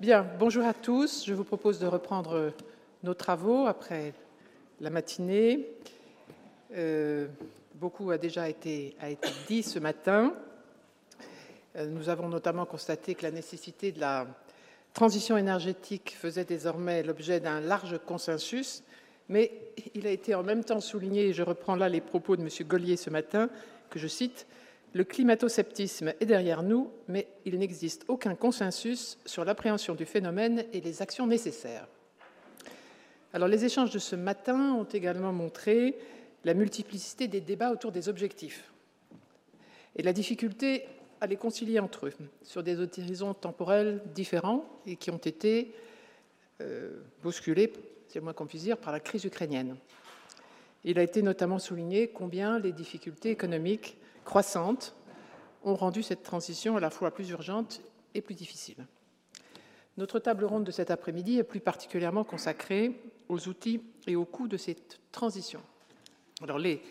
Bien, bonjour à tous. Je vous propose de reprendre nos travaux après la matinée. Euh, beaucoup a déjà été, été dit ce matin. Euh, nous avons notamment constaté que la nécessité de la transition énergétique faisait désormais l'objet d'un large consensus, mais il a été en même temps souligné, et je reprends là les propos de M. Gollier ce matin, que je cite le climato-sceptisme est derrière nous, mais il n'existe aucun consensus sur l'appréhension du phénomène et les actions nécessaires. Alors, les échanges de ce matin ont également montré la multiplicité des débats autour des objectifs et la difficulté à les concilier entre eux sur des horizons temporels différents et qui ont été euh, bousculés, c'est le moins qu'on puisse dire, par la crise ukrainienne. Il a été notamment souligné combien les difficultés économiques croissantes ont rendu cette transition à la fois plus urgente et plus difficile. Notre table ronde de cet après-midi est plus particulièrement consacrée aux outils et aux coûts de cette transition. Alors les,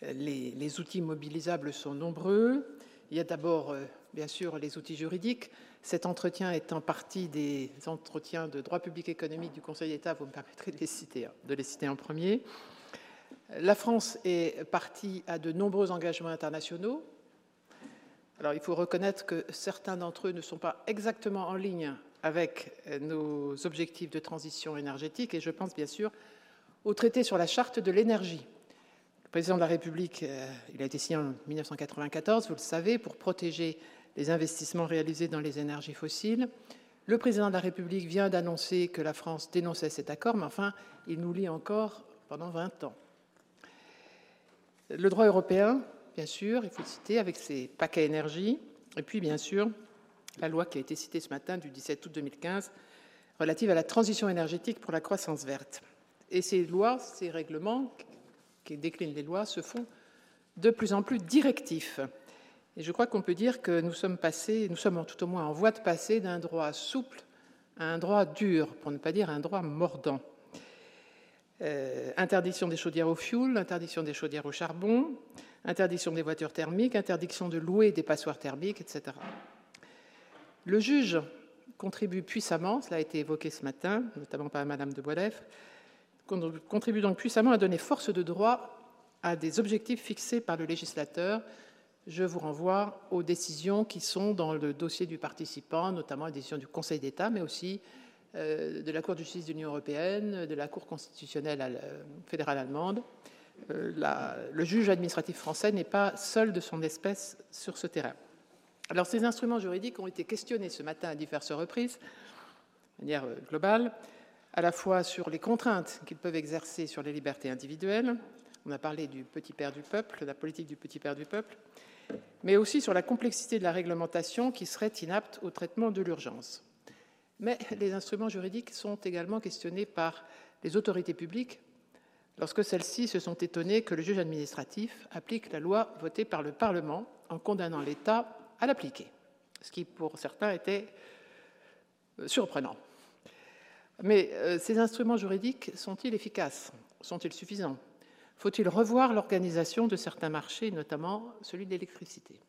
les, outils mobilisables sont nombreux. Il y a d'abord, euh, bien sûr, les outils juridiques. Cet entretien est en partie des entretiens de droit public économique du Conseil d'État. Vous me permettrez de les citer, de les citer en premier. La France est partie à de nombreux engagements internationaux. Alors, il faut reconnaître que certains d'entre eux ne sont pas exactement en ligne avec nos objectifs de transition énergétique, et je pense bien sûr au traité sur la charte de l'énergie. Le président de la République, euh, a été signé en 1994, vous le savez, pour protéger les investissements réalisés dans les énergies fossiles. Le président de la République vient d'annoncer que la France dénonçait cet accord, mais enfin, il nous lie encore pendant 20 ans. Le droit européen, bien sûr, il faut le citer, avec ses paquets énergie, et puis bien sûr la loi qui a été citée ce matin du 17 août 2015 relative à la transition énergétique pour la croissance verte. Et ces lois, ces règlements qui déclinent les lois se font de plus en plus directifs. Et je crois qu'on peut dire que nous sommes passés, nous sommes tout au moins en voie de passer d'un droit souple à un droit dur, pour ne pas dire un droit mordant. Euh, interdiction des chaudières au fioul, interdiction des chaudières au charbon, interdiction des voitures thermiques, interdiction de louer des passoires thermiques, etc. Le juge contribue puissamment, cela a été évoqué ce matin, notamment par Madame de Boilef, contribue donc puissamment à donner force de droit à des objectifs fixés par le législateur. Je vous renvoie aux décisions qui sont dans le dossier du participant, notamment les décisions du Conseil d'État, mais aussi de la Cour de justice de l'Union européenne, de la Cour constitutionnelle euh, fédérale allemande. Euh, le juge administratif français n'est pas seul de son espèce sur ce terrain. Alors, ces instruments juridiques ont été questionnés ce matin à diverses reprises, de manière globale, à la fois sur les contraintes qu'ils peuvent exercer sur les libertés individuelles, on a parlé du petit père du peuple, de la politique du petit père du peuple, mais aussi sur la complexité de la réglementation qui serait inapte au traitement de l'urgence. Mais les instruments juridiques sont également questionnés par les autorités publiques lorsque celles-ci se sont étonnées que le juge administratif applique la loi votée par le Parlement en condamnant l'État à l'appliquer, ce qui pour certains était euh, surprenant. Mais euh, ces instruments juridiques sont-ils efficaces? Sont-ils suffisants? Faut-il revoir l'organisation de certains marchés, notamment celui de l'électricité?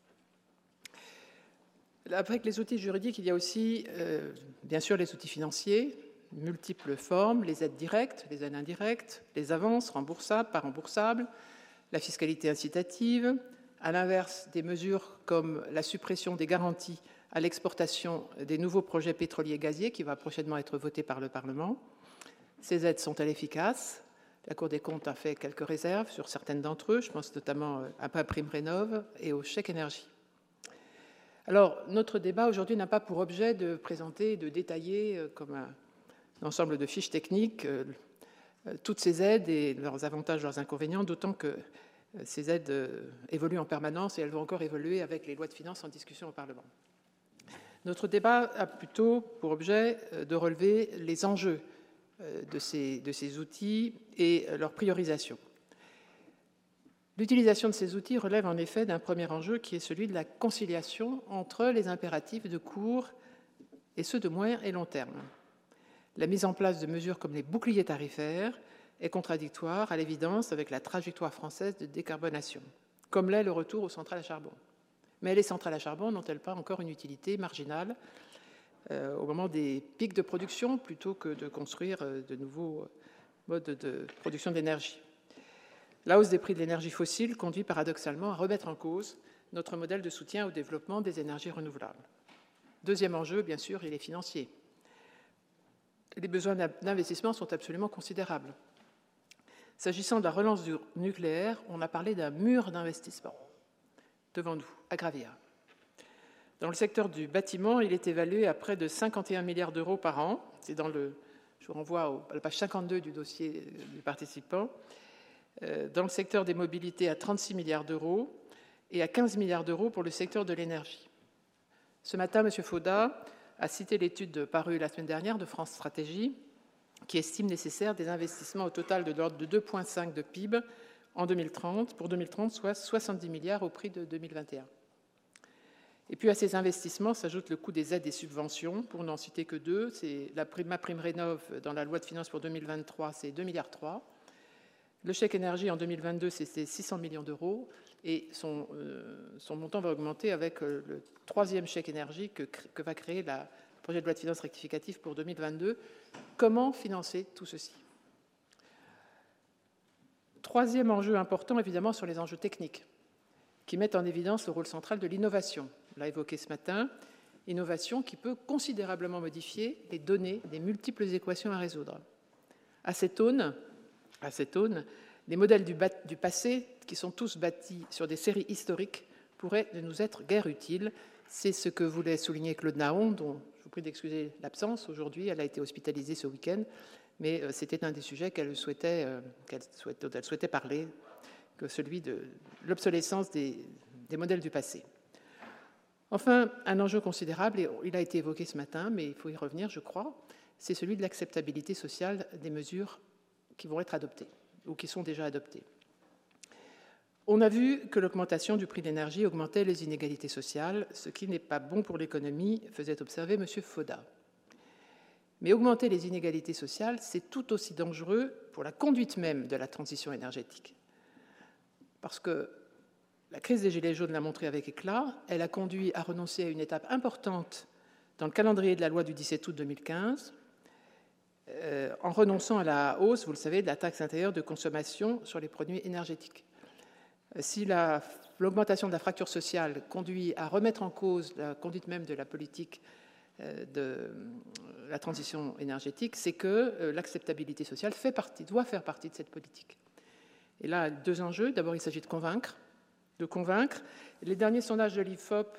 Avec les outils juridiques, il y a aussi, euh, bien sûr, les outils financiers, multiples formes, les aides directes, les aides indirectes, les avances remboursables, pas remboursables, la fiscalité incitative, à l'inverse des mesures comme la suppression des garanties à l'exportation des nouveaux projets pétroliers gaziers qui va prochainement être voté par le Parlement. Ces aides sont-elles efficaces? La Cour des comptes a fait quelques réserves sur certaines d'entre eux, je pense notamment à Prime Rénov et au chèque énergie. Alors, notre débat aujourd'hui n'a pas pour objet de présenter, de détailler euh, comme un, ensemble de fiches techniques euh, euh, toutes ces aides et leurs avantages, leurs inconvénients, d'autant que ces aides évoluent en permanence et elles vont encore évoluer avec les lois de finances en discussion au Parlement. Notre débat a plutôt pour objet de relever les enjeux de ces, de ces outils et leur priorisation. L'utilisation de ces outils relève en effet d'un premier enjeu qui est celui de la conciliation entre les impératifs de court et ceux de moyen et long terme. La mise en place de mesures comme les boucliers tarifaires est contradictoire à l'évidence avec la trajectoire française de décarbonation, comme l'est le retour aux centrales à charbon. Mais les centrales à charbon n'ont-elles pas encore une utilité marginale euh, au moment des pics de production plutôt que de construire euh, de nouveaux modes de production d'énergie? La hausse des prix de l'énergie fossile conduit paradoxalement à remettre en cause notre modèle de soutien au développement des énergies renouvelables. Deuxième enjeu, bien sûr, il est financier. Les besoins d'investissement sont absolument considérables. S'agissant de la relance du nucléaire, on a parlé d'un mur d'investissement devant nous, à gravir. Dans le secteur du bâtiment, il est évalué à près de 51 milliards d'euros par an. C'est dans le, je vous renvoie à la page 52 du dossier du participant. Euh, dans le secteur des mobilités, à 36 milliards d'euros et à 15 milliards d'euros pour le secteur de l'énergie. Ce matin, M. Fauda a cité l'étude parue la semaine dernière de France Stratégie qui estime nécessaire des investissements au total de l'ordre de 2,5 de PIB en 2030, pour 2030, soit 70 milliards au prix de 2021. Et puis à ces investissements s'ajoute le coût des aides et subventions, pour n'en citer que deux. C'est la prime, ma prime rénov dans la loi de finances pour 2023, c'est 2 milliards 3. Le chèque énergie en 2022, c'était 600 millions d'euros et son, euh, son, montant va augmenter avec euh, le troisième chèque énergie que, va créer le projet de loi de finances rectificative pour 2022. Comment financer tout ceci? Troisième enjeu important, évidemment, sur les enjeux techniques, qui mettent en évidence le rôle central de l'innovation. On l'a évoqué ce matin, innovation qui peut considérablement modifier les données des multiples équations à résoudre. À cette aune, à cette aune les modèles du, passé, qui sont tous bâtis sur des séries historiques, pourraient ne nous être guère utiles. C'est ce que voulait souligner Claude Naon, dont je vous prie d'excuser l'absence aujourd'hui. Elle a été hospitalisée ce week-end mais euh, c'était un des sujets qu'elle souhaitait, euh, souhaitait, elle souhaitait parler, que celui de l'obsolescence des, des, modèles du passé. Enfin, un enjeu considérable, et il a été évoqué ce matin, mais il faut y revenir, je crois, c'est celui de l'acceptabilité sociale des mesures qui vont être adoptées ou qui sont déjà adoptées. On a vu que l'augmentation du prix de l'énergie augmentait les inégalités sociales, ce qui n'est pas bon pour l'économie, faisait observer M. Foda. Mais augmenter les inégalités sociales, c'est tout aussi dangereux pour la conduite même de la transition énergétique. Parce que la crise des Gilets jaunes l'a montré avec éclat, elle a conduit à renoncer à une étape importante dans le calendrier de la loi du 17 août 2015, euh, en renonçant à la hausse, vous le savez, de la taxe intérieure de consommation sur les produits énergétiques. Si l'augmentation de la fracture sociale conduit à remettre en cause la conduite même de la politique euh, de la transition énergétique, c'est que euh, l'acceptabilité sociale fait partie, doit faire partie de cette politique. Et là, deux enjeux. D'abord, il s'agit de convaincre, de convaincre. Les derniers sondages de l'IFOP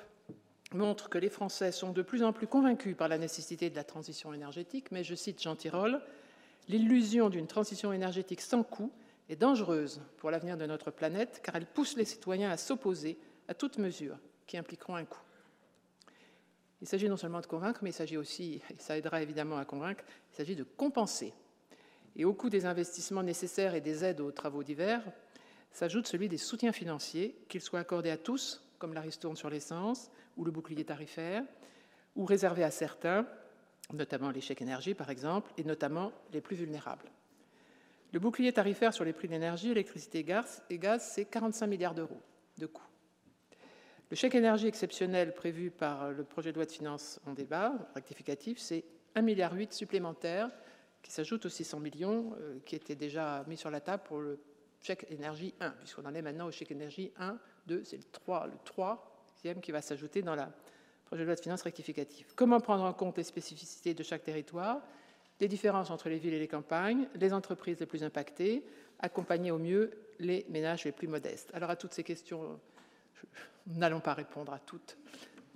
montrent que les Français sont de plus en plus convaincus par la nécessité de la transition énergétique, mais je cite Jean Tirole, l'illusion d'une transition énergétique sans coût est dangereuse pour l'avenir de notre planète car elle pousse les citoyens à s'opposer à toute mesure qui impliqueront un coût. Il s'agit non seulement de convaincre, mais il s'agit aussi, et ça aidera évidemment à convaincre, il s'agit de compenser. Et au coût des investissements nécessaires et des aides aux travaux divers, s'ajoute celui des soutiens financiers, qu'ils soient accordés à tous, comme la ristourne sur l'essence ou le bouclier tarifaire, ou réservés à certains, notamment les chèques énergie par exemple, et notamment les plus vulnérables. Le bouclier tarifaire sur les prix d'énergie, électricité et gaz, c'est 45 milliards d'euros de coûts. Le chèque énergie exceptionnel prévu par le projet de loi de finances en débat rectificatif, c'est 1,8 milliard supplémentaire qui s'ajoute aux 600 millions euh, qui étaient déjà mis sur la table pour le chèque énergie 1, puisqu'on en est maintenant au chèque énergie 1, 2, c'est le 3, le 3e qui va s'ajouter dans le projet de loi de finances rectificative. Comment prendre en compte les spécificités de chaque territoire, les différences entre les villes et les campagnes, les entreprises les plus impactées, accompagner au mieux les ménages les plus modestes? Alors à toutes ces questions nous n'allons pas répondre à toutes.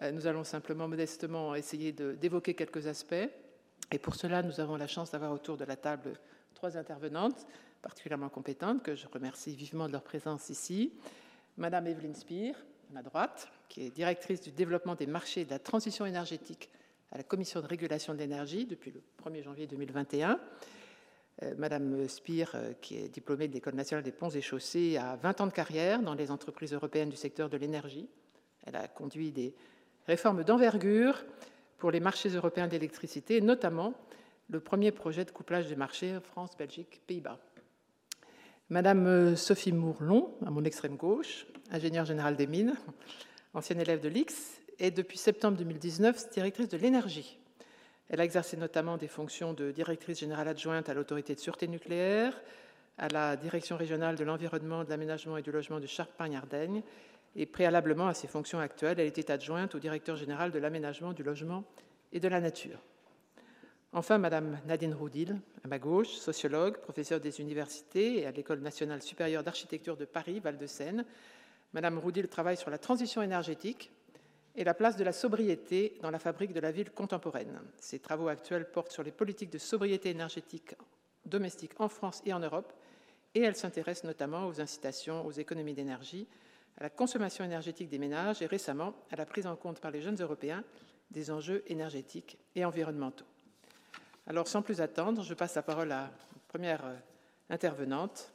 Euh, nous allons simplement modestement essayer d'évoquer quelques aspects. Et pour cela, nous avons la chance d'avoir autour de la table trois intervenantes particulièrement compétentes, que je remercie vivement de leur présence ici. Madame Evelyne Speer, à ma droite, qui est directrice du développement des marchés et de la transition énergétique à la Commission de régulation de l'énergie depuis le 1er janvier 2021. Euh, Madame Speer, euh, qui est diplômée de l'École nationale des ponts et chaussées, a 20 ans de carrière dans les entreprises européennes du secteur de l'énergie. Elle a conduit des réformes d'envergure pour les marchés européens d'électricité, notamment le premier projet de couplage des marchés France, Belgique, Pays-Bas. Madame euh, Sophie Mourlon, à mon extrême gauche, ingénieure générale des mines, ancienne élève de l'IX, et depuis septembre 2019 directrice de l'énergie Elle a exercé notamment des fonctions de directrice générale adjointe à l'autorité de sûreté nucléaire, à la direction régionale de l'environnement, de l'aménagement et du logement de Charpagnes-Ardenne. Et préalablement à ses fonctions actuelles, elle était adjointe au directeur général de l'aménagement, du logement et de la nature. Enfin, Madame Nadine Roudil, à ma gauche, sociologue, professeure des universités et à l'École nationale supérieure d'architecture de Paris, Val-de-Seine. Madame Roudil travaille sur la transition énergétique et la place de la sobriété dans la fabrique de la ville contemporaine. Ses travaux actuels portent sur les politiques de sobriété énergétique domestique en France et en Europe, et elle s'intéresse notamment aux incitations aux économies d'énergie, à la consommation énergétique des ménages et récemment à la prise en compte par les jeunes Européens des enjeux énergétiques et environnementaux. Alors sans plus attendre, je passe la parole à la première euh, intervenante.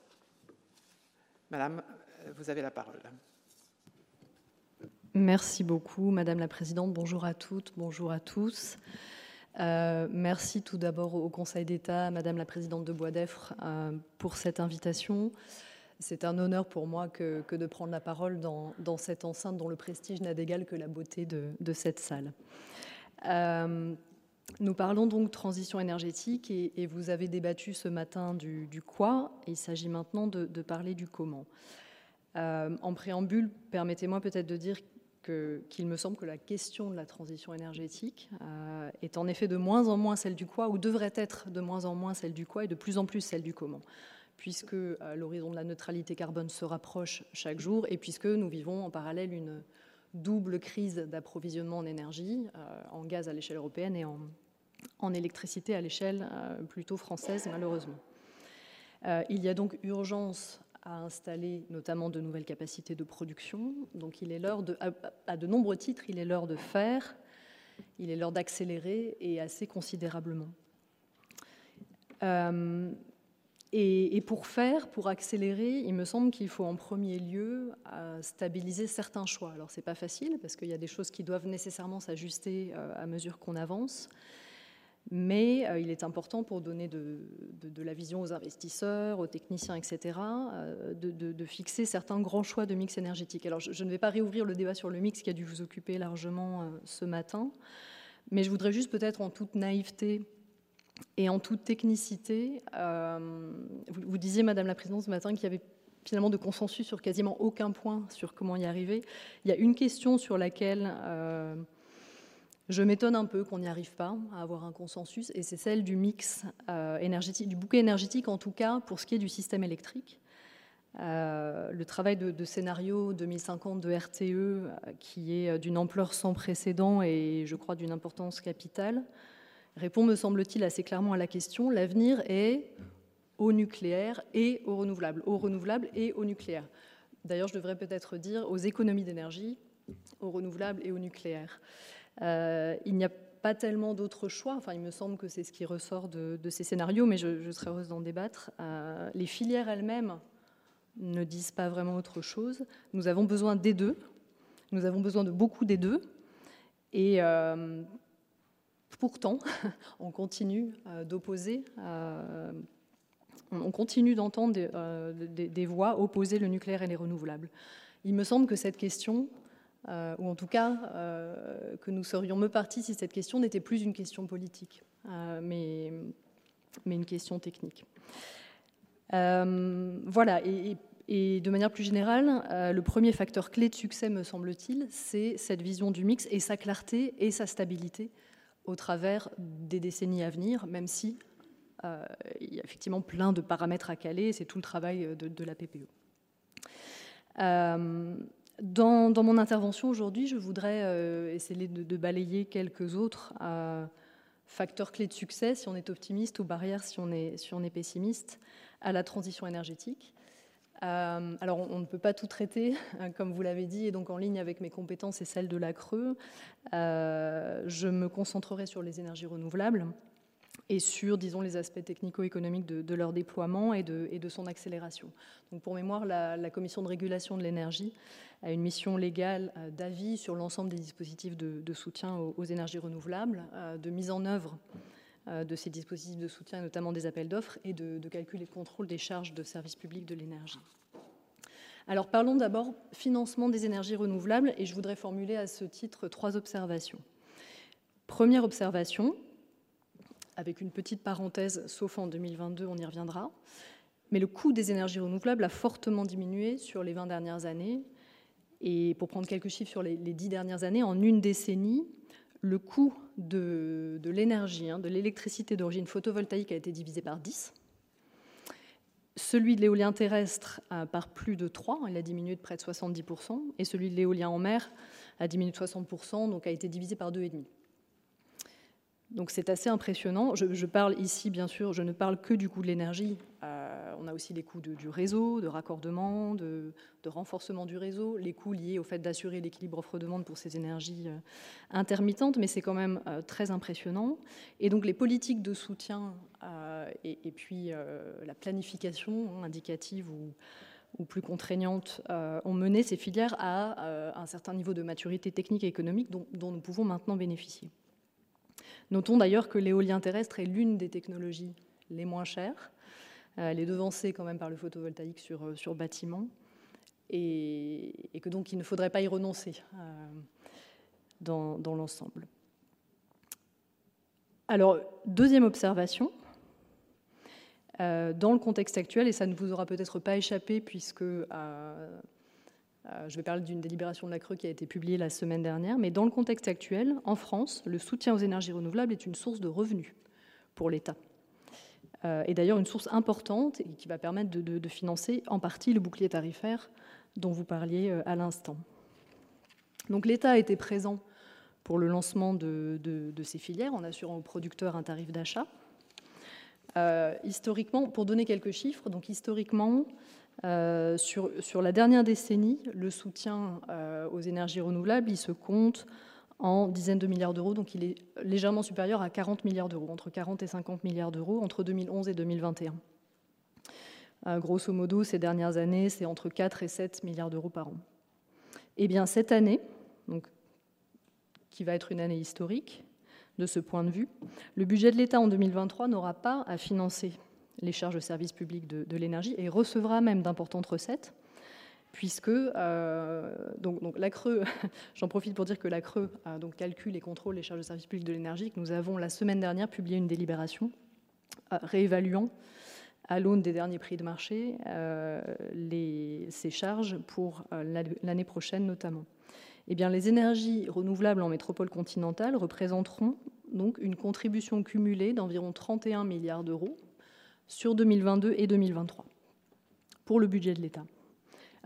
Madame, euh, vous avez la parole. Merci beaucoup, Madame la Présidente. Bonjour à toutes, bonjour à tous. Euh, merci tout d'abord au Conseil d'État, Madame la Présidente de Bois d'Effre, euh, pour cette invitation. C'est un honneur pour moi que, de prendre la parole dans, cette enceinte dont le prestige n'a d'égal que la beauté de, cette salle. Nous parlons donc transition énergétique et, vous avez débattu ce matin du, quoi. il s'agit maintenant de, de, parler du comment. en préambule, permettez-moi peut-être de dire qu'il me semble que la question de la transition énergétique euh, est en effet de moins en moins celle du quoi, ou devrait être de moins en moins celle du quoi, et de plus en plus celle du comment, puisque euh, l'horizon de la neutralité carbone se rapproche chaque jour, et puisque nous vivons en parallèle une double crise d'approvisionnement en énergie, euh, en gaz à l'échelle européenne et en, électricité à l'échelle plutôt française, malheureusement. il y a donc urgence à installer notamment de nouvelles capacités de production. Donc il est l'heure de, à, de nombreux titres, il est l'heure de faire, il est l'heure d'accélérer et assez considérablement. Euh, et, pour faire, pour accélérer, il me semble qu'il faut en premier lieu euh, stabiliser certains choix. Alors c'est pas facile parce qu'il y a des choses qui doivent nécessairement s'ajuster euh, à mesure qu'on avance mais euh, il est important pour donner de, la vision aux investisseurs, aux techniciens, etc., de, fixer certains grands choix de mix énergétique. Alors je, ne vais pas réouvrir le débat sur le mix qui a dû vous occuper largement ce matin, mais je voudrais juste peut-être en toute naïveté et en toute technicité, vous, vous, disiez, Madame la Présidente, ce matin qu'il y avait finalement de consensus sur quasiment aucun point sur comment y arriver. Il y a une question sur laquelle je m'étonne un peu qu'on n'y arrive pas à avoir un consensus, et c'est celle du mix euh, énergétique, du bouquet énergétique en tout cas pour ce qui est du système électrique. Euh, le travail de, scénario 2050 de RTE, euh, qui est d'une ampleur sans précédent et je crois d'une importance capitale, répond, me semble-t-il, assez clairement à la question. L'avenir est au nucléaire et au renouvelable, au renouvelable et au nucléaire. D'ailleurs, je devrais peut-être dire aux économies d'énergie, au renouvelable et au nucléaire. Euh, il n'y a pas tellement d'autres choix. Enfin, il me semble que c'est ce qui ressort de, ces scénarios, mais je, serais heureuse d'en débattre. Euh, les filières elles-mêmes ne disent pas vraiment autre chose. Nous avons besoin des deux. Nous avons besoin de beaucoup des deux. Et euh, pourtant, on continue d'opposer, on continue d'entendre des, des, voix opposer le nucléaire et les renouvelables. Il me semble que cette question, euh, ou en tout cas euh, que nous serions mieux partis si cette question n'était plus une question politique, euh, mais, une question technique. voilà, et, de manière plus générale, le premier facteur clé de succès, me semble-t-il, c'est cette vision du mix et sa clarté et sa stabilité au travers des décennies à venir, même si il y a effectivement plein de paramètres à caler, c'est tout le travail de, la PPE. Dans, mon intervention aujourd'hui, je voudrais euh, essayer de, balayer quelques autres euh, facteurs clés de succès, si on est optimiste, ou barrières si on est pessimiste, à la transition énergétique. Euh, alors, on, ne peut pas tout traiter, comme vous l'avez dit, et donc en ligne avec mes compétences et celles de la Creux, je me concentrerai sur les énergies renouvelables et sur, disons, les aspects technico-économiques de, leur déploiement et de, son accélération. Donc, pour mémoire, la, Commission de régulation de l'énergie a une mission légale euh, d'avis sur l'ensemble des dispositifs de, soutien aux, énergies renouvelables, euh, de mise en œuvre euh, de ces dispositifs de soutien, notamment des appels d'offres, et de, calcul et de contrôle des charges de service public de l'énergie. Alors parlons d'abord financement des énergies renouvelables, et je voudrais formuler à ce titre trois observations. Première observation, avec une petite parenthèse, sauf en 2022, on y reviendra. Mais le coût des énergies renouvelables a fortement diminué sur les 20 dernières années. Et pour prendre quelques chiffres sur les, 10 dernières années, en une décennie, le coût de, l'énergie, hein, de l'électricité d'origine photovoltaïque a été divisé par 10. Celui de l'éolien terrestre par plus de 3, il a diminué de près de 70%, et celui de l'éolien en mer a diminué de 60%, donc a été divisé par 2,5. Donc c'est assez impressionnant. Je, parle ici, bien sûr, je ne parle que du coût de l'énergie. Euh, on a aussi les coûts du réseau, de raccordement, de, renforcement du réseau, les coûts liés au fait d'assurer l'équilibre offre-demande pour ces énergies euh, intermittentes, mais c'est quand même euh, très impressionnant. Et donc les politiques de soutien et, puis la planification indicative ou, plus contraignante ont mené ces filières à un certain niveau de maturité technique et économique dont nous pouvons maintenant bénéficier. Notons d'ailleurs que l'éolien terrestre est l'une des technologies les moins chères. Euh, elle est devancée quand même par le photovoltaïque sur, euh, sur bâtiment et, que donc il ne faudrait pas y renoncer euh, dans, l'ensemble. Alors, deuxième observation, dans le contexte actuel, et ça ne vous aura peut-être pas échappé puisque je vais parler d'une délibération de la Creux qui a été publiée la semaine dernière, mais dans le contexte actuel, en France, le soutien aux énergies renouvelables est une source de revenus pour l'État. Euh, et d'ailleurs une source importante et qui va permettre de, financer en partie le bouclier tarifaire dont vous parliez euh, à l'instant. Donc l'État a été présent pour le lancement de, ces filières en assurant aux producteurs un tarif d'achat. historiquement, pour donner quelques chiffres, donc historiquement, euh, sur, la dernière décennie, le soutien euh, aux énergies renouvelables, il se compte en dizaines de milliards d'euros, donc il est légèrement supérieur à 40 milliards d'euros, entre 40 et 50 milliards d'euros entre 2011 et 2021. Euh, grosso modo, ces dernières années, c'est entre 4 et 7 milliards d'euros par an. Eh bien, cette année, qui va être une année historique de ce point de vue, le budget de l'État en 2023 n'aura pas à financer les charges de service public de, l'énergie et recevra même d'importantes recettes, puisque euh, donc, la Creux, j'en profite pour dire que la Creux donc, calcule et contrôle les charges de service public de l'énergie, que nous avons la semaine dernière publié une délibération euh, réévaluant à l'aune des derniers prix de marché euh, ces charges pour l'année prochaine notamment. Eh bien, les énergies renouvelables en métropole continentale représenteront donc une contribution cumulée d'environ 31 milliards d'euros sur 2022 et 2023 pour le budget de l'État,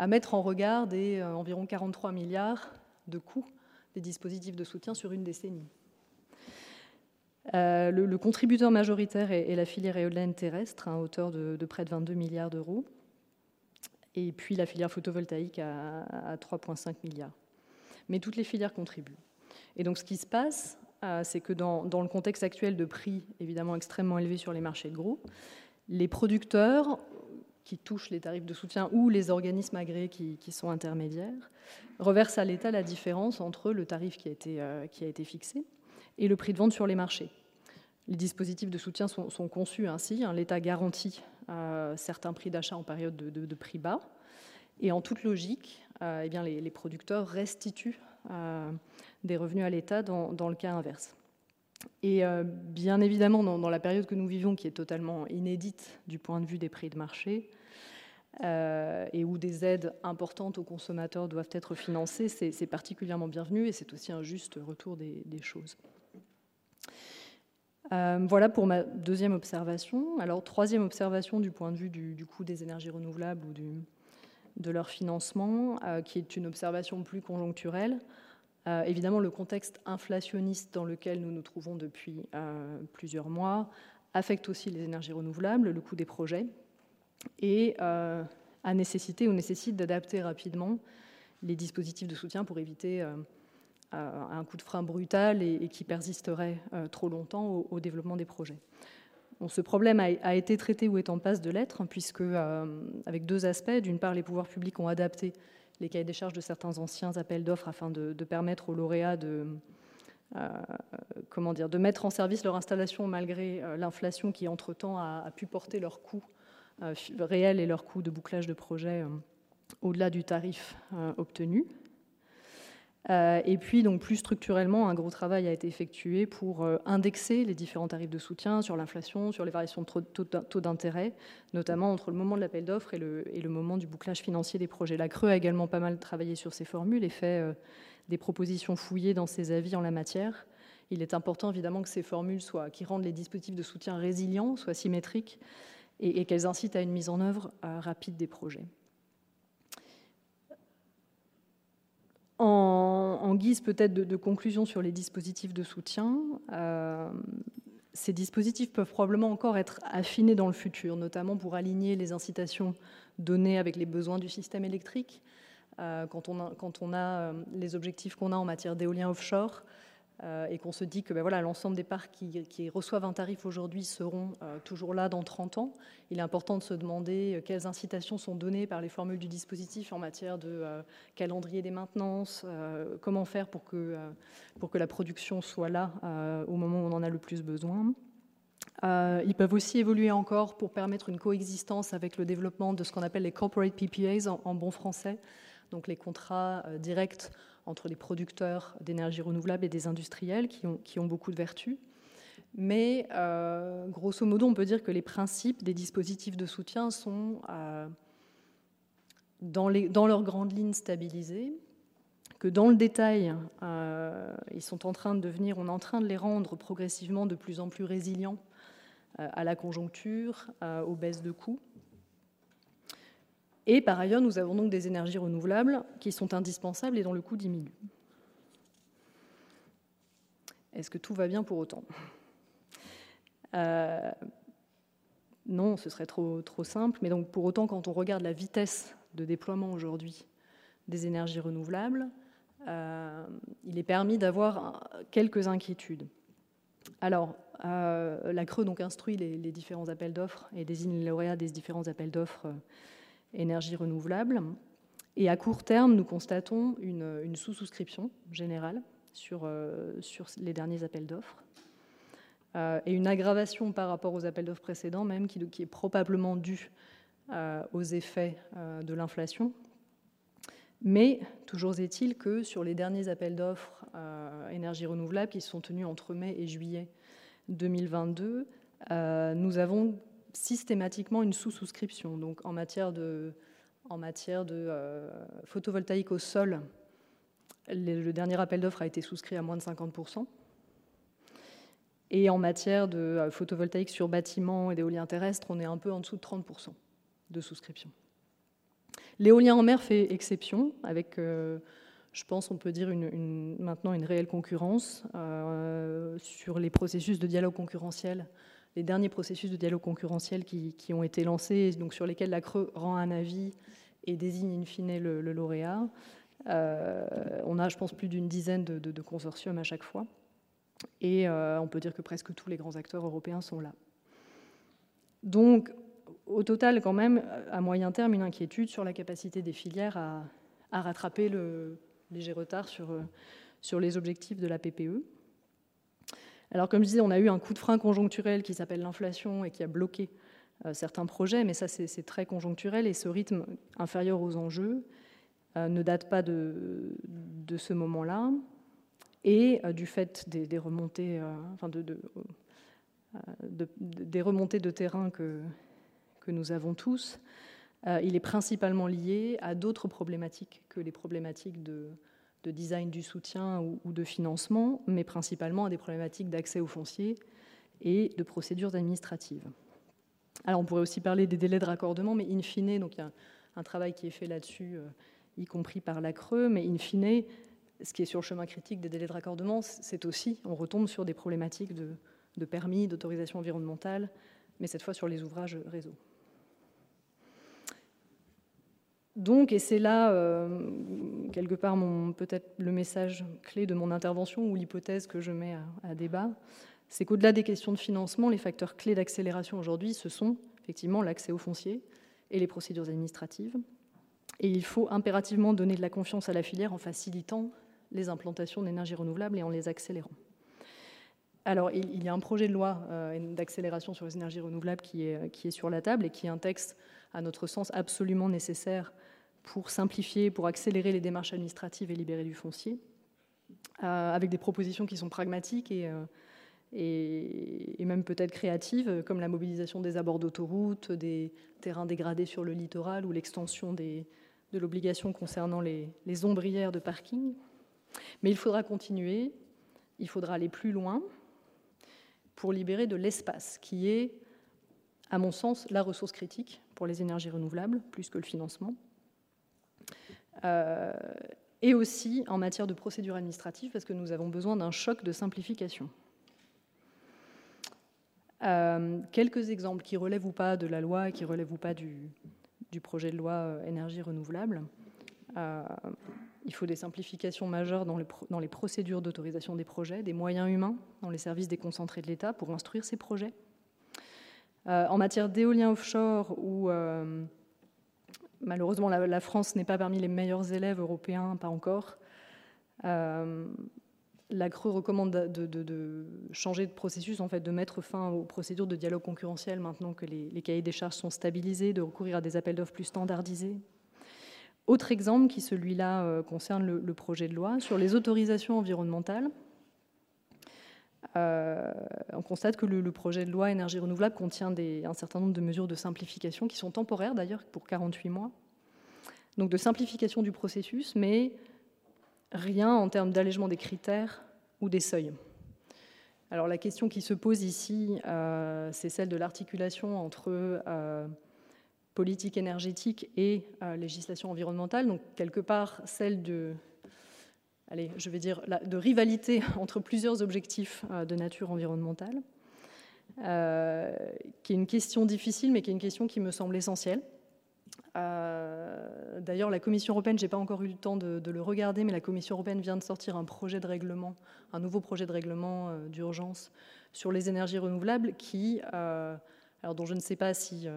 à mettre en regard des euh, environ 43 milliards de coûts des dispositifs de soutien sur une décennie. Euh, le, contributeur majoritaire est, la filière éolienne terrestre, à hauteur de, près de 22 milliards d'euros, et puis la filière photovoltaïque à, 3,5 milliards. Mais toutes les filières contribuent. Et donc ce qui se passe, euh, c'est que dans, dans, le contexte actuel de prix évidemment extrêmement élevés sur les marchés de gros, les producteurs qui touchent les tarifs de soutien ou les organismes agréés qui, sont intermédiaires reversent à l'État la différence entre le tarif qui a, été, euh, qui a été fixé et le prix de vente sur les marchés. Les dispositifs de soutien sont, conçus ainsi. Hein. L'État garantit euh, certains prix d'achat en période de, prix bas. Et en toute logique, euh, eh les, producteurs restituent des revenus à l'État dans, le cas inverse. Et euh, bien évidemment, dans, la période que nous vivons, qui est totalement inédite du point de vue des prix de marché, euh, et où des aides importantes aux consommateurs doivent être financées, c'est particulièrement bienvenu et c'est aussi un juste retour des, choses. Euh, voilà pour ma deuxième observation. Alors, troisième observation du point de vue du, coût des énergies renouvelables ou de leur financement, qui est une observation plus conjoncturelle. Euh, évidemment, le contexte inflationniste dans lequel nous nous trouvons depuis euh, plusieurs mois affecte aussi les énergies renouvelables, le coût des projets, et euh, a nécessité ou nécessite d'adapter rapidement les dispositifs de soutien pour éviter un coup de frein brutal et, qui persisterait trop longtemps au, développement des projets. ce problème a, a, été traité ou est en passe de l'être, puisque, avec deux aspects. D'une part, les pouvoirs publics ont adapté les cahiers des charges de certains anciens appels d'offres afin de, permettre aux lauréats de, euh, de mettre en service leur installation malgré euh, l'inflation qui, entre-temps, a, pu porter leurs coûts euh, réels et leurs coûts de bouclage de projet au-delà du tarif obtenu. Euh, et puis, donc, plus structurellement, un gros travail a été effectué pour euh, indexer les différents tarifs de soutien sur l'inflation, sur les variations de taux d'intérêt, notamment entre le moment de l'appel d'offres et le, moment du bouclage financier des projets. La Creux a également pas mal travaillé sur ces formules et fait euh, des propositions fouillées dans ses avis en la matière. Il est important évidemment que ces formules soient, qui rendent les dispositifs de soutien résilients, soient symétriques et, et qu'elles incitent à une mise en œuvre rapide des projets. En, guise peut-être de, conclusion sur les dispositifs de soutien, euh, ces dispositifs peuvent probablement encore être affinés dans le futur, notamment pour aligner les incitations données avec les besoins du système électrique. Euh, quand, on a, quand, on a, euh, les objectifs qu'on a en matière d'éolien offshore, euh, et qu'on se dit que ben l'ensemble des parcs qui, reçoivent un tarif aujourd'hui seront euh, toujours là dans 30 ans, il est important de se demander euh, quelles incitations sont données par les formules du dispositif en matière de calendrier des maintenances, comment faire pour que, la production soit là au moment où on en a le plus besoin. ils peuvent aussi évoluer encore pour permettre une coexistence avec le développement de ce qu'on appelle les corporate PPAs en bon français, donc les contrats directs entre les producteurs d'énergie renouvelable et des industriels qui ont, beaucoup de vertus. Mais euh, grosso modo, on peut dire que les principes des dispositifs de soutien sont euh, dans leurs grandes lignes stabilisés, que dans le détail, euh, ils sont en train de devenir, on est en train de les rendre progressivement de plus en plus résilients à la conjoncture, aux baisses de coûts. Et par ailleurs, nous avons donc des énergies renouvelables qui sont indispensables et dont le coût diminue. Est-ce que tout va bien pour autant? Euh, Non, ce serait trop, simple. Mais donc pour autant, quand on regarde la vitesse de déploiement aujourd'hui des énergies renouvelables, euh, il est permis d'avoir quelques inquiétudes. Alors, euh, la Creux donc instruit les différents appels d'offres et désigne les lauréats des différents appels d'offres énergie renouvelable. Et à court terme, nous constatons une, sous-souscription générale sur, euh, sur, les derniers appels d'offres euh, et une aggravation par rapport aux appels d'offres précédents, même qui, qui, est probablement due euh, aux effets de l'inflation. Mais toujours est-il que sur les derniers appels d'offres énergie renouvelable qui se sont tenus entre mai et juillet 2022, nous avons systématiquement une sous-souscription. Donc en matière de, en matière de euh, photovoltaïque au sol, le, dernier appel d'offres a été souscrit à moins de 50%. Et en matière de euh, photovoltaïque sur bâtiment et d'éolien terrestre, on est un peu en dessous de 30% de souscription. L'éolien en mer fait exception, avec, euh, je pense, on peut dire une, maintenant une réelle concurrence sur les processus de dialogue concurrentiel les derniers processus de dialogue concurrentiel qui, ont été lancés, sur lesquels la Creux rend un avis et désigne in fine le, lauréat. Euh, on a, je pense, plus d'une dizaine de, consortiums à chaque fois. Et euh, on peut dire que presque tous les grands acteurs européens sont là. Donc, au total, quand même, à moyen terme, une inquiétude sur la capacité des filières à, rattraper le léger retard sur les objectifs de la PPE. Alors comme je disais, on a eu un coup de frein conjoncturel qui s'appelle l'inflation et qui a bloqué euh, certains projets, mais ça c'est très conjoncturel et ce rythme inférieur aux enjeux euh, ne date pas de, ce moment-là. Et euh, du fait des, remontées, enfin de, remontées de terrain que nous avons tous, il est principalement lié à d'autres problématiques que les problématiques de, de design du soutien ou, de financement, mais principalement à des problématiques d'accès aux fonciers et de procédures administratives. Alors on pourrait aussi parler des délais de raccordement, mais in fine, donc il y a un, travail qui est fait là-dessus, euh, y compris par la Creux, mais in fine, ce qui est sur le chemin critique des délais de raccordement, c'est aussi, on retombe sur des problématiques de, de permis, d'autorisation environnementale, mais cette fois sur les ouvrages réseau. Donc, et c'est là, euh, quelque part, peut-être le message clé de mon intervention ou l'hypothèse que je mets à, débat, c'est qu'au-delà des questions de financement, les facteurs clés d'accélération aujourd'hui, ce sont effectivement l'accès aux fonciers et les procédures administratives. Et il faut impérativement donner de la confiance à la filière en facilitant les implantations d'énergie renouvelable et en les accélérant. Alors, il y a un projet de loi euh, d'accélération sur les énergies renouvelables qui est, qui est sur la table et qui est un texte à notre sens, absolument nécessaire pour simplifier, pour accélérer les démarches administratives et libérer du foncier. avec des propositions qui sont pragmatiques et, et, même peut-être créatives, comme la mobilisation des abords d'autoroutes, des terrains dégradés sur le littoral ou l'extension de l'obligation concernant les, les ombrières de parking. Mais il faudra continuer, il faudra aller plus loin pour libérer de l'espace, qui est, à mon sens, la ressource critique pour les énergies renouvelables, plus que le financement. Euh, et aussi en matière de procédure administrative, parce que nous avons besoin d'un choc de simplification. Euh, quelques exemples qui relèvent ou pas de la loi et qui relèvent ou pas du, projet de loi euh, énergie renouvelable. il faut des simplifications majeures dans, dans les procédures d'autorisation des projets, des moyens humains dans les services déconcentrés de l'État pour instruire ces projets. En matière d'éolien offshore, où Malheureusement, la, France n'est pas parmi les meilleurs élèves européens, pas encore. Euh, la CRE recommande de, changer de processus, en fait, de mettre fin aux procédures de dialogue concurrentiel maintenant que les, cahiers des charges sont stabilisés, de recourir à des appels d'offres plus standardisés. Autre exemple, qui celui-là euh, concerne le, projet de loi, sur les autorisations environnementales. Euh, on constate que le, projet de loi énergie renouvelable contient un certain nombre de mesures de simplification qui sont temporaires d'ailleurs pour 48 mois. Donc de simplification du processus, mais rien en termes d'allègement des critères ou des seuils. Alors la question qui se pose ici, euh, c'est celle de l'articulation entre euh, politique énergétique et législation environnementale, donc quelque part celle de allez, je vais dire, de rivalité entre plusieurs objectifs euh, de nature environnementale, euh, qui est une question difficile, mais qui est une question qui me semble essentielle. Euh, d'ailleurs, la Commission européenne, je n'ai pas encore eu le temps de, le regarder, mais la Commission européenne vient de sortir un projet de règlement, un nouveau projet de règlement d'urgence sur les énergies renouvelables, qui, alors dont je ne sais pas si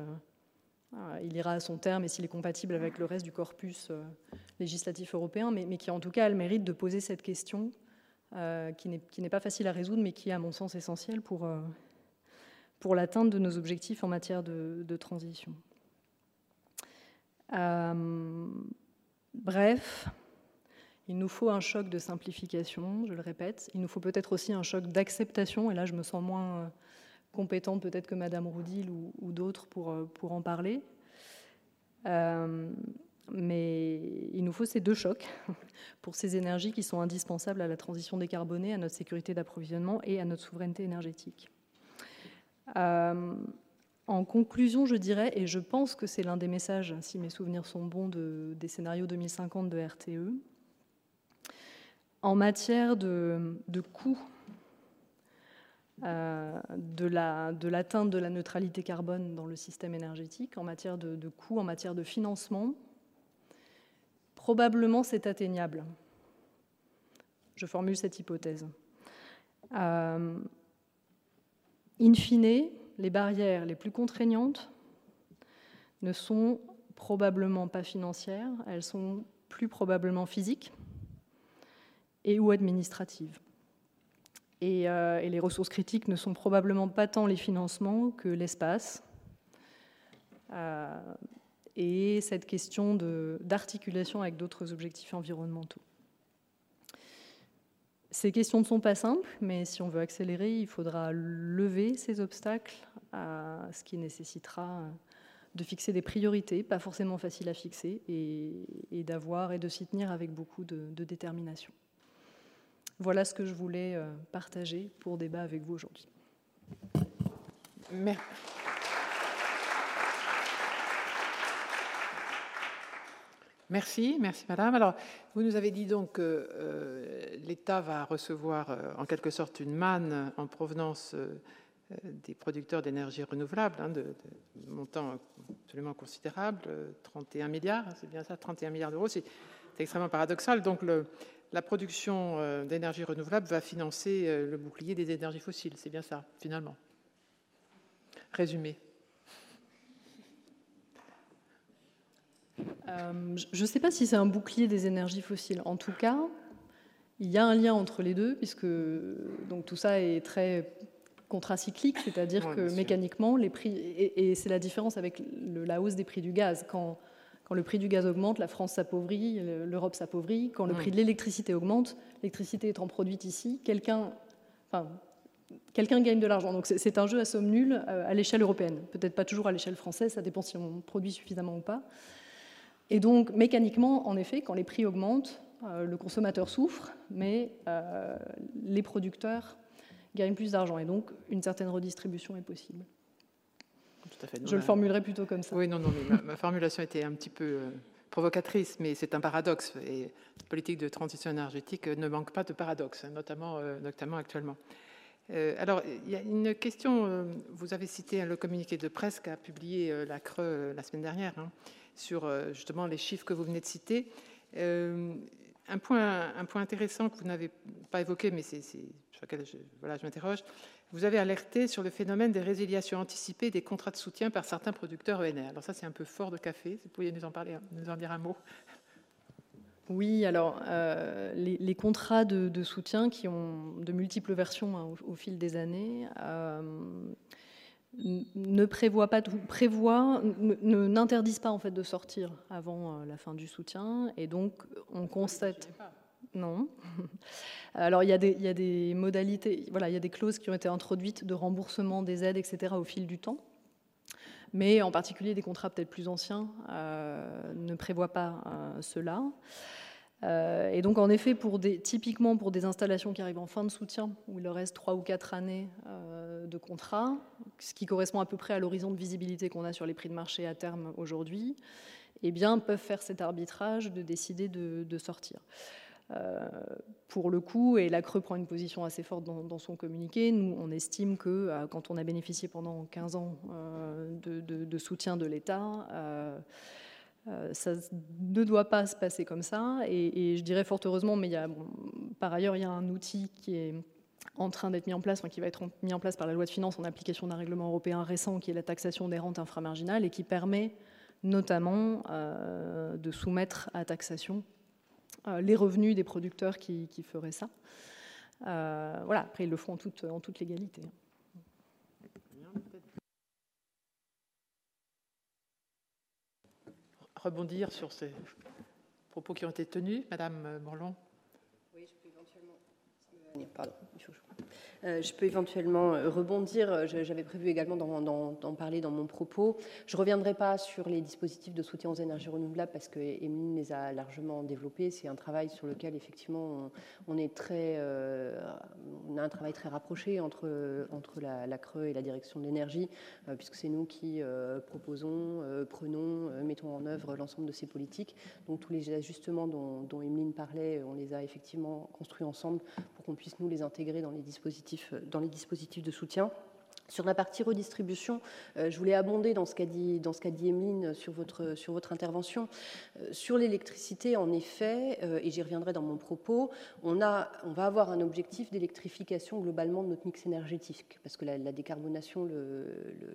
il ira à son terme et s'il est compatible avec le reste du corpus euh, législatif européen, mais, qui en tout cas a le mérite de poser cette question euh, qui n'est pas facile à résoudre, mais qui est à mon sens essentielle pour, pour l'atteinte de nos objectifs en matière de, transition. bref, il nous faut un choc de simplification, je le répète. Il nous faut peut-être aussi un choc d'acceptation, et là je me sens moins compétente peut-être que Madame Roudil ou, d'autres pour, euh, pour en parler. Euh, mais il nous faut ces deux chocs pour ces énergies qui sont indispensables à la transition décarbonée, à notre sécurité d'approvisionnement et à notre souveraineté énergétique. Euh, en conclusion, je dirais, et je pense que c'est l'un des messages, si mes souvenirs sont bons, de, des scénarios 2050 de RTE, en matière de, de coûts euh, de l'atteinte de, la neutralité carbone dans le système énergétique, en matière de, coûts, en matière de financement, probablement c'est atteignable. Je formule cette hypothèse. Euh, in fine, les barrières les plus contraignantes ne sont probablement pas financières, elles sont plus probablement physiques et ou administratives. Euh, et, les ressources critiques ne sont probablement pas tant les financements que l'espace. Euh, et cette question d'articulation avec d'autres objectifs environnementaux. Ces questions ne sont pas simples, mais si on veut accélérer, il faudra lever ces obstacles, à ce qui nécessitera de fixer des priorités, pas forcément faciles à fixer, et, d'avoir et de s'y tenir avec beaucoup de détermination. Voilà ce que je voulais euh, partager pour débat avec vous aujourd'hui. Merci, merci Madame. Alors, vous nous avez dit donc que euh, l'État va recevoir euh, en quelque sorte une manne en provenance des producteurs d'énergie renouvelable, hein, de, montant absolument considérable, 31 milliards, c'est bien ça, 31 milliards d'euros, c'est extrêmement paradoxal. Donc, le, la production euh, d'énergie renouvelable va financer euh, le bouclier des énergies fossiles. C'est bien ça, finalement. Résumé. Euh, je ne sais pas si c'est un bouclier des énergies fossiles. En tout cas, il y a un lien entre les deux, puisque donc, tout ça est très contracyclique, c'est-à-dire que mécaniquement, les prix, et, c'est la différence avec la hausse des prix du gaz, quand Quand le prix du gaz augmente, la France s'appauvrit, l'Europe s'appauvrit. Quand le prix de l'électricité augmente, l'électricité étant produite ici, quelqu'un enfin, gagne de l'argent. Donc c'est un jeu à somme nulle euh, à l'échelle européenne. Peut-être pas toujours à l'échelle française, ça dépend si on produit suffisamment ou pas. Et donc mécaniquement, en effet, quand les prix augmentent, euh, le consommateur souffre, mais euh, les producteurs gagnent plus d'argent. Et donc une certaine redistribution est possible. Tout à fait. Je le formulerai plutôt comme ça. Oui, non, non, mais ma, formulation était un petit peu provocatrice, mais c'est un paradoxe. Et la politique de transition énergétique ne manque pas de paradoxes, notamment, notamment actuellement. Euh, alors, il y a une question, euh, vous avez cité le communiqué de presse qu'a publié euh, la Creux la semaine dernière hein, sur justement les chiffres que vous venez de citer. Un point, un, point, intéressant que vous n'avez pas évoqué, mais c'est, sur lequel je, voilà, je m'interroge, vous avez alerté sur le phénomène des résiliations anticipées des contrats de soutien par certains producteurs ENR. Alors ça, c'est un peu fort de café. Vous pourriez nous en parler, nous en dire un mot? Oui, alors euh, les, contrats de, soutien qui ont de multiples versions hein, au, fil des années euh, ne prévoient pas tout, prévoient, n'interdisent pas en fait de sortir avant euh, la fin du soutien, et donc on constate. Non. Alors il y, a des, modalités, il y a des clauses qui ont été introduites de remboursement des aides, etc. au fil du temps mais en particulier des contrats peut-être plus anciens euh, ne prévoient pas euh, cela. Euh, et donc, en effet, typiquement pour des installations qui arrivent en fin de soutien, où il leur reste trois ou quatre années de contrat, ce qui correspond à peu près à l'horizon de visibilité qu'on a sur les prix de marché à terme aujourd'hui, eh bien, peuvent faire cet arbitrage de décider de sortir. Euh, pour le coup, et la Creux prend une position assez forte dans, son communiqué, nous, on estime que euh, quand on a bénéficié pendant 15 ans euh, de, soutien de l'État, ça ne doit pas se passer comme ça. Et, je dirais fort heureusement, mais par ailleurs, il y a un outil qui est en train d'être mis en place, qui va être mis en place par la loi de finances en application d'un règlement européen récent, qui est la taxation des rentes inframarginales, et qui permet notamment de soumettre à taxation les revenus des producteurs qui, feraient ça. Euh, voilà, après, ils le font en toute, en toute légalité. Rebondir sur ces propos qui ont été tenus, Madame Morlon. Oui, je peux éventuellement. Pardon, euh, je peux éventuellement euh, rebondir. Euh, j'avais prévu également d'en parler dans mon propos. Je ne reviendrai pas sur les dispositifs de soutien aux énergies renouvelables parce que Emeline les a largement développés. C'est un travail sur lequel effectivement on, est très, on a un travail très rapproché entre, entre la, Creux et la direction de l'énergie, puisque c'est nous qui proposons, prenons, mettons en œuvre l'ensemble de ces politiques. Donc tous les ajustements dont, dont Emeline parlait, on les a effectivement construits ensemble pour qu'on puisse nous les intégrer dans les dispositifs euh, dans les dispositifs de soutien. Sur la partie redistribution, euh, je voulais abonder dans ce qu'a dit, Emeline sur votre, intervention. Euh, sur l'électricité, en effet, et j'y reviendrai dans mon propos, on, va avoir un objectif d'électrification globalement de notre mix énergétique, parce que la, décarbonation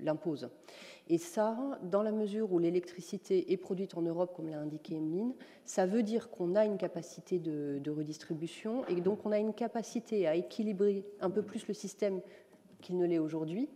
l'impose. Et ça, dans la mesure où l'électricité est produite en Europe, comme l'a indiqué Emeline, ça veut dire qu'on a une capacité de redistribution et donc on a une capacité à équilibrer un peu plus le système qu'il ne l'est aujourd'hui,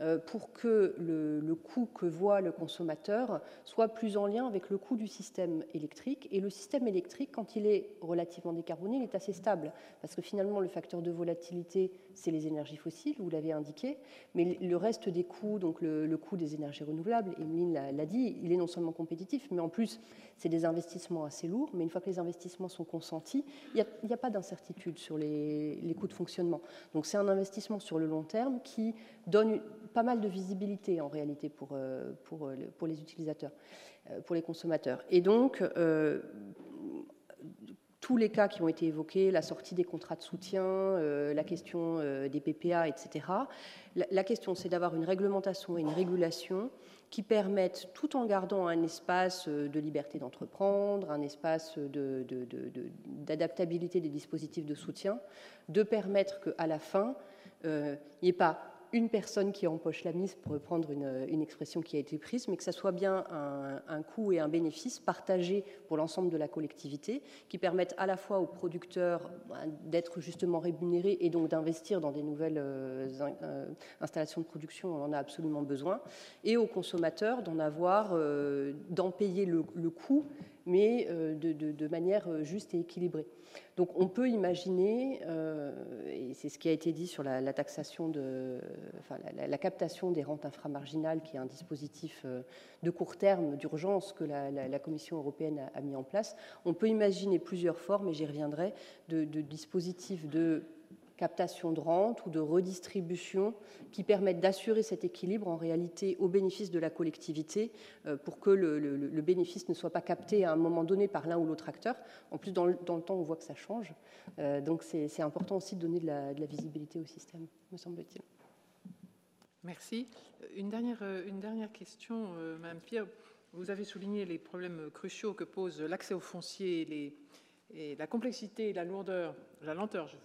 euh, pour que le, coût que voit le consommateur soit plus en lien avec le coût du système électrique. Et le système électrique, quand il est relativement décarboné, il est assez stable, parce que finalement, le facteur de volatilité, c'est les énergies fossiles, vous l'avez indiqué, mais le reste des coûts, donc le, coût des énergies renouvelables, Emeline l'a dit, il est non seulement compétitif, mais en plus, c'est des investissements assez lourds, mais une fois que les investissements sont consentis, il n'y a, pas d'incertitude sur les, coûts de fonctionnement. Donc c'est un investissement sur le long terme qui donne pas mal de visibilité en réalité pour, euh, euh, les utilisateurs, euh, pour les consommateurs. Et donc, tous les cas qui ont été évoqués, la sortie des contrats de soutien, la question des PPA, etc. La, question, c'est d'avoir une réglementation et une régulation qui permettent, tout en gardant un espace de liberté d'entreprendre, un espace d'adaptabilité de, de, des dispositifs de soutien, de permettre qu'à la fin, il n'y ait pas une personne qui empoche la mise, pour reprendre une, expression qui a été prise, mais que ça soit bien un, coût et un bénéfice partagé pour l'ensemble de la collectivité, qui permettent à la fois aux producteurs ben, d'être justement rémunérés et donc d'investir dans des nouvelles euh, euh, installations de production, on en a absolument besoin, et aux consommateurs d'en avoir, euh, d'en payer le, coût, mais de, de, manière juste et équilibrée. Donc on peut imaginer, euh, et c'est ce qui a été dit sur la, taxation de, la, captation des rentes inframarginales, qui est un dispositif euh, de court terme d'urgence que la, Commission européenne a, mis en place, on peut imaginer plusieurs formes, et j'y reviendrai, de dispositifs de captation de rente ou de redistribution qui permettent d'assurer cet équilibre en réalité au bénéfice de la collectivité euh, pour que le, bénéfice ne soit pas capté à un moment donné par l'un ou l'autre acteur. En plus, dans le, temps, on voit que ça change. Euh, donc c'est important aussi de donner de la, visibilité au système, me semble-t-il. Merci. Une dernière, une dernière question, euh, Madame Pierre. Vous avez souligné les problèmes cruciaux que pose l'accès aux fonciers les, et la complexité la lourdeur, la lenteur, je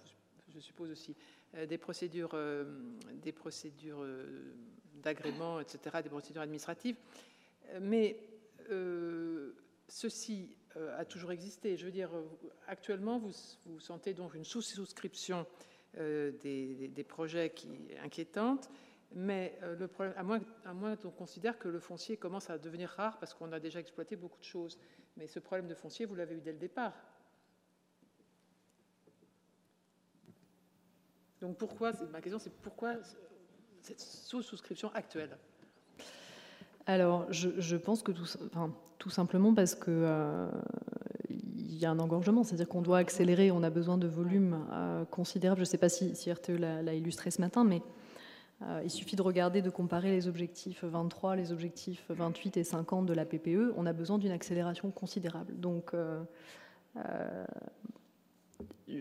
je suppose aussi, euh, des procédures, euh, des procédures euh, d'agrément, etc., des procédures administratives. Mais ceci a toujours existé. Je veux dire, actuellement, vous, vous sentez donc une sous-souscription des, projets qui est inquiétante. Mais le problème, à moins qu'on considère que le foncier commence à devenir rare parce qu'on a déjà exploité beaucoup de choses. Mais ce problème de foncier, vous l'avez eu dès le départ. Donc pourquoi, ma question c'est pourquoi cette sous-souscription actuelle? Alors, je, pense que tout, tout, simplement parce que euh, y a un engorgement, c'est-à-dire qu'on doit accélérer, on a besoin de volumes euh, considérables. Je ne sais pas si, si RTE l'a illustré ce matin, mais euh, il suffit de regarder, de comparer les objectifs 23, les objectifs 28 et 50 de la PPE. On a besoin d'une accélération considérable. Donc,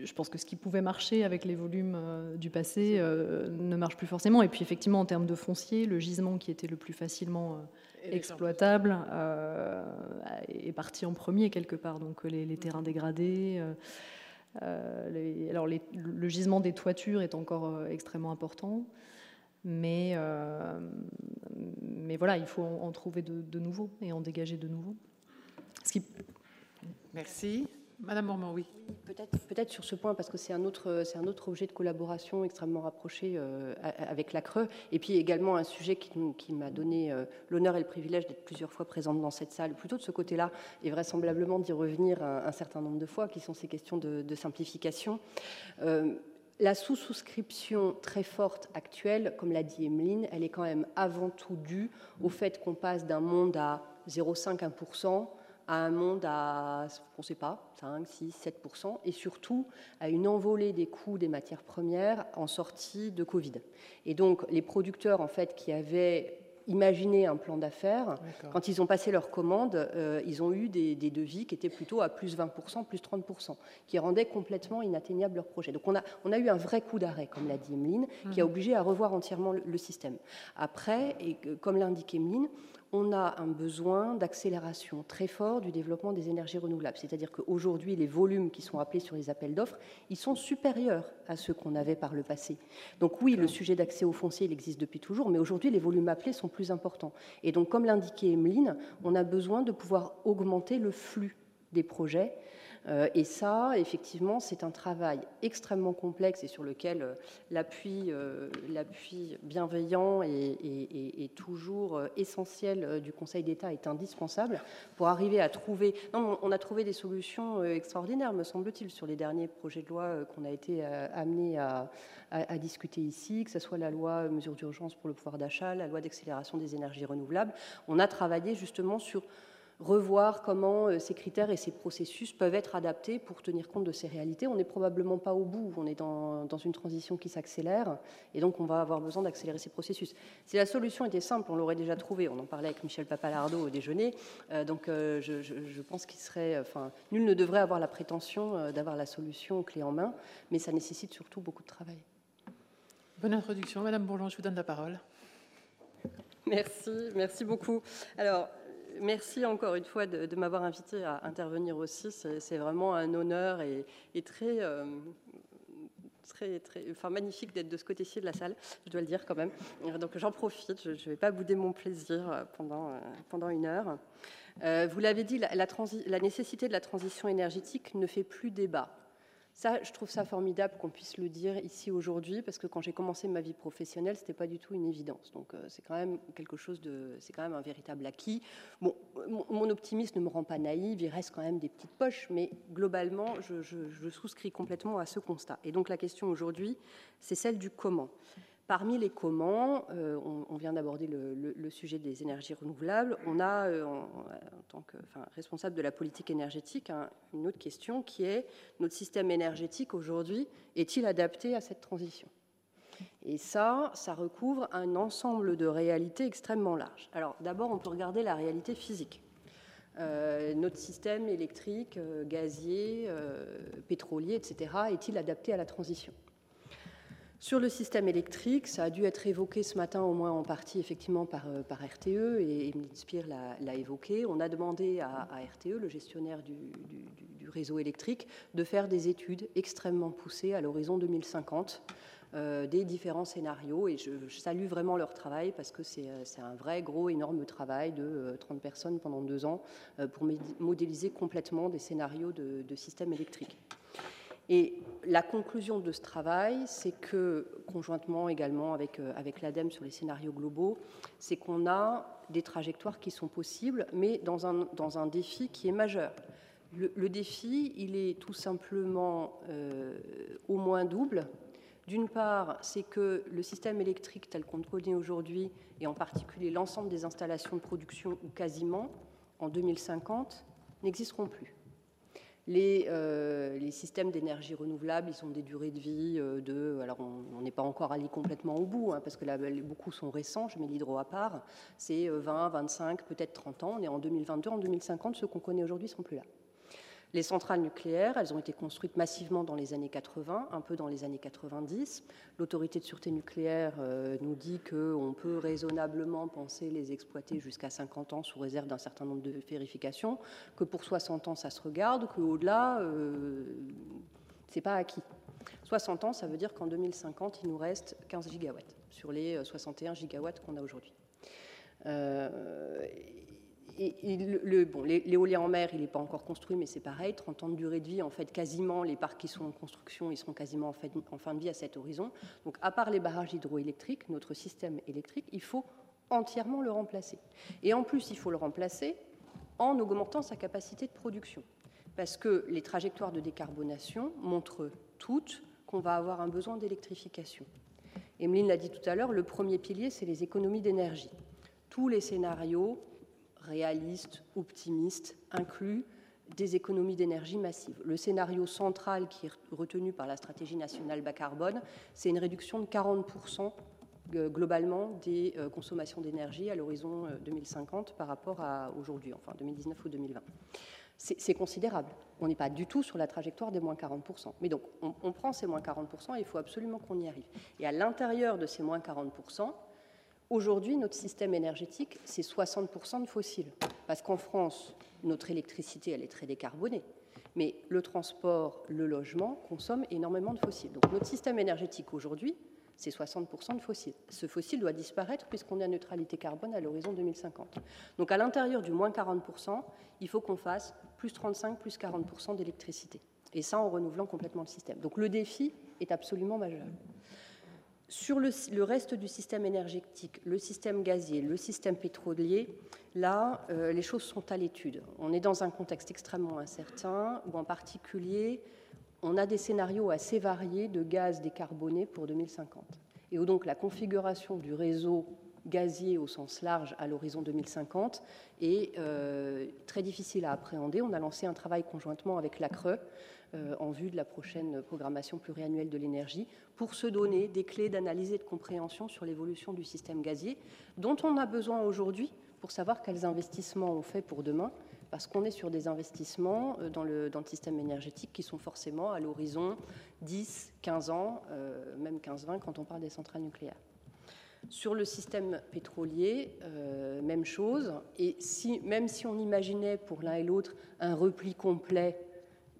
je pense que ce qui pouvait marcher avec les volumes euh, du passé euh, ne marche plus forcément. Et puis effectivement, en termes de foncier, le gisement qui était le plus facilement euh, exploitable est parti en premier quelque part. Donc les, terrains dégradés. alors le gisement des toitures est encore extrêmement important. Mais, mais voilà, il faut en, trouver de, de nouveaux et en dégager de nouveaux. Ce qui... Merci. Madame Mormand, oui. Peut-être peut sur ce point, parce que c'est un, autre, un autre objet de collaboration extrêmement rapproché euh, avec la Creux, et puis également un sujet qui, m'a donné euh, l'honneur et le privilège d'être plusieurs fois présente dans cette salle, plutôt de ce côté-là, et vraisemblablement d'y revenir un, certain nombre de fois, qui sont ces questions de, simplification. Euh, la sous-souscription très forte actuelle, comme l'a dit Emeline, elle est quand même avant tout due au fait qu'on passe d'un monde à 0,5 1 à un monde à, on ne sait pas, 5, 6, 7 et surtout à une envolée des coûts des matières premières en sortie de Covid. Et donc, les producteurs, en fait, qui avaient imaginé un plan d'affaires, quand ils ont passé leur commande, euh, ils ont eu des, devis qui étaient plutôt à plus 20%, plus 30%, qui rendaient complètement inatteignable leur projet. Donc on a, on a eu un vrai coup d'arrêt, comme l'a dit Emeline, qui a mhm. obligé à revoir entièrement le, le système. Après, et comme l'indique Emeline, on a un besoin d'accélération très fort du développement des énergies renouvelables. C'est-à-dire qu'aujourd'hui, les volumes qui sont appelés sur les appels d'offres, ils sont supérieurs à ceux qu'on avait par le passé. Donc oui, le sujet d'accès au foncier, il existe depuis toujours, mais aujourd'hui, les volumes appelés sont plus importants. Et donc, comme l'indiquait Emeline, on a besoin de pouvoir augmenter le flux des projets et ça, effectivement, c'est un travail extrêmement complexe et sur lequel euh, euh, l'appui bienveillant et, toujours essentiel du Conseil d'État est indispensable pour arriver à trouver. Non, on a trouvé des solutions extraordinaires, me semble-t-il, sur les derniers projets de loi qu'on a été amenés à, à, discuter ici, que ce soit la loi mesures d'urgence pour le pouvoir d'achat, la loi d'accélération des énergies renouvelables. On a travaillé justement sur revoir comment euh, ces critères et ces processus peuvent être adaptés pour tenir compte de ces réalités. On n'est probablement pas au bout, on est dans, une transition qui s'accélère, et donc on va avoir besoin d'accélérer ces processus. Si la solution était simple, on l'aurait déjà trouvée. On en parlait avec Michel Papalardo au déjeuner, euh, donc euh, je, pense qu'il serait, enfin, nul ne devrait avoir la prétention d'avoir la solution clé en main, mais ça nécessite surtout beaucoup de travail. Bonne introduction, Madame Bourlon, je vous donne la parole. Merci, merci beaucoup. Alors, merci encore une fois de, m'avoir invité à intervenir aussi. C'est vraiment un honneur et, très, euh, très, très, magnifique d'être de ce côté-ci de la salle, je dois le dire quand même. Donc j'en profite, je ne vais pas bouder mon plaisir pendant, pendant une heure. vous l'avez dit, la nécessité de la transition énergétique ne fait plus débat. Ça, je trouve ça formidable qu'on puisse le dire ici aujourd'hui, parce que quand j'ai commencé ma vie professionnelle, c'était pas du tout une évidence. Donc, euh, c'est quand même quelque chose de, c'est quand même un véritable acquis. Bon, mon, optimisme ne me rend pas naïve, il reste quand même des petites poches, mais globalement, je, je souscris complètement à ce constat. Et donc, la question aujourd'hui, c'est celle du comment. Parmi les comment, euh, on, vient d'aborder le, sujet des énergies renouvelables, on a, euh, en, tant que responsable de la politique énergétique, une autre question qui est notre système énergétique aujourd'hui est-il adapté à cette transition? Et ça, ça recouvre un ensemble de réalités extrêmement larges. Alors d'abord, on peut regarder la réalité physique. Euh, notre système électrique, gazier, pétrolier, etc., est-il adapté à la transition? Sur le système électrique, ça a dû être évoqué ce matin, au moins en partie, effectivement, par, euh, RTE, et Emeline Spire l'a évoqué. On a demandé à, RTE, le gestionnaire du, réseau électrique, de faire des études extrêmement poussées à l'horizon 2050 euh, des différents scénarios. Et je, salue vraiment leur travail parce que c'est euh, un vrai, gros, énorme travail de 30 personnes pendant deux ans pour modéliser complètement des scénarios de système électrique. Et la conclusion de ce travail, c'est que, conjointement également avec, euh, avec l'ADEME sur les scénarios globaux, c'est qu'on a des trajectoires qui sont possibles, mais dans un, défi qui est majeur. Le, défi, il est tout simplement euh, au moins double. D'une part, c'est que le système électrique tel qu'on le connaît aujourd'hui, et en particulier l'ensemble des installations de production, ou quasiment, en 2050, n'existeront plus. Euh, les, systèmes d'énergie renouvelable, ils ont des durées de vie euh, de. Alors, on n'est pas encore allé complètement au bout, hein, parce que beaucoup sont récents, je mets l'hydro à part. C'est 20, euh, 25, peut-être 30 ans. On est en 2022, en 2050, ceux qu'on connaît aujourd'hui sont plus là. Les centrales nucléaires, elles ont été construites massivement dans les années 80, un peu dans les années 90. L'autorité de sûreté nucléaire euh, nous dit qu'on peut raisonnablement penser les exploiter jusqu'à 50 ans sous réserve d'un certain nombre de vérifications, que pour 60 ans ça se regarde, qu'au-delà, euh, c'est pas acquis. 60 ans, ça veut dire qu'en 2050, il nous reste 15 gigawatts sur les 61 euh, gigawatts qu'on a aujourd'hui. Euh, et, bon, l'éolien en mer, il n'est pas encore construit, mais c'est pareil, 30 ans de durée de vie, en fait, quasiment, les parcs qui sont en construction, ils seront quasiment en, en fin de vie à cet horizon. Donc, à part les barrages hydroélectriques, notre système électrique, il faut entièrement le remplacer. Et en plus, il faut le remplacer en augmentant sa capacité de production. Parce que les trajectoires de décarbonation montrent toutes qu'on va avoir un besoin d'électrification. Emeline l'a dit tout à l'heure, le premier pilier, c'est les économies d'énergie. Tous les scénarios réaliste, optimiste, inclut des économies d'énergie massives. Le scénario central qui est retenu par la stratégie nationale bas carbone, c'est une réduction de 40% euh, globalement des euh, consommations d'énergie à l'horizon 2050 euh, par rapport à aujourd'hui, enfin 2019 ou 2020. C'est considérable. On n'est pas du tout sur la trajectoire des moins 40%. Mais donc, on, on prend ces moins 40% et il faut absolument qu'on y arrive. Et à l'intérieur de ces moins 40%, Aujourd'hui, notre système énergétique, c'est 60% de fossiles. Parce qu'en France, notre électricité, elle est très décarbonée. Mais le transport, le logement consomment énormément de fossiles. Donc notre système énergétique aujourd'hui, c'est 60% de fossiles. Ce fossile doit disparaître puisqu'on est à neutralité carbone à l'horizon 2050. Donc à l'intérieur du moins 40%, il faut qu'on fasse plus 35, plus 40% d'électricité. Et ça en renouvelant complètement le système. Donc le défi est absolument majeur. Sur le, reste du système énergétique, le système gazier, le système pétrolier, là, euh, les choses sont à l'étude. On est dans un contexte extrêmement incertain, où en particulier, on a des scénarios assez variés de gaz décarboné pour 2050. Et où donc la configuration du réseau gazier au sens large à l'horizon 2050 est euh, très difficile à appréhender. On a lancé un travail conjointement avec l'ACRE en vue de la prochaine programmation pluriannuelle de l'énergie pour se donner des clés d'analyse et de compréhension sur l'évolution du système gazier dont on a besoin aujourd'hui pour savoir quels investissements on fait pour demain parce qu'on est sur des investissements euh, dans le, dans le, système énergétique qui sont forcément à l'horizon 10, 15 ans, euh, même 15-20 quand on parle des centrales nucléaires. Sur le système pétrolier, même chose. Et si, même si on imaginait pour l'un et l'autre un repli complet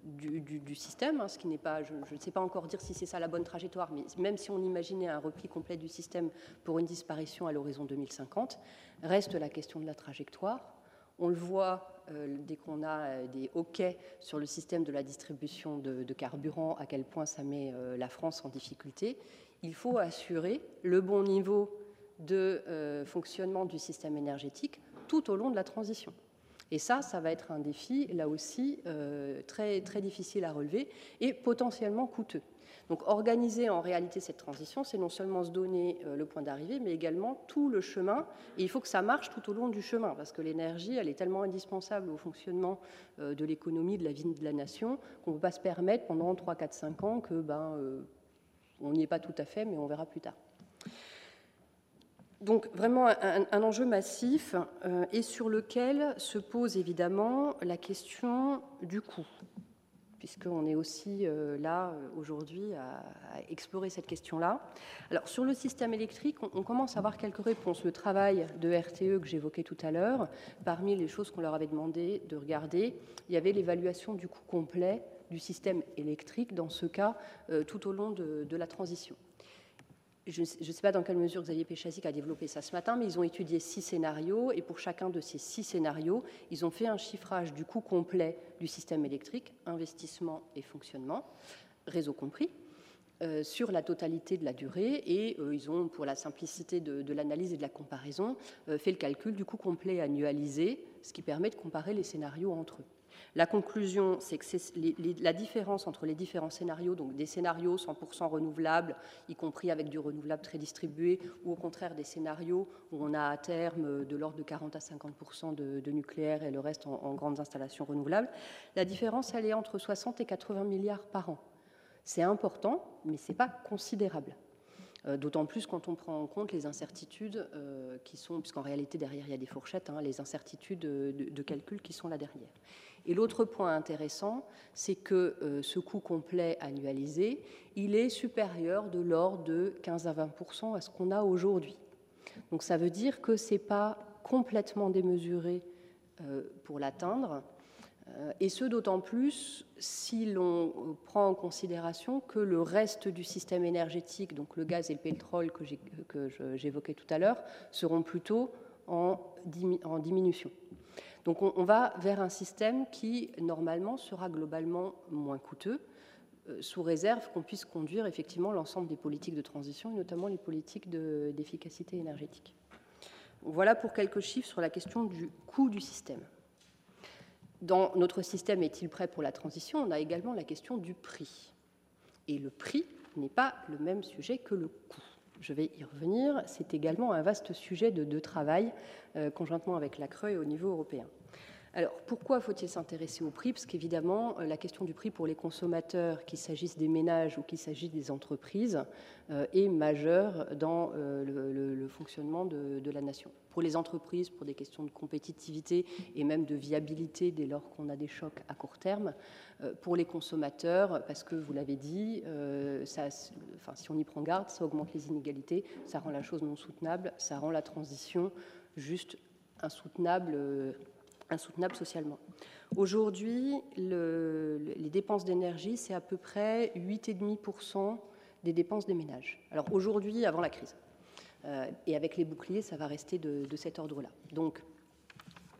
du, système, hein, ce qui n'est pas, je, ne sais pas encore dire si c'est ça la bonne trajectoire, mais même si on imaginait un repli complet du système pour une disparition à l'horizon 2050, reste la question de la trajectoire. On le voit euh, dès qu'on a euh, des hoquets sur le système de la distribution de, carburant, à quel point ça met euh, la France en difficulté. Il faut assurer le bon niveau de fonctionnement du système énergétique tout au long de la transition. Et ça, ça va être un défi, là aussi, euh, très, très difficile à relever et potentiellement coûteux. Donc organiser en réalité cette transition, c'est non seulement se donner euh, le point d'arrivée, mais également tout le chemin. Et il faut que ça marche tout au long du chemin, parce que l'énergie, elle est tellement indispensable au fonctionnement euh, de l'économie, de la vie de la nation, qu'on ne peut pas se permettre pendant 3, 4, 5 ans que ben, on n'y est pas tout à fait, mais on verra plus tard. Donc vraiment un, enjeu massif euh, et sur lequel se pose évidemment la question du coût, puisqu'on est aussi euh, là euh, aujourd'hui à, explorer cette question-là. Alors sur le système électrique, on, commence à avoir quelques réponses. Le travail de RTE que j'évoquais tout à l'heure, parmi les choses qu'on leur avait demandé de regarder, il y avait l'évaluation du coût complet du système électrique, dans ce cas, tout au long de la transition je ne sais pas dans quelle mesure Xavier Péchazic a développé ça ce matin, mais ils ont étudié six scénarios et pour chacun de ces six scénarios, ils ont fait un chiffrage du coût complet du système électrique, investissement et fonctionnement, réseau compris, euh, sur la totalité de la durée et euh, ils ont, pour la simplicité de, l'analyse et de la comparaison, euh, fait le calcul du coût complet annualisé, ce qui permet de comparer les scénarios entre eux. La conclusion, c'est que la différence entre les différents scénarios, donc des scénarios 100% renouvelables, y compris avec du renouvelable très distribué, ou au contraire des scénarios où on a à terme de l'ordre de 40 à 50% de, nucléaire et le reste en, en grandes installations renouvelables, la différence, elle est entre 60 et 80 milliards par an. C'est important, mais ce n'est pas considérable. Euh, d'autant plus quand on prend en compte les incertitudes euh, qui sont, puisqu'en réalité derrière il y a des fourchettes, hein, les incertitudes de, calcul qui sont là derrière. Et l'autre point intéressant, c'est que euh, ce coût complet annualisé, il est supérieur de l'ordre de 15 à 20 à ce qu'on a aujourd'hui. Donc ça veut dire que ce n'est pas complètement démesuré pour l'atteindre, et ce d'autant plus si l'on prend en considération que le reste du système énergétique, donc le gaz et le pétrole que j'évoquais tout à l'heure, seront plutôt en, diminution. Donc on, va vers un système qui, normalement, sera globalement moins coûteux, euh, sous réserve qu'on puisse conduire effectivement l'ensemble des politiques de transition, et notamment les politiques d'efficacité énergétique. Voilà pour quelques chiffres sur la question du coût du système dans notre système est-il prêt pour la transition? On a également la question du prix. Et le prix n'est pas le même sujet que le coût. Je vais y revenir. C'est également un vaste sujet de, travail euh, conjointement avec la CRE au niveau européen. Alors, pourquoi faut-il s'intéresser au prix? Parce qu'évidemment, euh, la question du prix pour les consommateurs, qu'il s'agisse des ménages ou qu'il s'agisse des entreprises, euh, est majeure dans euh, le, fonctionnement de, la nation. Pour les entreprises, pour des questions de compétitivité et même de viabilité dès lors qu'on a des chocs à court terme. Pour les consommateurs, parce que vous l'avez dit, si on y prend garde, ça augmente les inégalités, ça rend la chose non soutenable, ça rend la transition juste insoutenable insoutenable socialement. Aujourd'hui, les dépenses d'énergie, c'est à peu près 8,5% des dépenses des ménages. Alors aujourd'hui, avant la crise. Euh, et avec les boucliers, ça va rester de, de cet ordre-là. Donc,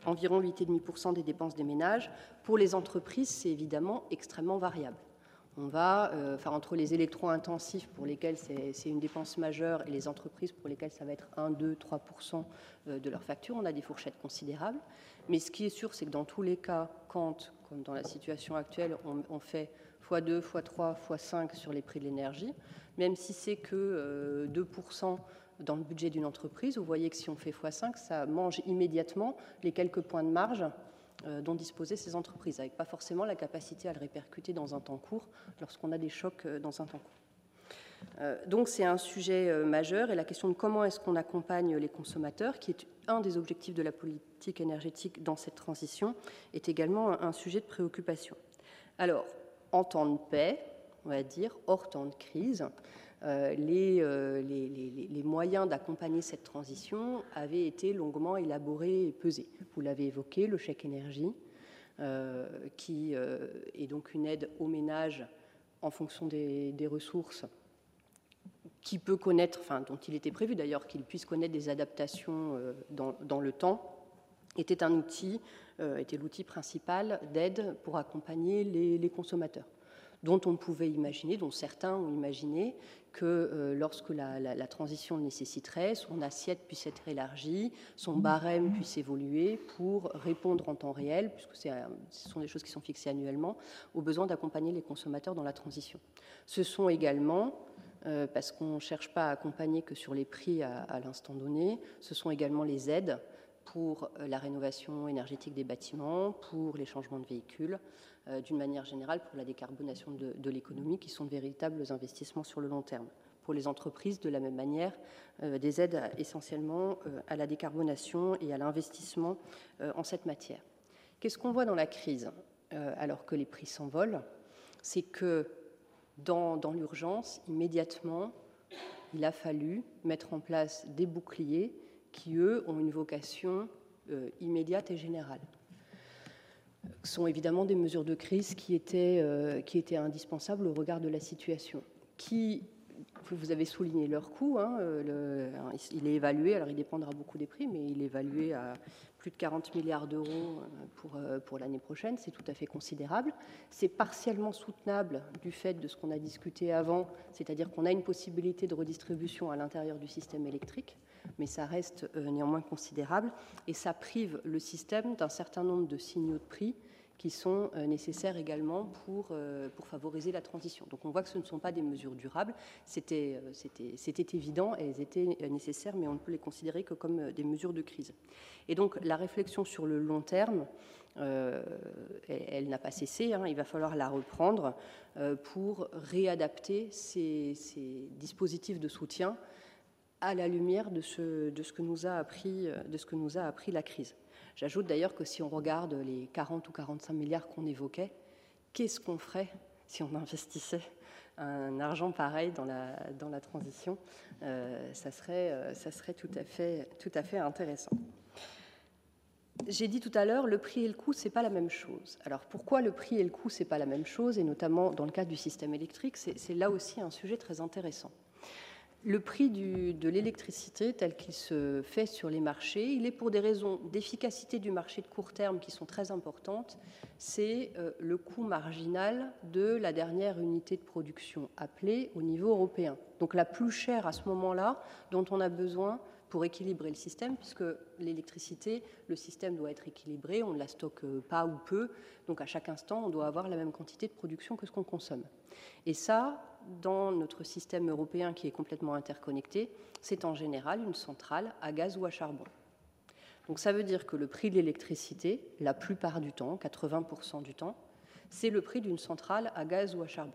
environ 8,5% des dépenses des ménages. Pour les entreprises, c'est évidemment extrêmement variable on va, euh, enfin, entre les électro-intensifs pour lesquels c'est une dépense majeure et les entreprises pour lesquelles ça va être 1, 2, 3 de leur facture, on a des fourchettes considérables. Mais ce qui est sûr, c'est que dans tous les cas, quand, comme dans la situation actuelle, on, fait x2, x3, x5 sur les prix de l'énergie, même si c'est que 2 euh, dans le budget d'une entreprise, vous voyez que si on fait x5, ça mange immédiatement les quelques points de marge dont disposaient ces entreprises, avec pas forcément la capacité à le répercuter dans un temps court lorsqu'on a des chocs euh, dans un temps court. Euh, donc c'est un sujet majeur et la question de comment est-ce qu'on accompagne les consommateurs, qui est un des objectifs de la politique énergétique dans cette transition, est également un sujet de préoccupation. Alors, en temps de paix, on va dire, hors temps de crise, euh, euh, les, les, moyens d'accompagner cette transition avaient été longuement élaborés et pesés. Vous l'avez évoqué, le chèque énergie, qui est donc une aide aux ménages en fonction des, ressources qui peut connaître, dont il était prévu d'ailleurs qu'il puisse connaître des adaptations dans, le temps, était un outil, était l'outil principal d'aide pour accompagner les consommateurs dont on pouvait imaginer, dont certains ont imaginé, que euh, lorsque la, transition le nécessiterait, son assiette puisse être élargie, son barème puisse évoluer pour répondre en temps réel, puisque ce sont des choses qui sont fixées annuellement, aux besoins d'accompagner les consommateurs dans la transition. Ce sont également, euh, parce qu'on ne cherche pas à accompagner que sur les prix à, à l'instant donné, ce sont également les aides pour euh, la rénovation énergétique des bâtiments, pour les changements de véhicules, euh, d'une manière générale pour la décarbonation de, l'économie, qui sont de véritables investissements sur le long terme. Pour les entreprises, de la même manière, euh, des aides essentiellement à la décarbonation et à l'investissement en cette matière. Qu'est-ce qu'on voit dans la crise alors que les prix s'envolent? C'est que dans l'urgence, immédiatement, il a fallu mettre en place des boucliers qui, eux, ont une vocation immédiate et générale. Sont évidemment des mesures de crise qui étaient, euh, qui étaient indispensables au regard de la situation, qui, vous avez souligné leur coût, hein, euh, il est évalué, alors il dépendra beaucoup des prix, mais il est évalué à plus de 40 milliards d'euros euh, pour, pour l'année prochaine, c'est tout à fait considérable. C'est partiellement soutenable du fait de ce qu'on a discuté avant, c'est-à-dire qu'on a une possibilité de redistribution à l'intérieur du système électrique mais ça reste euh, néanmoins considérable et ça prive le système d'un certain nombre de signaux de prix qui sont euh, nécessaires également pour, euh, pour favoriser la transition. Donc on voit que ce ne sont pas des mesures durables, c'était évident et elles étaient nécessaires, mais on ne peut les considérer que comme des mesures de crise. Et donc la réflexion sur le long terme, elle, n'a pas cessé, hein. il va falloir la reprendre pour réadapter ces, ces dispositifs de soutien à la lumière de ce, de ce, que, nous a appris, la crise. J'ajoute d'ailleurs que si on regarde les 40 ou 45 milliards qu'on évoquait, qu'est-ce qu'on ferait si on investissait un argent pareil dans la, transition euh, ça, serait, euh, ça serait tout à fait, tout à fait intéressant. J'ai dit tout à l'heure, le prix et le coût, c'est pas la même chose. Alors pourquoi le prix et le coût, c'est pas la même chose, et notamment dans le cas du système électrique, c'est là aussi un sujet très intéressant. Le prix de l'électricité tel qu'il se fait sur les marchés, il est pour des raisons d'efficacité du marché de court terme qui sont très importantes. C'est euh, le coût marginal de la dernière unité de production appelée au niveau européen. Donc la plus chère à ce moment-là dont on a besoin pour équilibrer le système, puisque l'électricité, le système doit être équilibré, on ne la stocke pas ou peu, donc à chaque instant, on doit avoir la même quantité de production que ce qu'on consomme. Et ça, dans notre système européen qui est complètement interconnecté, c'est en général une centrale à gaz ou à charbon. Donc ça veut dire que le prix de l'électricité, la plupart du temps, 80% du temps, c'est le prix d'une centrale à gaz ou à charbon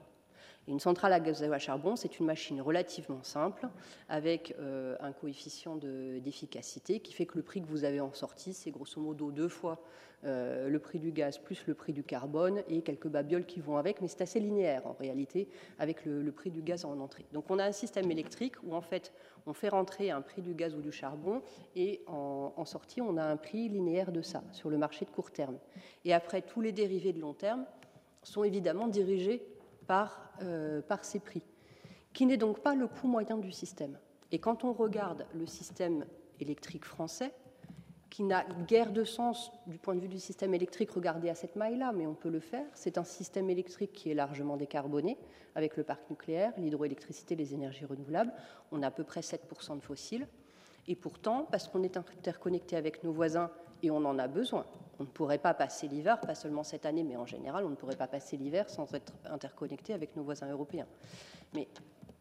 une centrale à gaz à charbon, c'est une machine relativement simple avec euh, un coefficient d'efficacité qui fait que le prix que vous avez en sortie, c'est grosso modo deux fois euh, le prix du gaz plus le prix du carbone et quelques babioles qui vont avec, mais c'est assez linéaire en réalité avec le, prix du gaz en entrée. Donc on a un système électrique où en fait on fait rentrer un prix du gaz ou du charbon et en sortie on a un prix linéaire de ça sur le marché de court terme. Et après tous les dérivés de long terme sont évidemment dirigés par, euh, par ces prix, qui n'est donc pas le coût moyen du système. Et quand on regarde le système électrique français, qui n'a guère de sens du point de vue du système électrique regardé à cette maille-là, mais on peut le faire. C'est un système électrique qui est largement décarboné avec le parc nucléaire, l'hydroélectricité, les énergies renouvelables. On a à peu près 7% de fossiles. Et pourtant, parce qu'on est interconnecté avec nos voisins et on en a besoin. On ne pourrait pas passer l'hiver, pas seulement cette année, mais en général, on ne pourrait pas passer l'hiver sans être interconnecté avec nos voisins européens. Mais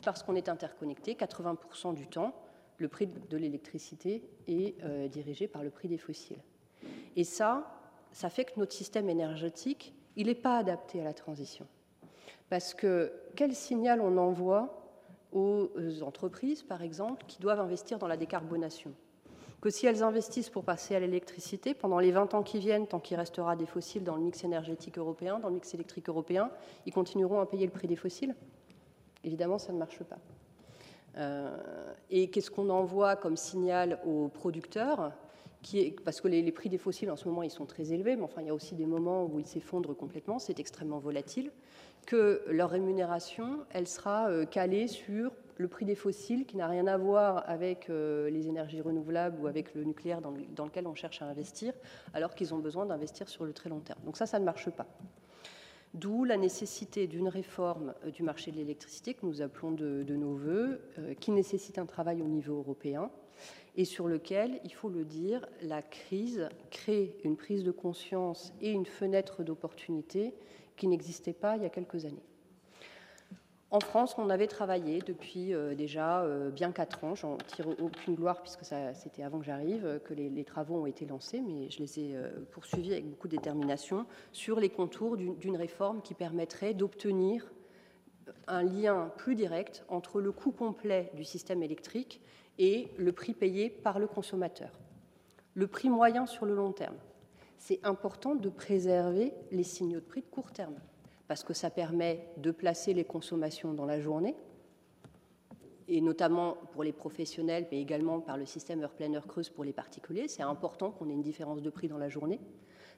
parce qu'on est interconnecté, 80% du temps, le prix de l'électricité est euh, dirigé par le prix des fossiles. Et ça, ça fait que notre système énergétique, il n'est pas adapté à la transition. Parce que quel signal on envoie aux entreprises, par exemple, qui doivent investir dans la décarbonation? Que si elles investissent pour passer à l'électricité, pendant les 20 ans qui viennent, tant qu'il restera des fossiles dans le mix énergétique européen, dans le mix électrique européen, ils continueront à payer le prix des fossiles? Évidemment, ça ne marche pas. et qu'est-ce qu'on envoie comme signal aux producteurs parce que les, prix des fossiles en ce moment ils sont très élevés, mais enfin il y a aussi des moments où ils s'effondrent complètement, c'est extrêmement volatile, que leur rémunération elle sera calée sur le prix des fossiles qui n'a rien à voir avec euh, les énergies renouvelables ou avec le nucléaire dans, lequel on cherche à investir, alors qu'ils ont besoin d'investir sur le très long terme. Donc ça, ça ne marche pas. D'où la nécessité d'une réforme euh, du marché de l'électricité que nous appelons de, nos voeux, euh, qui nécessite un travail au niveau européen et sur lequel, il faut le dire, la crise crée une prise de conscience et une fenêtre d'opportunité qui n'existait pas il y a quelques années. En France, on avait travaillé depuis euh, déjà euh, bien quatre ans. J'en tire aucune gloire puisque c'était avant que j'arrive euh, que les, travaux ont été lancés, mais je les ai poursuivis avec beaucoup de détermination sur les contours d'une réforme qui permettrait d'obtenir un lien plus direct entre le coût complet du système électrique et le prix payé par le consommateur. Le prix moyen sur le long terme. C'est important de préserver les signaux de prix de court terme parce que ça permet de placer les consommations dans la journée, et notamment pour les professionnels, mais également par le système heure pleine, heure creuse pour les particuliers. C'est important qu'on ait une différence de prix dans la journée.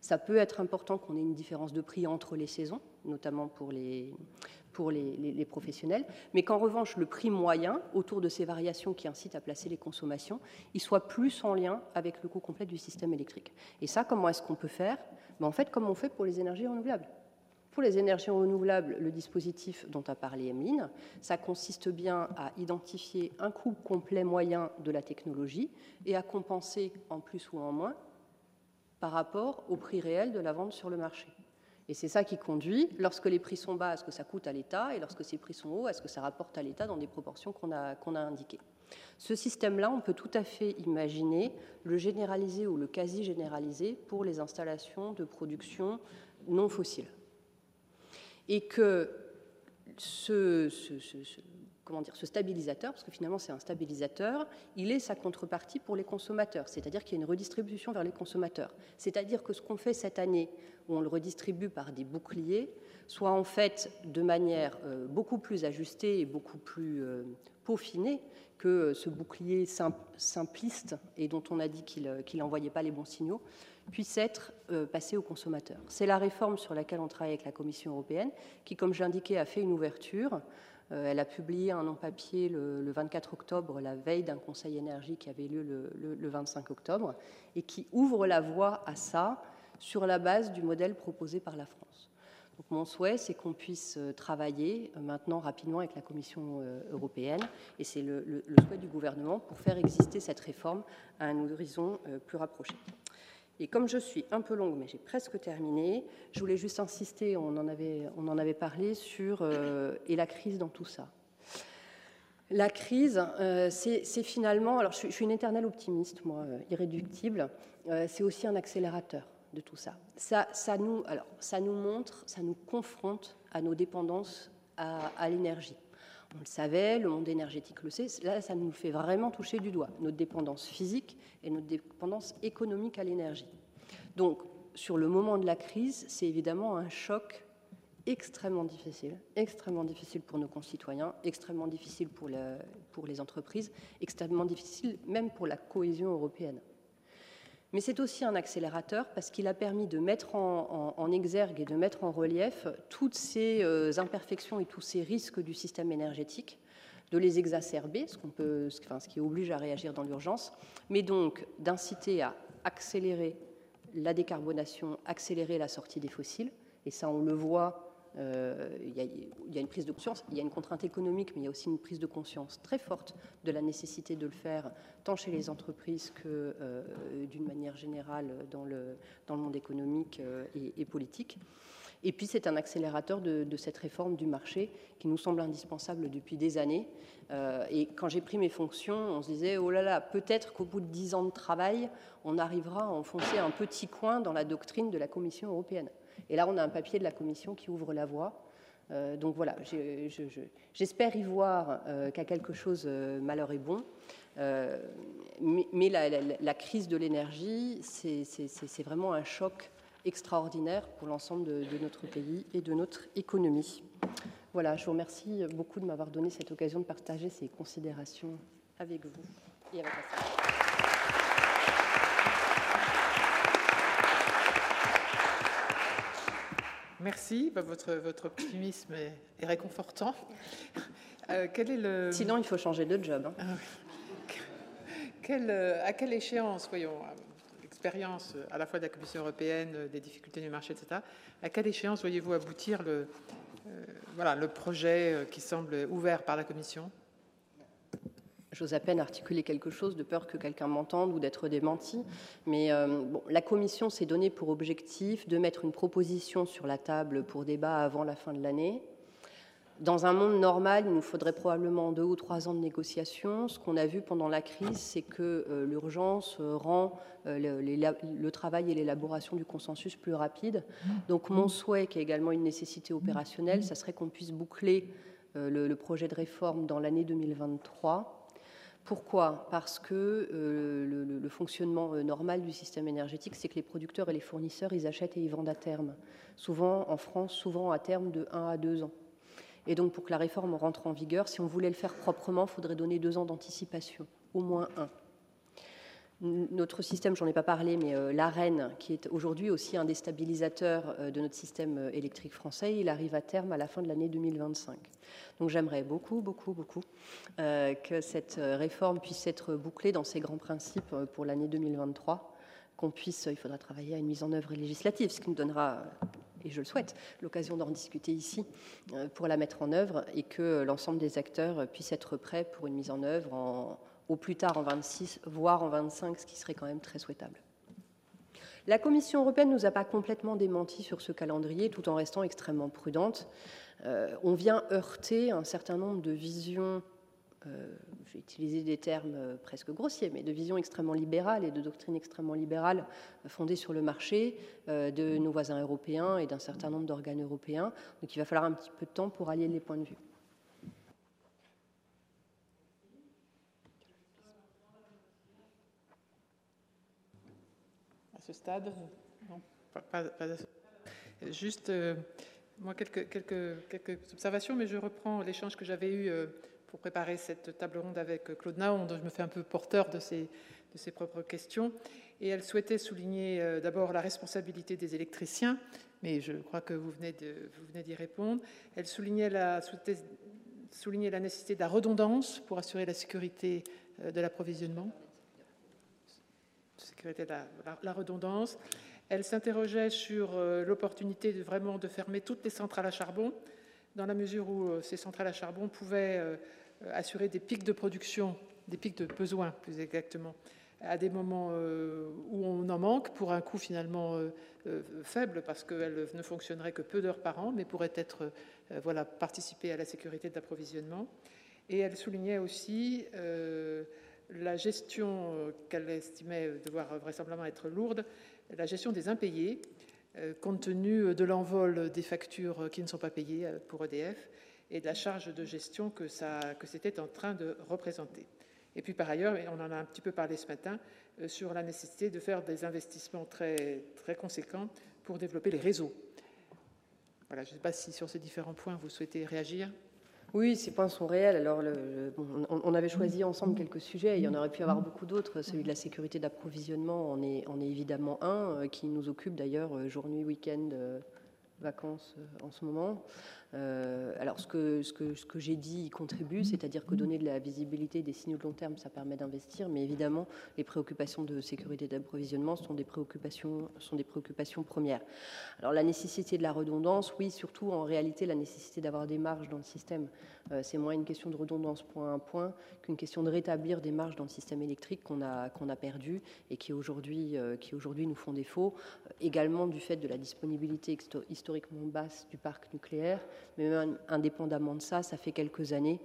Ça peut être important qu'on ait une différence de prix entre les saisons, notamment pour les, pour les, professionnels, mais qu'en revanche, le prix moyen, autour de ces variations qui incitent à placer les consommations, il soit plus en lien avec le coût complet du système électrique. Et ça, comment est-ce qu'on peut faire? Ben, En fait, comme on fait pour les énergies renouvelables. Pour les énergies renouvelables, le dispositif dont a parlé Emeline, ça consiste bien à identifier un coût complet moyen de la technologie et à compenser en plus ou en moins par rapport au prix réel de la vente sur le marché. Et c'est ça qui conduit, lorsque les prix sont bas, à ce que ça coûte à l'État, et lorsque ces prix sont hauts, à ce que ça rapporte à l'État dans des proportions qu'on a, a indiquées. Ce système-là, on peut tout à fait imaginer le généraliser ou le quasi-généraliser pour les installations de production non fossiles et que ce, stabilisateur, parce que finalement c'est un stabilisateur, il est sa contrepartie pour les consommateurs, c'est-à-dire qu'il y a une redistribution vers les consommateurs. C'est-à-dire que ce qu'on fait cette année, où on le redistribue par des boucliers, soit en fait de manière euh, beaucoup plus ajustée et beaucoup plus euh, peaufinée que ce bouclier simpliste et dont on a dit qu'il n'envoyait pas les bons signaux, puisse être euh, aux consommateurs. C'est la réforme sur laquelle on travaille avec la Commission européenne, qui, comme je l'indiquais, a fait une ouverture. Euh, elle a publié un non-papier le, 24 octobre, la veille d'un Conseil énergie qui avait lieu le, 25 octobre, et qui ouvre la voie à ça sur la base du modèle proposé par la France. Donc mon souhait, c'est qu'on puisse euh, travailler maintenant rapidement avec la Commission européenne, et c'est le, le, souhait du gouvernement pour faire exister cette réforme à un horizon plus rapproché. Et comme je suis un peu longue, mais j'ai presque terminé, je voulais juste insister, on en avait, on en avait parlé, sur euh, et la crise dans tout ça. La crise, euh, c'est finalement, alors je, suis une éternelle optimiste, moi, euh, irréductible, c'est aussi un accélérateur de tout ça. Ça, ça, nous, alors, ça nous montre, ça nous confronte à nos dépendances à, à l'énergie. On le savait, le monde énergétique le sait, là ça nous fait vraiment toucher du doigt, notre dépendance physique et notre dépendance économique à l'énergie. Donc sur le moment de la crise, c'est évidemment un choc extrêmement difficile, extrêmement difficile pour nos concitoyens, extrêmement difficile pour, pour les entreprises, extrêmement difficile même pour la cohésion européenne. Mais c'est aussi un accélérateur parce qu'il a permis de mettre en, exergue et de mettre en relief toutes ces euh, imperfections et tous ces risques du système énergétique, de les exacerber, ce, ce qui oblige à réagir dans l'urgence, mais donc d'inciter à accélérer la décarbonation, accélérer la sortie des fossiles. Et ça, on le voit euh, il, y a, une prise de conscience, il y a une contrainte économique, mais il y a aussi une prise de conscience très forte de la nécessité de le faire, tant chez les entreprises que euh, d'une manière générale dans le, dans le monde économique euh, et, politique. Et puis c'est un accélérateur de, cette réforme du marché qui nous semble indispensable depuis des années. et quand j'ai pris mes fonctions, on se disait, oh là là, peut-être qu'au bout de dix ans de travail, on arrivera à enfoncer un petit coin dans la doctrine de la Commission européenne. Et là, on a un papier de la Commission qui ouvre la voie. Euh, donc voilà, j'espère y voir euh, qu'à quelque chose, euh, malheur est bon. mais, la, crise de l'énergie, c'est vraiment un choc extraordinaire pour l'ensemble de, notre pays et de notre économie. Voilà, je vous remercie beaucoup de m'avoir donné cette occasion de partager ces considérations avec vous et Merci, bah, votre, votre optimisme est, réconfortant. Euh, quel est le... Sinon, il faut changer de job. Hein. Ah euh, à quelle échéance, voyons, euh, l'expérience à la fois de la Commission européenne, des difficultés du marché, etc., à quelle échéance voyez-vous aboutir le, voilà, le projet qui semble ouvert par la Commission? J'ose à peine articuler quelque chose de peur que quelqu'un m'entende ou d'être démenti. Mais bon, la Commission s'est donnée pour objectif de mettre une proposition sur la table pour débat avant la fin de l'année. Dans un monde normal, il nous faudrait probablement deux ou trois ans de négociations. Ce qu'on a vu pendant la crise, c'est que euh, l'urgence euh, rend euh, le, travail et l'élaboration du consensus plus rapide. Donc mon souhait, qui est également une nécessité opérationnelle, ça serait qu'on puisse boucler le, projet de réforme dans l'année 2023. Pourquoi? Parce que le, fonctionnement normal du système énergétique, c'est que les producteurs et les fournisseurs, ils achètent et ils vendent à terme. Souvent en France, souvent à terme de 1 à 2 ans. Et donc, pour que la réforme rentre en vigueur, si on voulait le faire proprement, il faudrait donner deux ans d'anticipation, au moins un. Notre système, j'en ai pas parlé, mais euh, l'AREN, qui est aujourd'hui aussi un des stabilisateurs euh, de notre système euh, électrique français, il arrive à terme à la fin de l'année 2025. Donc j'aimerais beaucoup, beaucoup, beaucoup que cette réforme puisse être bouclée dans ses grands principes pour l'année 2023, qu'on puisse, il faudra travailler à une mise en œuvre législative, ce qui nous donnera et je le souhaite, l'occasion d'en discuter ici pour la mettre en œuvre et que l'ensemble des acteurs puissent être prêts pour une mise en œuvre au plus tard en 26, voire en 25, ce qui serait quand même très souhaitable. La Commission européenne ne nous a pas complètement démenti sur ce calendrier tout en restant extrêmement prudente. Euh, on vient heurter un certain nombre de visions euh, j'ai utilisé des termes euh, presque grossiers, mais de vision extrêmement libérale et de doctrine extrêmement libérale euh, fondée sur le marché de nos voisins européens et d'un certain nombre d'organes européens. Donc il va falloir un petit peu de temps pour allier les points de vue. Stade Juste, moi, quelques, quelques, quelques, observations, mais je reprends l'échange que j'avais eu pour préparer cette table ronde avec Claude Naon, dont je me fais un peu porteur de ses, de ses propres questions. Et elle souhaitait souligner euh, d'abord la responsabilité des électriciens, mais je crois que vous venez, d'y répondre. Elle soulignait la, soulignait la nécessité de la redondance pour assurer la sécurité euh, de l'approvisionnement. Sécurité de la, redondance. Elle s'interrogeait sur euh, l'opportunité de vraiment de fermer toutes les centrales à charbon, dans la mesure où ces centrales à charbon pouvaient euh, assurer des pics de production, des pics de besoins plus exactement, à des moments euh, où on en manque pour un coût finalement euh, faible parce qu'elle ne fonctionnerait que peu d'heures par an, mais pourrait être voilà participer à la sécurité d'approvisionnement. Et elle soulignait aussi la gestion qu'elle estimait devoir vraisemblablement être lourde, la gestion des impayés, compte tenu de l'envol des factures qui ne sont pas payées pour EDF et de la charge de gestion que, ça, que c'était en train de représenter. Et puis par ailleurs, on en a un petit peu parlé ce matin, euh, sur la nécessité de faire des investissements très, très conséquents pour développer les réseaux. Voilà, je ne sais pas si sur ces différents points vous souhaitez réagir. Oui, ces points sont réels. Alors, on, avait choisi ensemble quelques sujets. Il y en aurait pu y avoir beaucoup d'autres. Celui de la sécurité d'approvisionnement en est, est, évidemment un, euh, qui nous occupe d'ailleurs euh, jour, nuit, week-end, vacances en ce moment. Euh, alors, ce que, ce que, ce que j'ai dit y contribue, c'est-à-dire que donner de la visibilité des signaux de long terme, ça permet d'investir, mais évidemment, les préoccupations de sécurité d'approvisionnement sont des préoccupations, sont des préoccupations premières. Alors, la nécessité de la redondance, oui, surtout en réalité, la nécessité d'avoir des marges dans le système. Euh, c'est moins une question de redondance point à point qu'une question de rétablir des marges dans le système électrique qu'on a, qu'on a perdu et qui aujourd'hui, euh, qui aujourd'hui nous font défaut, également du fait de la disponibilité historiquement basse du parc nucléaire mais même indépendamment de ça, ça fait quelques années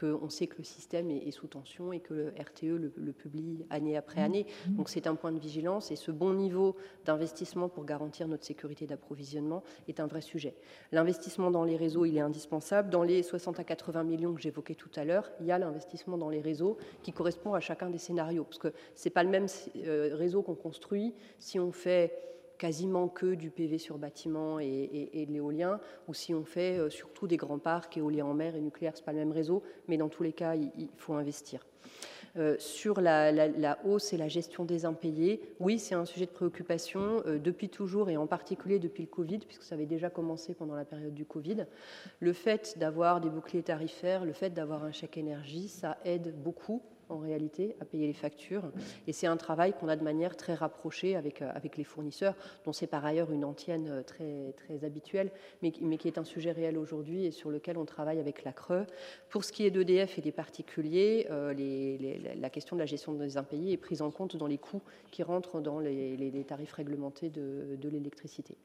qu'on sait que le système est, sous tension et que le RTE le, publie année après année. Mmh. Donc c'est un point de vigilance et ce bon niveau d'investissement pour garantir notre sécurité d'approvisionnement est un vrai sujet. L'investissement dans les réseaux, il est indispensable. Dans les 60 à 80 millions que j'évoquais tout à l'heure, il y a l'investissement dans les réseaux qui correspond à chacun des scénarios, parce que c'est pas le même euh, réseau qu'on construit si on fait quasiment que du PV sur bâtiment et, de l'éolien, ou si on fait surtout des grands parcs éoliens en mer et nucléaire, ce n'est pas le même réseau, mais dans tous les cas, il faut investir. Euh, sur la, hausse et la gestion des impayés, oui, c'est un sujet de préoccupation euh, depuis toujours et en particulier depuis le Covid, puisque ça avait déjà commencé pendant la période du Covid. Le fait d'avoir des boucliers tarifaires, le fait d'avoir un chèque énergie, ça aide beaucoup en réalité à payer les factures. Et c'est un travail qu'on a de manière très rapprochée avec, euh, avec les fournisseurs, dont c'est par ailleurs une antienne euh, très, très habituelle, mais, mais qui est un sujet réel aujourd'hui et sur lequel on travaille avec la Creux. Pour ce qui est d'EDF et des particuliers, euh, la question de la gestion des impayés est prise en compte dans les coûts qui rentrent dans les, tarifs réglementés de, de l'électricité.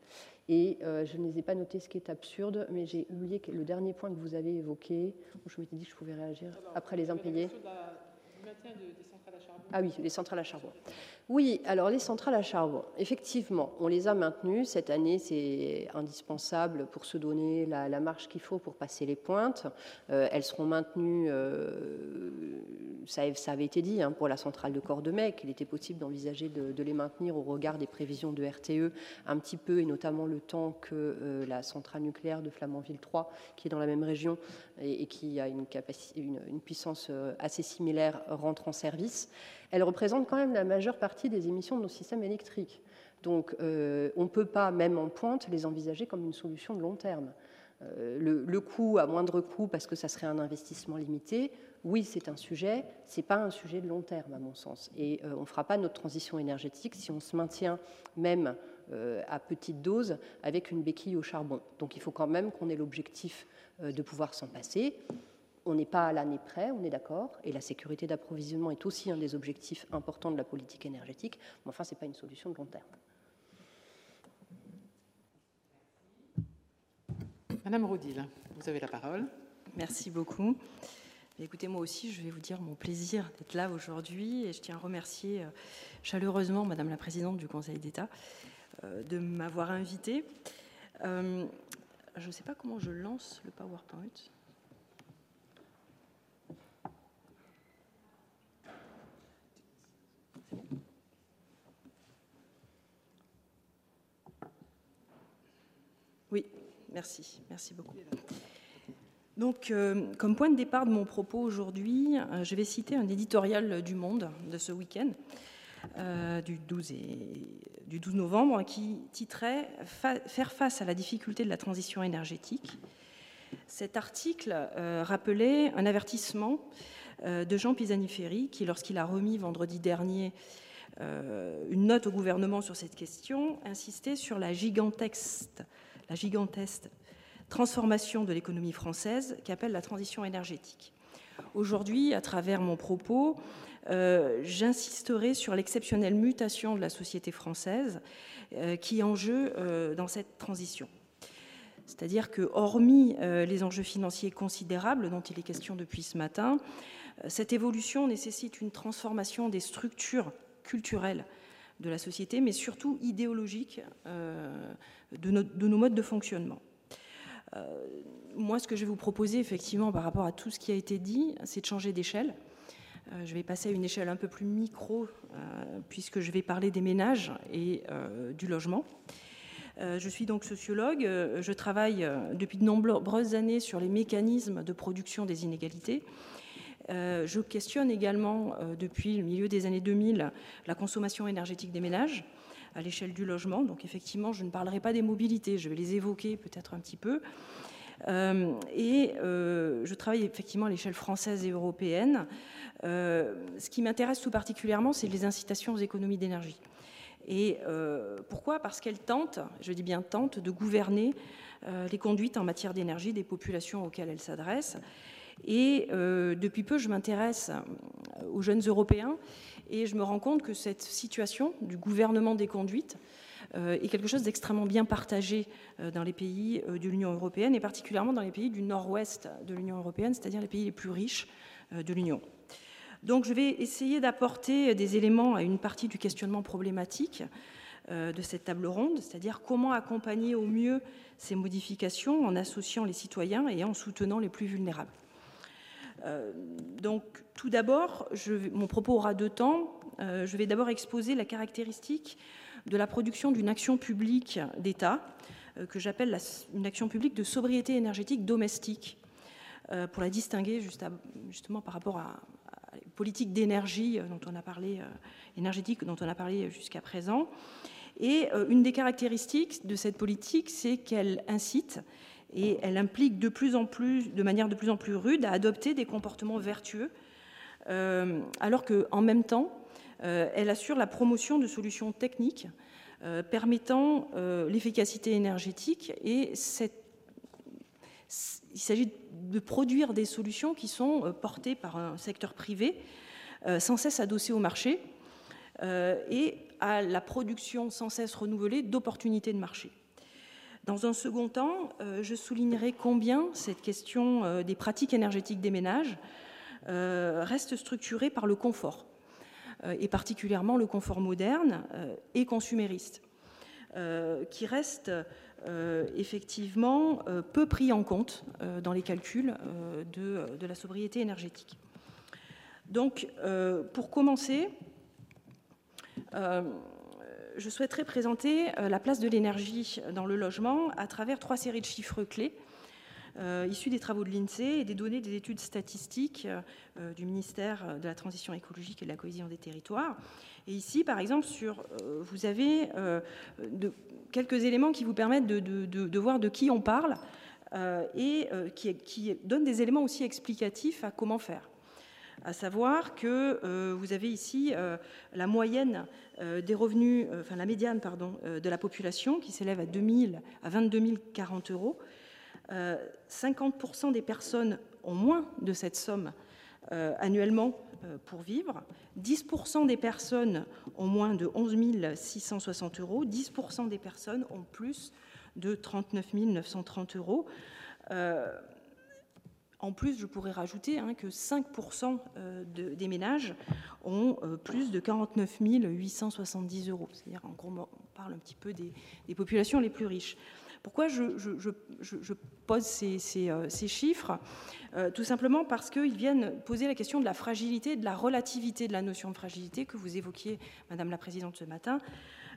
Et je ne les ai pas notés, ce qui est absurde, mais j'ai oublié le dernier point que vous avez évoqué. Je m'étais dit que je pouvais réagir après les impayés maintien de, ah oui, les centrales à charbon. Oui, alors les centrales à charbon, effectivement, on les a maintenues. Cette année, c'est indispensable pour se donner la, marge qu'il faut pour passer les pointes. Euh, elles seront maintenues, euh, ça, avait été dit, hein, pour la centrale de Cordemais, qu'il était possible d'envisager de, les maintenir au regard des prévisions de RTE un petit peu, et notamment le temps que euh, la centrale nucléaire de Flamanville 3, qui est dans la même région et, qui a une puissance assez similaire, rentre en service elle représente quand même la majeure partie des émissions de nos systèmes électriques. Donc euh, on ne peut pas, même en pointe, les envisager comme une solution de long terme. Euh, le, coût à moindre coût, parce que ça serait un investissement limité, oui, c'est un sujet, ce n'est pas un sujet de long terme, à mon sens. Et euh, on ne fera pas notre transition énergétique si on se maintient même à petite dose avec une béquille au charbon. Donc il faut quand même qu'on ait l'objectif de pouvoir s'en passer on n'est pas à l'année près, on est d'accord, et la sécurité d'approvisionnement est aussi un des objectifs importants de la politique énergétique, mais enfin, ce n'est pas une solution de long terme. Madame Rodil, vous avez la parole. Merci beaucoup. Écoutez, moi aussi, je vais vous dire mon plaisir d'être là aujourd'hui et je tiens à remercier euh, chaleureusement Madame la Présidente du Conseil d'État euh, de m'avoir invitée. Euh, je ne sais pas comment je lance le PowerPoint. Oui, merci, merci beaucoup. Donc, euh, comme point de départ de mon propos aujourd'hui, euh, je vais citer un éditorial du Monde de ce week-end, euh, du, 12 du 12 novembre, qui titrait Faire face à la difficulté de la transition énergétique. Cet article rappelait un avertissement de Jean Pisani-Ferry, qui, lorsqu'il a remis vendredi dernier une note au gouvernement sur cette question, insistait sur la gigantesque la gigantesque transformation de l'économie française qu'appelle la transition énergétique. Aujourd'hui, à travers mon propos, euh, j'insisterai sur l'exceptionnelle mutation de la société française euh, qui est en jeu euh, dans cette transition. C'est-à-dire que, hormis les enjeux financiers considérables dont il est question depuis ce matin, cette évolution nécessite une transformation des structures culturelles de la société, mais surtout idéologique euh, de, nos modes de fonctionnement. Euh, moi, ce que je vais vous proposer, effectivement, par rapport à tout ce qui a été dit, c'est de changer d'échelle. Euh, je vais passer à une échelle un peu plus micro, puisque je vais parler des ménages et du logement. Je suis donc sociologue. Je travaille depuis de nombreuses années sur les mécanismes de production des inégalités euh, je questionne également, euh, depuis le milieu des années 2000, la consommation énergétique des ménages à l'échelle du logement. Donc effectivement, je ne parlerai pas des mobilités, je vais les évoquer peut-être un petit peu. Euh, et je travaille effectivement à l'échelle française et européenne. ce qui m'intéresse tout particulièrement, c'est les incitations aux économies d'énergie. Et pourquoi? Parce qu'elles tentent, je dis bien tentent, de gouverner les conduites en matière d'énergie des populations auxquelles elles s'adressent. Et euh, depuis peu, je m'intéresse euh, aux jeunes Européens et je me rends compte que cette situation du gouvernement des conduites euh, est quelque chose d'extrêmement bien partagé dans les pays de l'Union européenne et particulièrement dans les pays du nord-ouest de l'Union européenne, c'est-à-dire les pays les plus riches de l'Union. Donc je vais essayer d'apporter des éléments à une partie du questionnement problématique de cette table ronde, c'est-à-dire comment accompagner au mieux ces modifications en associant les citoyens et en soutenant les plus vulnérables. Euh, donc, tout d'abord, mon propos aura deux temps. je vais d'abord exposer la caractéristique de la production d'une action publique d'État, que j'appelle une action publique de sobriété énergétique domestique, pour la distinguer justement par rapport à, la politique d'énergie dont on a parlé, énergétique dont on a parlé jusqu'à présent. Et une des caractéristiques de cette politique, c'est qu'elle incite elle implique de manière de plus en plus rude, à adopter des comportements vertueux, euh, alors qu'en même temps, euh, elle assure la promotion de solutions techniques euh, permettant l'efficacité énergétique et il s'agit de produire des solutions qui sont portées par un secteur privé sans cesse adossé au marché et à la production sans cesse renouvelée d'opportunités de marché. Dans un second temps, euh, je soulignerai combien cette question euh, des pratiques énergétiques des ménages euh, reste structurée par le confort, et particulièrement le confort moderne et consumériste, qui reste effectivement peu pris en compte dans les calculs de, de, la sobriété énergétique. Donc, pour commencer, je souhaiterais présenter euh, la place de l'énergie dans le logement à travers trois séries de chiffres clés euh, issus des travaux de l'INSEE et des données des études statistiques euh, du ministère de la Transition écologique et de la cohésion des territoires. Et ici, par exemple, vous avez quelques éléments qui vous permettent de, voir de qui on parle et qui donnent des éléments aussi explicatifs à comment faire à savoir que euh, vous avez ici euh, la moyenne euh, des revenus, enfin la médiane pardon, de la population qui s'élève à, 2000, à 22 040 euros. 50% des personnes ont moins de cette somme annuellement pour vivre. 10% des personnes ont moins de 11 660 euros. 10% des personnes ont plus de 39 930 euros. En plus, je pourrais rajouter hein, que 5% euh, des ménages ont euh, plus de 49 870 euros. C'est-à-dire, en gros, on parle un petit peu des, populations les plus riches. Pourquoi je, pose ces, euh, chiffres? Tout simplement parce qu'ils viennent poser la question de la fragilité, de la relativité de la notion de fragilité que vous évoquiez, Madame la Présidente, ce matin.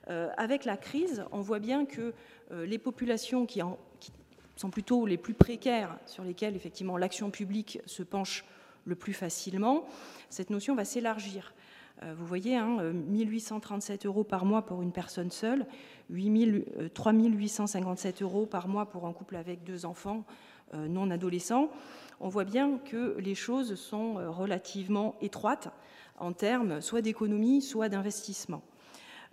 avec la crise, on voit bien que les populations qui, en, qui sont plutôt les plus précaires, sur lesquels effectivement l'action publique se penche le plus facilement, cette notion va s'élargir. Euh, vous voyez, hein, 1837 euros par mois pour une personne seule, 8 3857 euros par mois pour un couple avec deux enfants euh, non adolescents. On voit bien que les choses sont euh, relativement étroites en termes soit d'économie, soit d'investissement.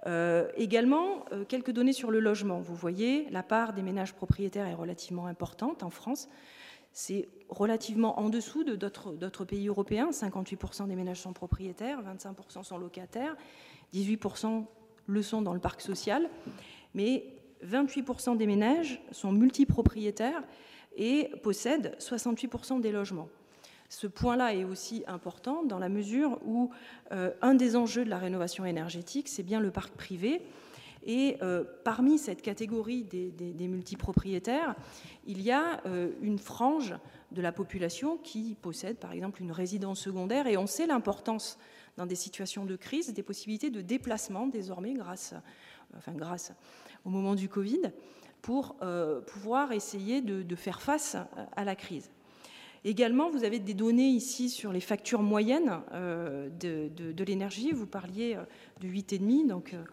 Euh, également, euh, quelques données sur le logement. Vous voyez, la part des ménages propriétaires est relativement importante en France. C'est relativement en dessous de d'autres pays européens. 58% des ménages sont propriétaires, 25% sont locataires, 18% le sont dans le parc social. Mais 28% des ménages sont multipropriétaires et possèdent 68% des logements. Ce point-là est aussi important dans la mesure où euh, un des enjeux de la rénovation énergétique, c'est bien le parc privé. Et euh, parmi cette catégorie des, multipropriétaires, il y a euh, une frange de la population qui possède par exemple une résidence secondaire. Et on sait l'importance dans des situations de crise des possibilités de déplacement désormais grâce, au moment du Covid pour pouvoir essayer de faire face à la crise. Également, vous avez des données ici sur les factures moyennes euh, de, l'énergie. Vous parliez euh, de 8,5, donc euh,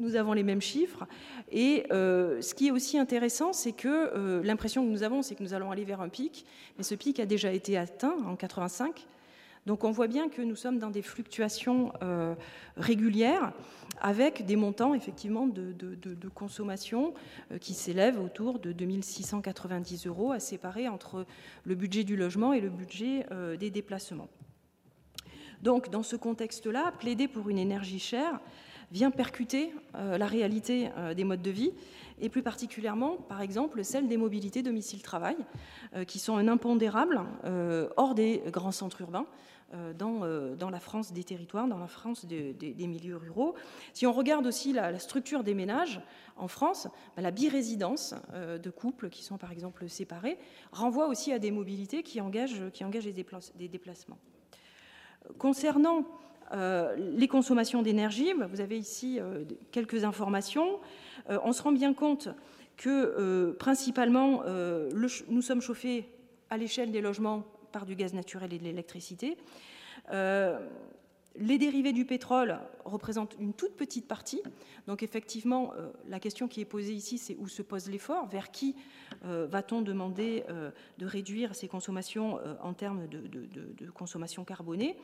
nous avons les mêmes chiffres. Et ce qui est aussi intéressant, c'est que l'impression que nous avons, c'est que nous allons aller vers un pic, mais ce pic a déjà été atteint en 85. Donc on voit bien que nous sommes dans des fluctuations régulières avec des montants effectivement de, consommation euh, qui s'élèvent autour de 2690 euros à séparer entre le budget du logement et le budget euh, des déplacements. Donc dans ce contexte-là, plaider pour une énergie chère vient percuter euh, la réalité des modes de vie et plus particulièrement, par exemple, celle des mobilités domicile-travail, qui sont un impondérable hors des grands centres urbains, euh, euh, dans, la France des territoires, dans la France des milieux ruraux. Si on regarde aussi la, structure des ménages en France, bah, la birésidence euh, de couples qui sont par exemple séparés renvoie aussi à des mobilités qui engagent, qui engagent des, déplacements. Concernant les consommations d'énergie, bah, vous avez ici quelques informations. on se rend bien compte que principalement nous sommes chauffés à l'échelle des logements par du gaz naturel et de l'électricité. Les dérivés du pétrole représentent une toute petite partie. Donc effectivement, euh, la question qui est posée ici, c'est où se pose l'effort? Vers qui euh, va-t-on demander euh, de réduire ses consommations en termes de, consommation carbonée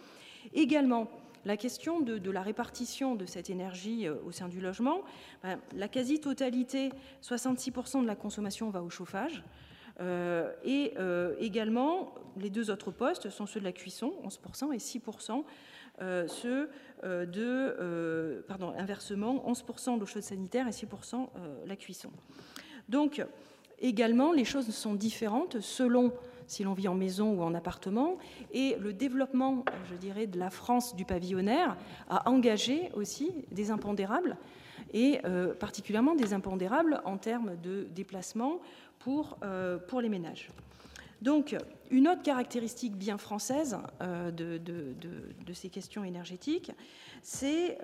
Également, la question de, la répartition de cette énergie au sein du logement. Ben, la quasi-totalité, 66% de la consommation va au chauffage. et également, les deux autres postes sont ceux de la cuisson, 11%, et 6% euh, ceux euh, de, euh, pardon, inversement, 11% l'eau chaude sanitaire et 6% la cuisson. Donc, également, les choses sont différentes selon si l'on vit en maison ou en appartement. Et le développement, je dirais, de la France du pavillonnaire a engagé aussi des impondérables, et particulièrement des impondérables en termes de déplacement pour, pour les ménages. Donc, une autre caractéristique bien française euh, de, ces questions énergétiques, c'est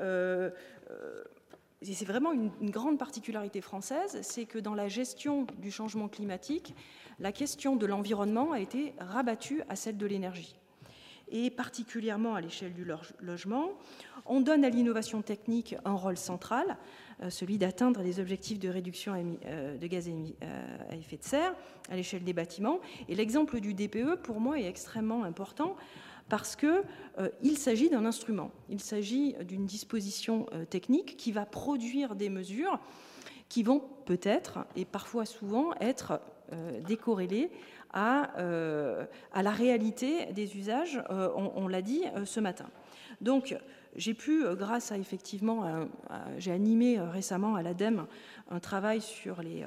c'est vraiment une, grande particularité française, c'est que dans la gestion du changement climatique, la question de l'environnement a été rabattue à celle de l'énergie. Et particulièrement à l'échelle du logement, on donne à l'innovation technique un rôle central, euh, celui d'atteindre les objectifs de réduction euh, de gaz euh, à effet de serre à l'échelle des bâtiments. Et l'exemple du DPE, pour moi, est extrêmement important parce qu'il s'agit d'un instrument, il s'agit d'une disposition technique qui va produire des mesures qui vont peut-être, et parfois souvent, être décorrélées à, à, la réalité des usages, on, on l'a dit ce matin. Donc, j'ai pu, euh, grâce à effectivement, j'ai animé euh, récemment à l'ADEME un travail sur les.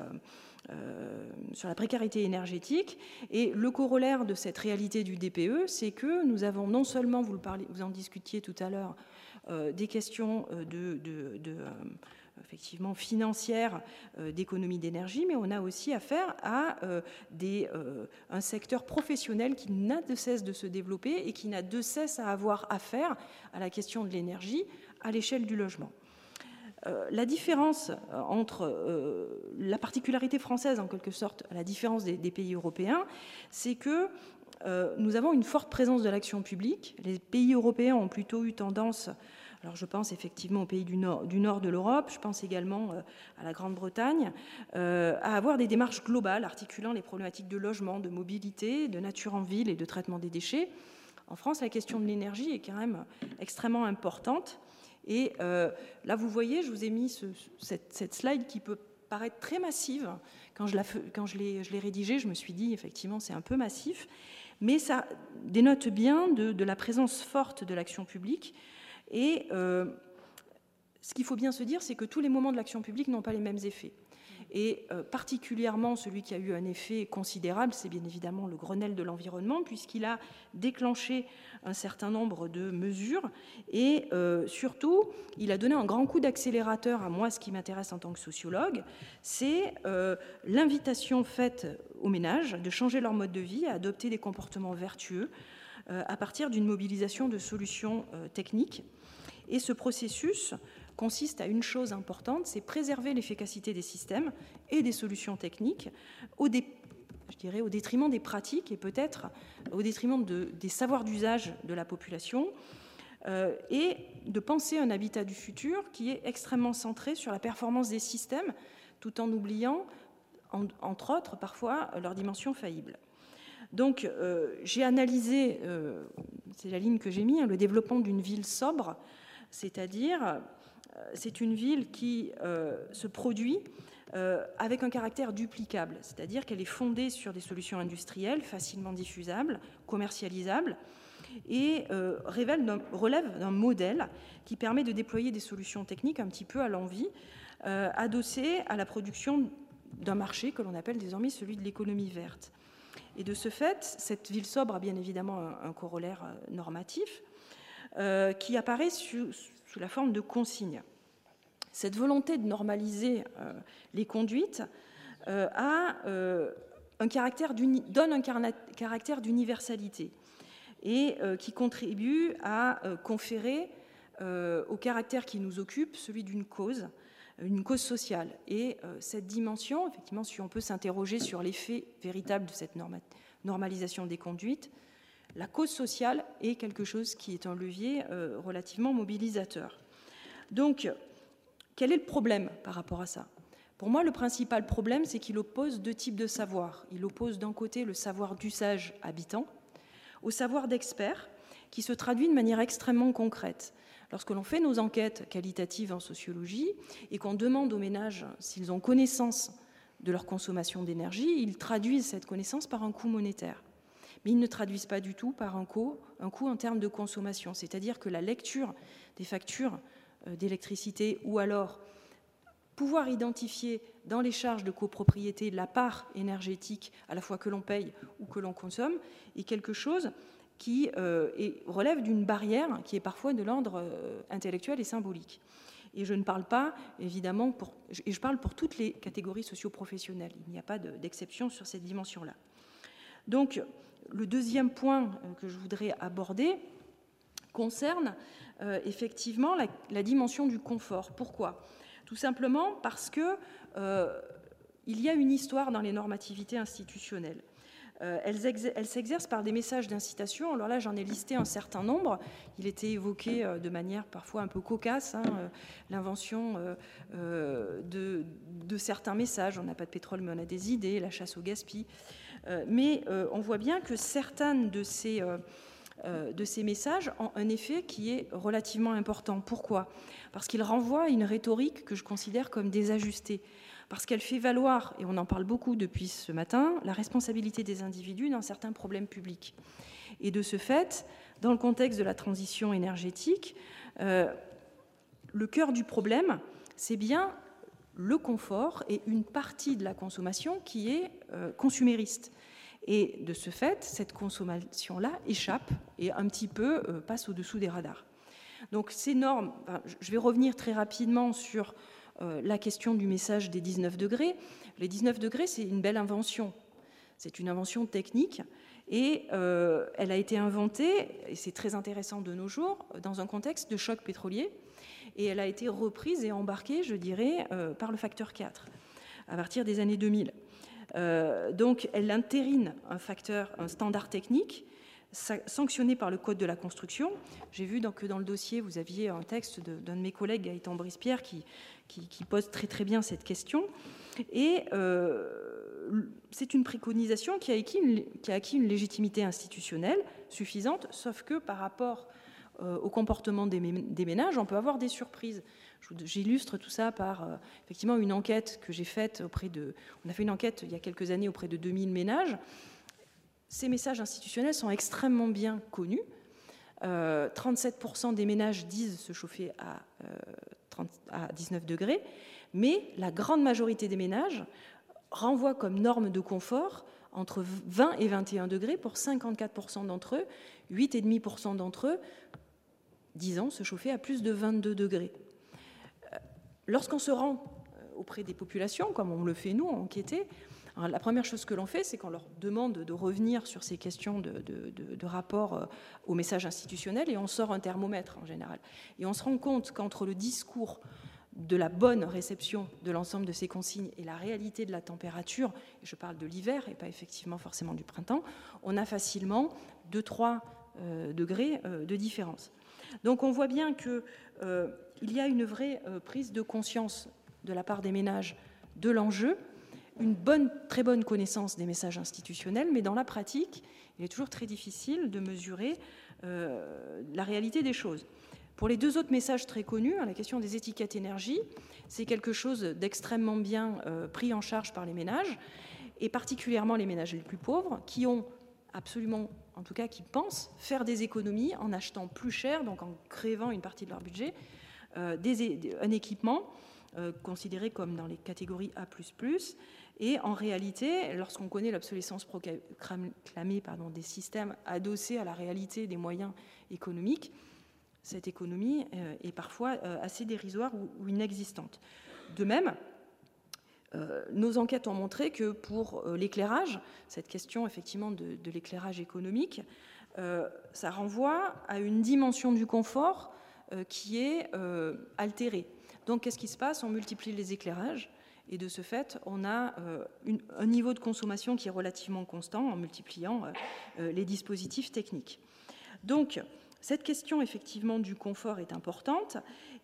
Euh, sur la précarité énergétique. Et le corollaire de cette réalité du DPE, c'est que nous avons non seulement, vous, en discutiez tout à l'heure, des questions de, de effectivement financière euh, d'économie d'énergie, mais on a aussi affaire à euh, euh, un secteur professionnel qui n'a de cesse de se développer et qui n'a de cesse à avoir affaire à la question de l'énergie à l'échelle du logement. La différence entre la particularité française, en quelque sorte, la différence des, pays européens, c'est que nous avons une forte présence de l'action publique. Les pays européens ont plutôt eu tendance alors je pense effectivement aux pays du nord, de l'Europe, je pense également euh, à la Grande-Bretagne, euh, à avoir des démarches globales articulant les problématiques de logement, de mobilité, de nature en ville et de traitement des déchets. En France, la question de l'énergie est quand même extrêmement importante. Et euh, là, vous voyez, je vous ai mis cette, slide qui peut paraître très massive. Quand je, l'ai rédigée, je me suis dit, effectivement, c'est un peu massif. Mais ça dénote bien de, de la présence forte de l'action publique et euh, ce qu'il faut bien se dire, c'est que tous les moments de l'action publique n'ont pas les mêmes effets. Et euh, particulièrement celui qui a eu un effet considérable, c'est bien évidemment le Grenelle de l'environnement, puisqu'il a déclenché un certain nombre de mesures. Et euh, surtout, il a donné un grand coup d'accélérateur à moi, ce qui m'intéresse en tant que sociologue, c'est l'invitation faite aux ménages de changer leur mode de vie, à adopter des comportements vertueux à partir d'une mobilisation de solutions techniques. Et ce processus consiste à une chose importante, c'est préserver l'efficacité des systèmes et des solutions techniques au, détriment des pratiques et peut-être au détriment des savoirs d'usage de la population, euh, et de penser un habitat du futur qui est extrêmement centré sur la performance des systèmes, tout en oubliant, entre autres, parfois leur dimension faillible. Donc, euh, j'ai analysé, euh, c'est la ligne que j'ai mis, hein, le développement d'une ville sobre c'est-à-dire c'est une ville qui euh, se produit euh, avec un caractère duplicable, c'est-à-dire qu'elle est fondée sur des solutions industrielles facilement diffusables, commercialisables, et relève d'un modèle qui permet de déployer des solutions techniques un petit peu à l'envie, adossées à la production d'un marché que l'on appelle désormais celui de l'économie verte. Et de ce fait, cette ville sobre a bien évidemment un corollaire normatif, euh, qui apparaît sous, la forme de consignes. Cette volonté de normaliser euh, les conduites euh, caractère donne un caractère d'universalité et qui contribue à conférer au caractère qui nous occupe, celui d'une cause, une cause sociale. Et cette dimension, effectivement, si on peut s'interroger sur l'effet véritable de cette normalisation des conduites, la cause sociale est quelque chose qui est un levier relativement mobilisateur. Donc, quel est le problème par rapport à ça? Pour moi, le principal problème, c'est qu'il oppose deux types de savoir. Il oppose d'un côté le savoir d'usage habitant au savoir d'expert, qui se traduit de manière extrêmement concrète. Lorsque l'on fait nos enquêtes qualitatives en sociologie et qu'on demande aux ménages s'ils ont connaissance de leur consommation d'énergie, ils traduisent cette connaissance par un coût monétaire. Mais ils ne traduisent pas du tout par un coût, un coût en termes de consommation. C'est-à-dire que la lecture des factures euh, d'électricité ou alors pouvoir identifier dans les charges de copropriété la part énergétique à la fois que l'on paye ou que l'on consomme est quelque chose qui euh, relève d'une barrière qui est parfois de l'ordre euh, intellectuel et symbolique. Et je ne parle pas, évidemment, pour, et je parle pour toutes les catégories socio-professionnelles. Il n'y a pas d'exception sur cette dimension-là. Donc, le deuxième point que je voudrais aborder concerne euh, effectivement la, dimension du confort. Pourquoi? Tout simplement parce que euh, il y a une histoire dans les normativités institutionnelles. Euh, elles, s'exercent par des messages d'incitation. Alors là, j'en ai listé un certain nombre. Il était évoqué de manière parfois un peu cocasse hein, l'invention de, de, certains messages. On n'a pas de pétrole, mais on a des idées, la chasse au gaspillage. Mais on voit bien que certaines de ces euh, de ces messages ont un effet qui est relativement important. Pourquoi? Parce qu'il renvoie à une rhétorique que je considère comme désajustée, parce qu'elle fait valoir, et on en parle beaucoup depuis ce matin, la responsabilité des individus dans certains problèmes publics. Et de ce fait, dans le contexte de la transition énergétique, euh, le cœur du problème, c'est bien le confort et une partie de la consommation qui est euh, consumériste. Et de ce fait, cette consommation-là échappe et un petit peu euh, passe au-dessous des radars. Donc ces normes, je vais revenir très rapidement sur euh, la question du message des 19 degrés. Les 19 degrés, c'est une belle invention. C'est une invention technique et elle a été inventée, et c'est très intéressant de nos jours, dans un contexte de choc pétrolier. Et elle a été reprise et embarquée, je dirais, par le facteur 4 à partir des années 2000. Euh, donc, elle intérine un facteur, un standard technique sanctionné par le Code de la construction. J'ai vu que dans le dossier, vous aviez un texte d'un de, mes collègues, Gaëtan Brispierre, qui, qui, pose très très bien cette question. Et euh, c'est une préconisation qui a, acquis une, légitimité institutionnelle suffisante, sauf que par rapport euh, au comportement des, ménages, on peut avoir des surprises. J'illustre tout ça par euh, effectivement une enquête que j'ai faite auprès de. On a fait une enquête il y a quelques années auprès de 2000 ménages. Ces messages institutionnels sont extrêmement bien connus. 37% euh, des ménages disent se chauffer à, euh, à 19 degrés, mais la grande majorité des ménages renvoient comme norme de confort entre 20 et 21 degrés pour 54% d'entre eux, 8,5% d'entre eux disant se chauffer à plus de 22 degrés. Lorsqu'on se rend euh, auprès des populations, comme on le fait nous, enquêter, la première chose que l'on fait, c'est qu'on leur demande de revenir sur ces questions de, rapport euh, au message institutionnel et on sort un thermomètre en général. Et on se rend compte qu'entre le discours de la bonne réception de l'ensemble de ces consignes et la réalité de la température, je parle de l'hiver et pas effectivement forcément du printemps, on a facilement 2-3 euh, degrés de différence. Donc on voit bien que il y a une vraie euh, prise de conscience de la part des ménages de l'enjeu, une bonne, très bonne connaissance des messages institutionnels, mais dans la pratique, il est toujours très difficile de mesurer euh, la réalité des choses. Pour les deux autres messages très connus, hein, la question des étiquettes énergie, c'est quelque chose d'extrêmement bien euh, pris en charge par les ménages, et particulièrement les ménages les plus pauvres, qui ont absolument, en tout cas qui pensent faire des économies en achetant plus cher, donc en crevant une partie de leur budget, euh, un équipement euh, considéré comme dans les catégories A++. Et en réalité, lorsqu'on connaît l'obsolescence proclamée des systèmes adossés à la réalité des moyens économiques, cette économie euh, est parfois assez dérisoire ou, inexistante. De même, nos enquêtes ont montré que pour l'éclairage, cette question effectivement de, l'éclairage économique, ça renvoie à une dimension du confort qui est altéré. Donc qu'est-ce qui se passe? On multiplie les éclairages et de ce fait, on a un niveau de consommation qui est relativement constant en multipliant les dispositifs techniques. Donc, cette question effectivement du confort est importante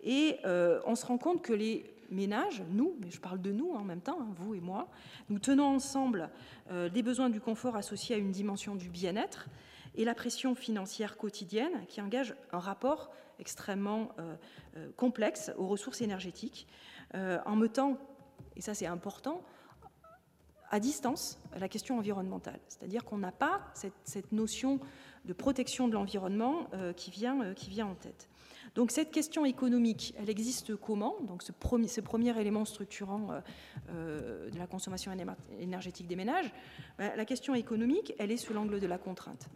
et on se rend compte que les ménages, nous, mais je parle de nous en même temps, hein, vous et moi, nous tenons ensemble euh, les besoins du confort associés à une dimension du bien-être et la pression financière quotidienne qui engage un rapport extrêmement euh, euh, complexe aux ressources énergétiques, en mettant, et ça c'est important, à distance la question environnementale. C'est-à-dire qu'on n'a pas cette, notion de protection de l'environnement qui vient en tête. Donc cette question économique, elle existe comment? Donc ce premier, élément structurant euh, euh, de la consommation énergétique des ménages, ben, la question économique, elle est sous l'angle de la contrainte.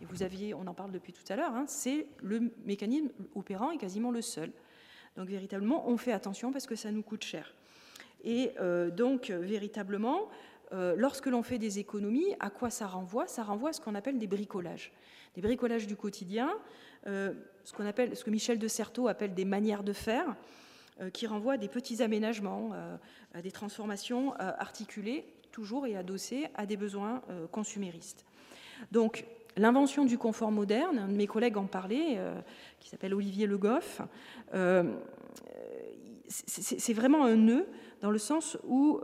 Et vous aviez, on en parle depuis tout à l'heure, hein, c'est le mécanisme opérant et quasiment le seul. Donc véritablement, on fait attention parce que ça nous coûte cher. Et euh, donc véritablement, lorsque l'on fait des économies, à quoi ça renvoie? Ça renvoie à ce qu'on appelle des bricolages. Des bricolages du quotidien ce, qu'on appelle, ce que Michel de Certeau appelle des manières de faire, euh, qui renvoient à des petits aménagements, euh, à des transformations articulées, toujours et adossées à des besoins consuméristes. Donc, l'invention du confort moderne, un de mes collègues en parlait, qui s'appelle Olivier Le Goff, c'est vraiment un nœud dans le sens où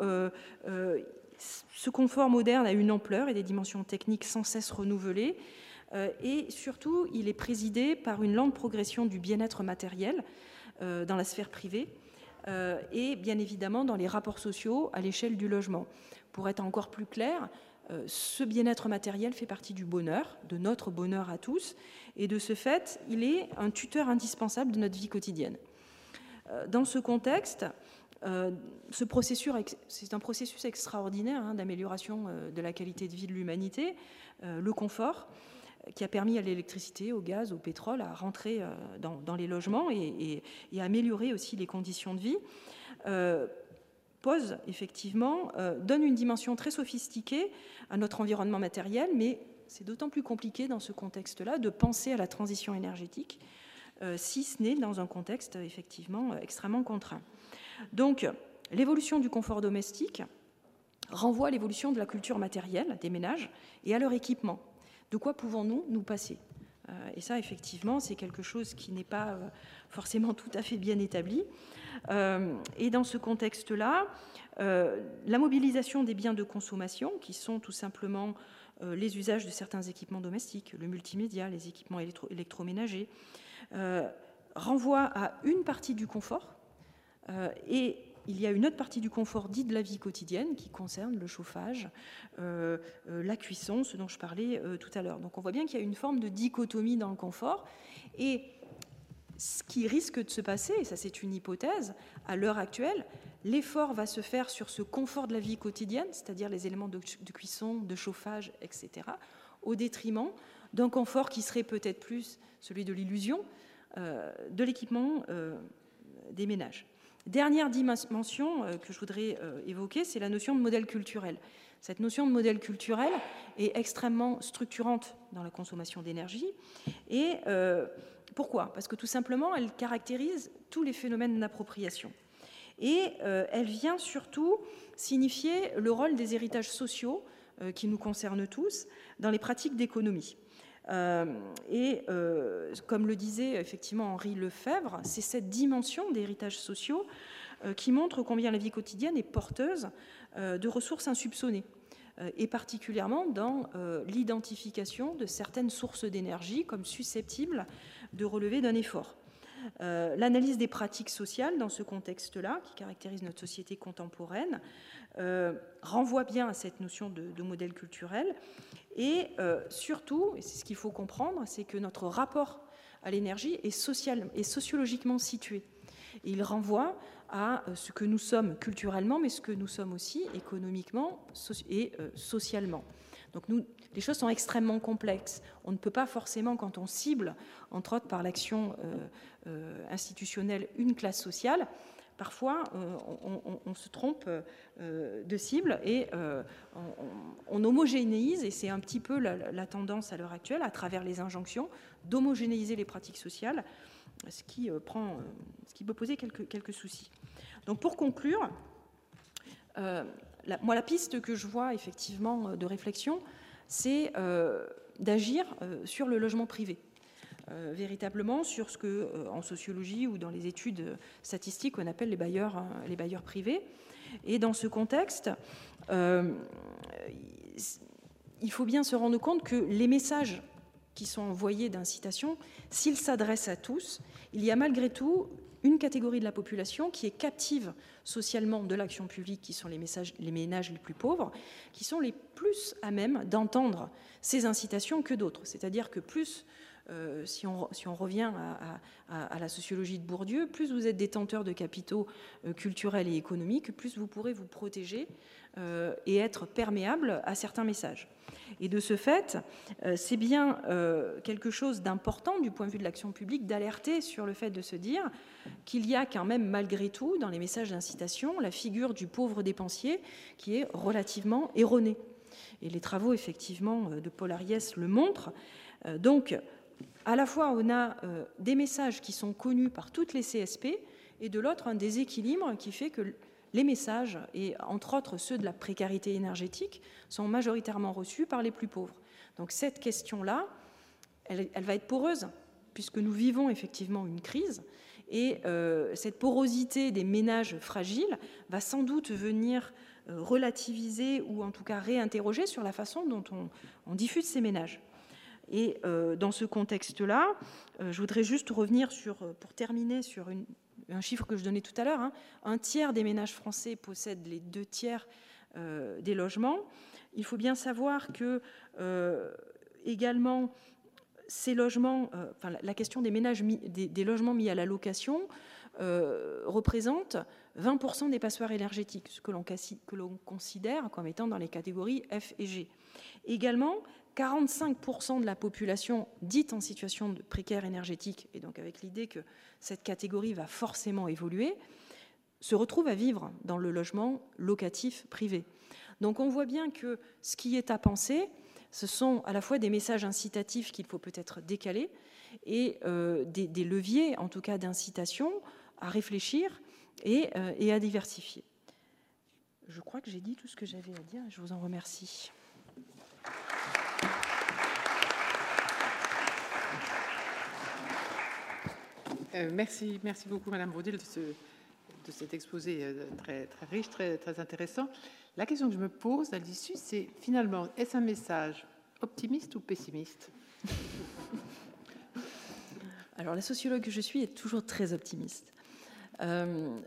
ce confort moderne a une ampleur et des dimensions techniques sans cesse renouvelées euh, et surtout, il est présidé par une lente progression du bien-être matériel euh, dans la sphère privée euh, et bien évidemment dans les rapports sociaux à l'échelle du logement. Pour être encore plus clair, ce bien-être matériel fait partie du bonheur, de notre bonheur à tous, et de ce fait, il est un tuteur indispensable de notre vie quotidienne. Dans ce contexte, ce processus, c'est un processus extraordinaire hein, d'amélioration de la qualité de vie de l'humanité, le confort, qui a permis à l'électricité, au gaz, au pétrole à rentrer euh, dans, les logements et, à améliorer aussi les conditions de vie, euh, pose effectivement, euh, donne une dimension très sophistiquée à notre environnement matériel, mais c'est d'autant plus compliqué dans ce contexte-là de penser à la transition énergétique, si ce n'est dans un contexte effectivement extrêmement contraint. Donc, l'évolution du confort domestique renvoie à l'évolution de la culture matérielle des ménages et à leur équipement de quoi pouvons-nous nous passer euh, Et ça, effectivement, c'est quelque chose qui n'est pas euh, forcément tout à fait bien établi. Euh, et dans ce contexte-là, la mobilisation des biens de consommation, qui sont tout simplement les usages de certains équipements domestiques, le multimédia, les équipements électroménagers, renvoie à une partie du confort et il y a une autre partie du confort dit de la vie quotidienne qui concerne le chauffage, euh, euh, la cuisson, ce dont je parlais euh, tout à l'heure. Donc on voit bien qu'il y a une forme de dichotomie dans le confort. Et ce qui risque de se passer, et ça c'est une hypothèse, à l'heure actuelle, l'effort va se faire sur ce confort de la vie quotidienne, c'est-à-dire les éléments de, cuisson, de chauffage, etc., au détriment d'un confort qui serait peut-être plus celui de l'illusion, de l'équipement des ménages. Dernière dimension euh, que je voudrais euh, évoquer, c'est la notion de modèle culturel. Cette notion de modèle culturel est extrêmement structurante dans la consommation d'énergie. Et euh, pourquoi? Parce que tout simplement, elle caractérise tous les phénomènes d'appropriation. Et elle vient surtout signifier le rôle des héritages sociaux qui nous concernent tous dans les pratiques d'économie. Et comme le disait effectivement Henri Lefebvre, c'est cette dimension d'héritage sociaux euh, qui montre combien la vie quotidienne est porteuse euh, de ressources insoupçonnées euh, et particulièrement dans l'identification de certaines sources d'énergie comme susceptibles de relever d'un effort. L'analyse des pratiques sociales dans ce contexte-là, qui caractérise notre société contemporaine, renvoie bien à cette notion de, modèle culturel. Et surtout, et c'est ce qu'il faut comprendre, c'est que notre rapport à l'énergie est, sociologiquement situé. il renvoie à euh, ce que nous sommes culturellement, mais ce que nous sommes aussi économiquement et euh, socialement. Donc nous, les choses sont extrêmement complexes. On ne peut pas forcément, quand on cible, entre autres par l'action euh, institutionnelle, une classe sociale, parfois on, se trompe de cible et on, homogénéise, et c'est un petit peu la, tendance à l'heure actuelle, à travers les injonctions, d'homogénéiser les pratiques sociales ce qui, prend, ce qui peut poser quelques, quelques soucis. Donc pour conclure, moi la piste que je vois effectivement de réflexion, c'est d'agir sur le logement privé. véritablement sur ce que, en sociologie ou dans les études statistiques, on appelle les bailleurs, les bailleurs privés. Et dans ce contexte, il faut bien se rendre compte que les messages qui sont envoyés d'incitation, s'ils s'adressent à tous, il y a malgré tout une catégorie de la population qui est captive socialement de l'action publique, qui sont les, messages, les ménages les plus pauvres, qui sont les plus à même d'entendre ces incitations que d'autres. C'est-à-dire que plus euh, si, on, revient à, la sociologie de Bourdieu, plus vous êtes détenteur de capitaux euh, culturels et économiques, plus vous pourrez vous protéger euh, et être perméable à certains messages. Et de ce fait, c'est bien quelque chose d'important du point de vue de l'action publique d'alerter sur le fait de se dire qu'il y a quand même malgré tout dans les messages d'incitation la figure du pauvre dépensier qui est relativement erronée. Et les travaux effectivement de Paul Ariès le montrent. Donc, à la fois on a euh, des messages qui sont connus par toutes les CSP et de l'autre un déséquilibre qui fait que les messages, et entre autres ceux de la précarité énergétique, sont majoritairement reçus par les plus pauvres. Donc cette question-là, elle, va être poreuse, puisque nous vivons effectivement une crise, et euh, cette porosité des ménages fragiles va sans doute venir euh, relativiser ou en tout cas réinterroger sur la façon dont on diffuse ces ménages. Et euh, dans ce contexte-là, euh, je voudrais juste revenir sur, euh, pour terminer sur un chiffre que je donnais tout à l'heure. Hein. un tiers des ménages français possèdent les deux tiers des logements. Il faut bien savoir que également ces logements, enfin, la question des ménages, des, logements mis à la location représente 20% des passoires énergétiques, ce que l'on considère comme étant dans les catégories F et G. Également, 45% de la population dite en situation de précaire énergétique, et donc avec l'idée que cette catégorie va forcément évoluer, se retrouve à vivre dans le logement locatif privé. Donc on voit bien que ce qui est à penser, ce sont à la fois des messages incitatifs qu'il faut peut-être décaler et euh, des, leviers, en tout cas d'incitation, à réfléchir et, euh, et à diversifier. Je crois que j'ai dit tout ce que j'avais à dire. Je vous en remercie. Euh, merci, beaucoup, Madame Baudil, de, cet exposé euh, très, riche, très, intéressant. La question que je me pose à l'issue, c'est finalement, est-ce un message optimiste ou pessimiste? Alors, la sociologue que je suis est toujours très optimiste. Euh,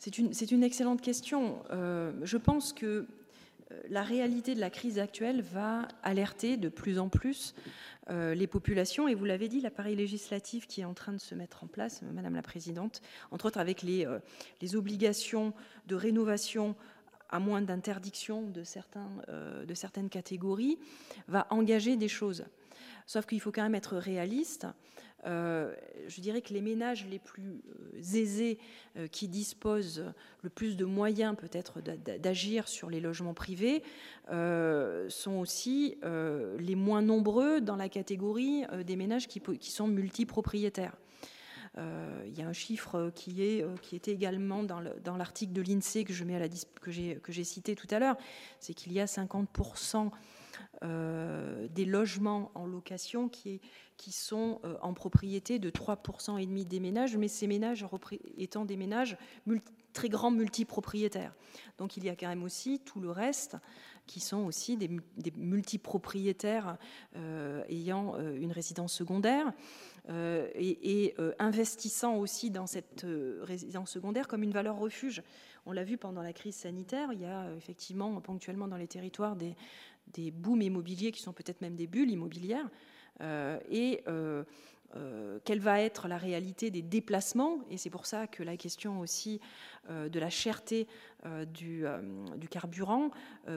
c'est une, excellente question. je pense que la réalité de la crise actuelle va alerter de plus en plus les populations. Et vous l'avez dit, l'appareil législatif qui est en train de se mettre en place, Madame la Présidente, entre autres avec les, euh, obligations de rénovation à moins d'interdiction de, euh, de certaines catégories, va engager des choses. Sauf qu'il faut quand même être réaliste. Euh, je dirais que les ménages les plus euh, aisés, euh, qui disposent le plus de moyens peut-être d'agir sur les logements privés, sont aussi les moins nombreux dans la catégorie des ménages qui, sont multipropriétaires. il y a un chiffre qui, est, qui était également dans l'article de l'INSEE que j'ai cité tout à l'heure, c'est qu'il y a 50% des logements en location qui, sont euh, en propriété de 3% et demi des ménages, mais ces ménages étant des ménages très grands multipropriétaires. Donc il y a quand même aussi tout le reste qui sont aussi des, multipropriétaires euh, ayant euh, une résidence secondaire et, investissant aussi dans cette résidence secondaire comme une valeur refuge. On l'a vu pendant la crise sanitaire, il y a effectivement ponctuellement dans les territoires des, des booms immobiliers qui sont peut-être même des bulles immobilières. Euh, et euh, euh, quelle va être la réalité des déplacements. Et c'est pour ça que la question aussi de la cherté du, carburant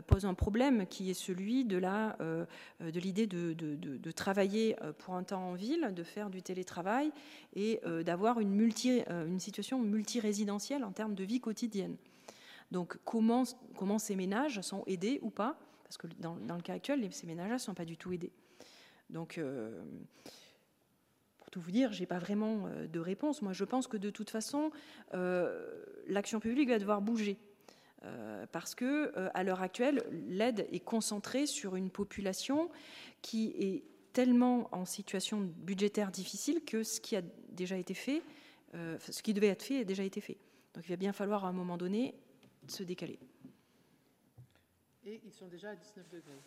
pose un problème qui est celui de, de l'idée de, travailler pour un temps en ville, de faire du télétravail et d'avoir une, une situation multirésidentielle en termes de vie quotidienne. Donc comment, comment ces ménages sont aidés ou pas Parce que dans, le cas actuel, ces ménages ne sont pas du tout aidés. Donc, euh, tout vous dire, j'ai pas vraiment de réponse. Moi, je pense que de toute façon, l'action publique va devoir bouger. parce que à l'heure actuelle, l'aide est concentrée sur une population qui est tellement en situation budgétaire difficile que ce qui a déjà été fait, ce qui devait être fait, a déjà été fait. Donc il va bien falloir à un moment donné se décaler. Et ils sont déjà à 19 degrés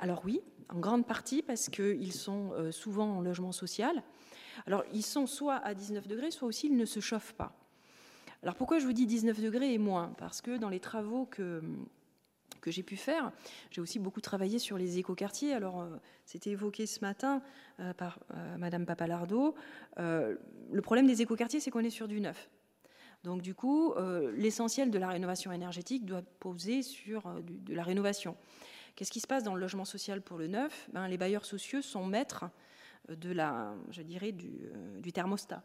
Alors oui, en grande partie parce qu'ils sont euh, souvent en logement social. Alors ils sont soit à 19 degrés, soit aussi ils ne se chauffent pas. Alors pourquoi je vous dis 19 degrés et moins? Parce que dans les travaux que, que j'ai pu faire, j'ai aussi beaucoup travaillé sur les écoquartiers. Alors euh, c'était évoqué ce matin euh, par Madame Papalardo. le problème des écoquartiers, c'est qu'on est sur du neuf. Donc du coup, euh, l'essentiel de la rénovation énergétique doit poser sur euh, de la rénovation. Qu'est-ce qui se passe dans le logement social pour le neuf? Ben, Les bailleurs sociaux sont maîtres euh, de la, je dirais, du, thermostat.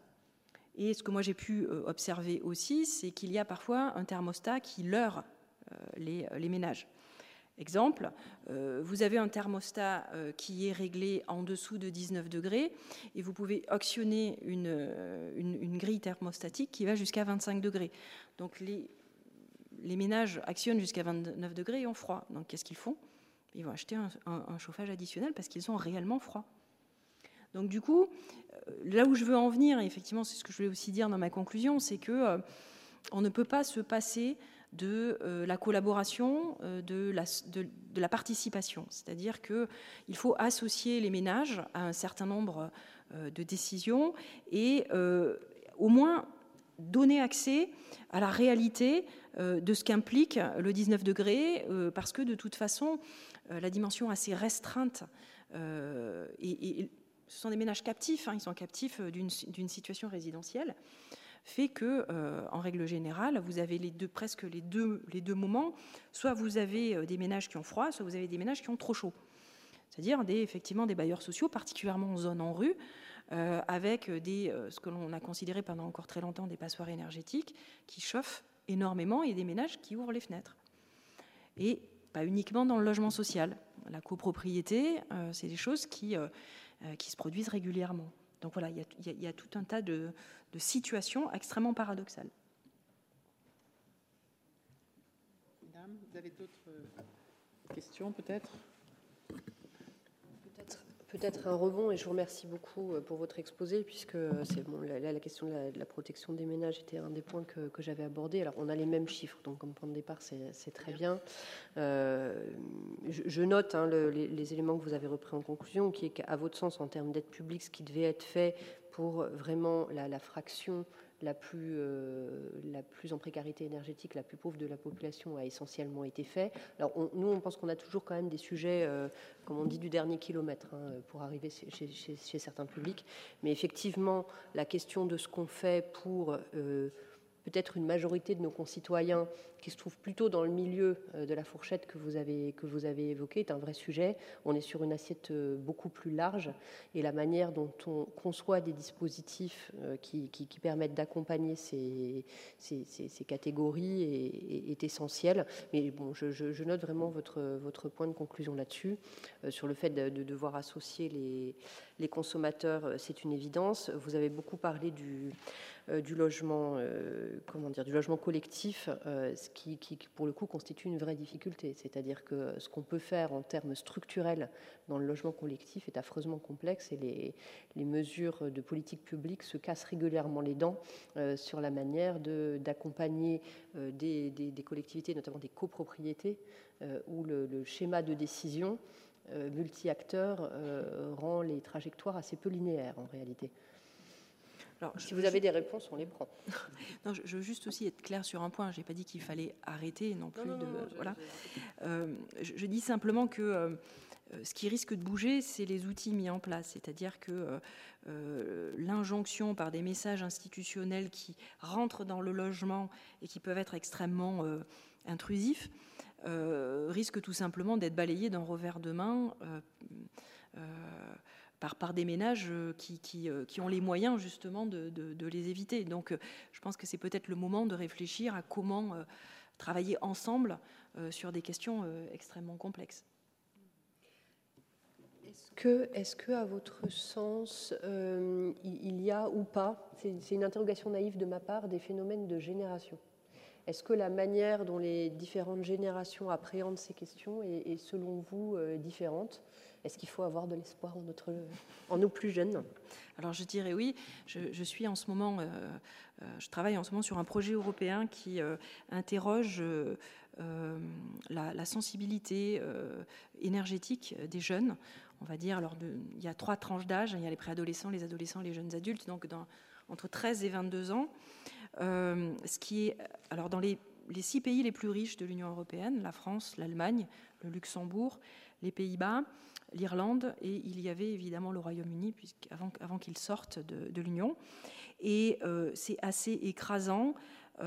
Et ce que moi j'ai pu observer aussi, c'est qu'il y a parfois un thermostat qui leurre les ménages. Exemple, euh, vous avez un thermostat euh, qui est réglé en dessous de 19 degrés et vous pouvez actionner euh, une, grille thermostatique qui va jusqu'à 25 degrés. Donc les, ménages actionnent jusqu'à 29 degrés et ont froid. Donc qu'est-ce qu'ils font? Ils vont acheter un, chauffage additionnel parce qu'ils ont réellement froid. Donc du coup, là où je veux en venir, et effectivement c'est ce que je voulais aussi dire dans ma conclusion, c'est que on ne peut pas se passer de euh, la collaboration, euh, de, la, de, la, participation. C'est-à-dire qu'il faut associer les ménages à un certain nombre euh, de décisions et au moins donner accès à la réalité de ce qu'implique le 19 degrés, parce que de toute façon, la dimension assez restreinte, et, ce sont des ménages captifs, hein, ils sont captifs d'une situation résidentielle, fait que, euh, en règle générale, vous avez presque les deux, moments. Soit vous avez euh, des ménages qui ont froid, soit vous avez des ménages qui ont trop chaud. C'est-à-dire effectivement des bailleurs sociaux, particulièrement en zone en rue, euh, avec des, ce que l'on a considéré pendant encore très longtemps des passoires énergétiques qui chauffent énormément et des ménages qui ouvrent les fenêtres. Et pas uniquement dans le logement social. La copropriété, c'est des choses qui se produisent régulièrement. Donc voilà, il y, a, tout un tas de, situations extrêmement paradoxales. Madame, vous avez d'autres questions peut-être? Peut-être un rebond, et je vous remercie beaucoup euh, pour votre exposé, puisque euh, c'est bon, la, question de la, protection des ménages était un des points que, j'avais abordé. Alors, on a les mêmes chiffres, donc comme point de départ, c'est très bien. Euh, je, note hein, les, éléments que vous avez repris en conclusion, qui est qu'à votre sens, en termes d'aide publique, ce qui devait être fait pour vraiment la fraction la plus, euh, la plus en précarité énergétique, la plus pauvre de la population a essentiellement été fait. Alors nous, on pense qu'on a toujours quand même des sujets, euh, comme on dit, du dernier kilomètre hein, pour arriver chez, certains publics. Mais effectivement, la question de ce qu'on fait pour... Euh, peut-être une majorité de nos concitoyens qui se trouvent plutôt dans le milieu euh, de la fourchette que vous avez, que vous avez évoquée est un vrai sujet. On est sur une assiette euh, beaucoup plus large et la manière dont on conçoit des dispositifs euh, qui, qui, permettent d'accompagner ces, ces, catégories est, essentielle. Mais bon, je, note vraiment votre, votre point de conclusion là-dessus, sur le fait de, de devoir associer les, les consommateurs, c'est une évidence. Vous avez beaucoup parlé du du logement, comment dire, du logement collectif, qui, pour le coup constitue une vraie difficulté. C'est-à-dire que ce qu'on peut faire en termes structurels dans le logement collectif est affreusement complexe et les, mesures de politique publique se cassent régulièrement les dents sur la manière d'accompagner des, des, collectivités, notamment des copropriétés, où le, le, schéma de décision multi-acteurs rend les trajectoires assez peu linéaires en réalité. Alors, si vous avez des réponses, on les prend. non, je, veux juste aussi être clair sur un point. Je n'ai pas dit qu'il fallait arrêter non plus de. voilà. Euh, je, dis simplement que euh, ce qui risque de bouger, c'est les outils mis en place. C'est-à-dire que euh, l'injonction par des messages institutionnels qui rentrent dans le logement et qui peuvent être extrêmement intrusifs risque tout simplement d'être balayé d'un revers de main par, des ménages euh, euh, qui, ont les moyens justement de, les éviter. Donc euh, je pense que c'est peut-être le moment de réfléchir à comment travailler ensemble sur des questions extrêmement complexes. Est-ce que, à votre sens, il y a ou pas, c'est une interrogation naïve de ma part, des phénomènes de génération? Est-ce que la manière dont les différentes générations appréhendent ces questions est, selon vous, différente? Est-ce qu'il faut avoir de l'espoir en, notre, en nos plus jeunes? Alors je dirais oui. Je, suis en ce moment, euh, je travaille en ce moment sur un projet européen qui interroge la, sensibilité énergétique des jeunes on va dire, alors il y a trois tranches d'âge, il y a les préadolescents, les adolescents, les jeunes adultes, donc entre 13 et 22 ans. Euh, ce qui est, alors dans les, six pays les plus riches de l'Union européenne, la France, l'Allemagne, le Luxembourg, les Pays-Bas, l'Irlande, et il y avait évidemment le Royaume-Uni avant, avant qu'il sorte de, l'Union. Et euh, c'est assez écrasant. 86%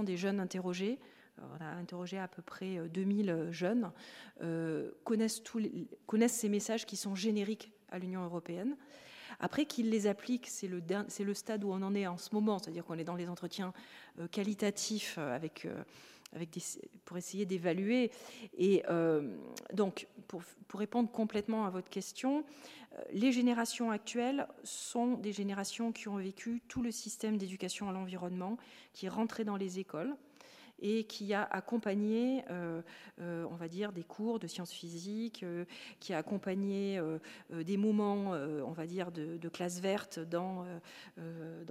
euh, des jeunes interrogés on a interrogé à peu près 2000 euh, jeunes, euh, connaissent, ces messages qui sont génériques à l'Union européenne. Après qu'ils les appliquent, c'est le, le, stade où on en est en ce moment, c'est-à-dire qu'on est dans les entretiens euh, qualitatifs avec, pour essayer d'évaluer. Et donc, pour, pour, répondre complètement à votre question, les générations actuelles sont des générations qui ont vécu tout le système d'éducation à l'environnement, qui est rentré dans les écoles et qui a accompagné, euh, euh, on va dire, des cours de sciences physiques, euh, qui a accompagné des moments, on va dire, de, de classe verte dans,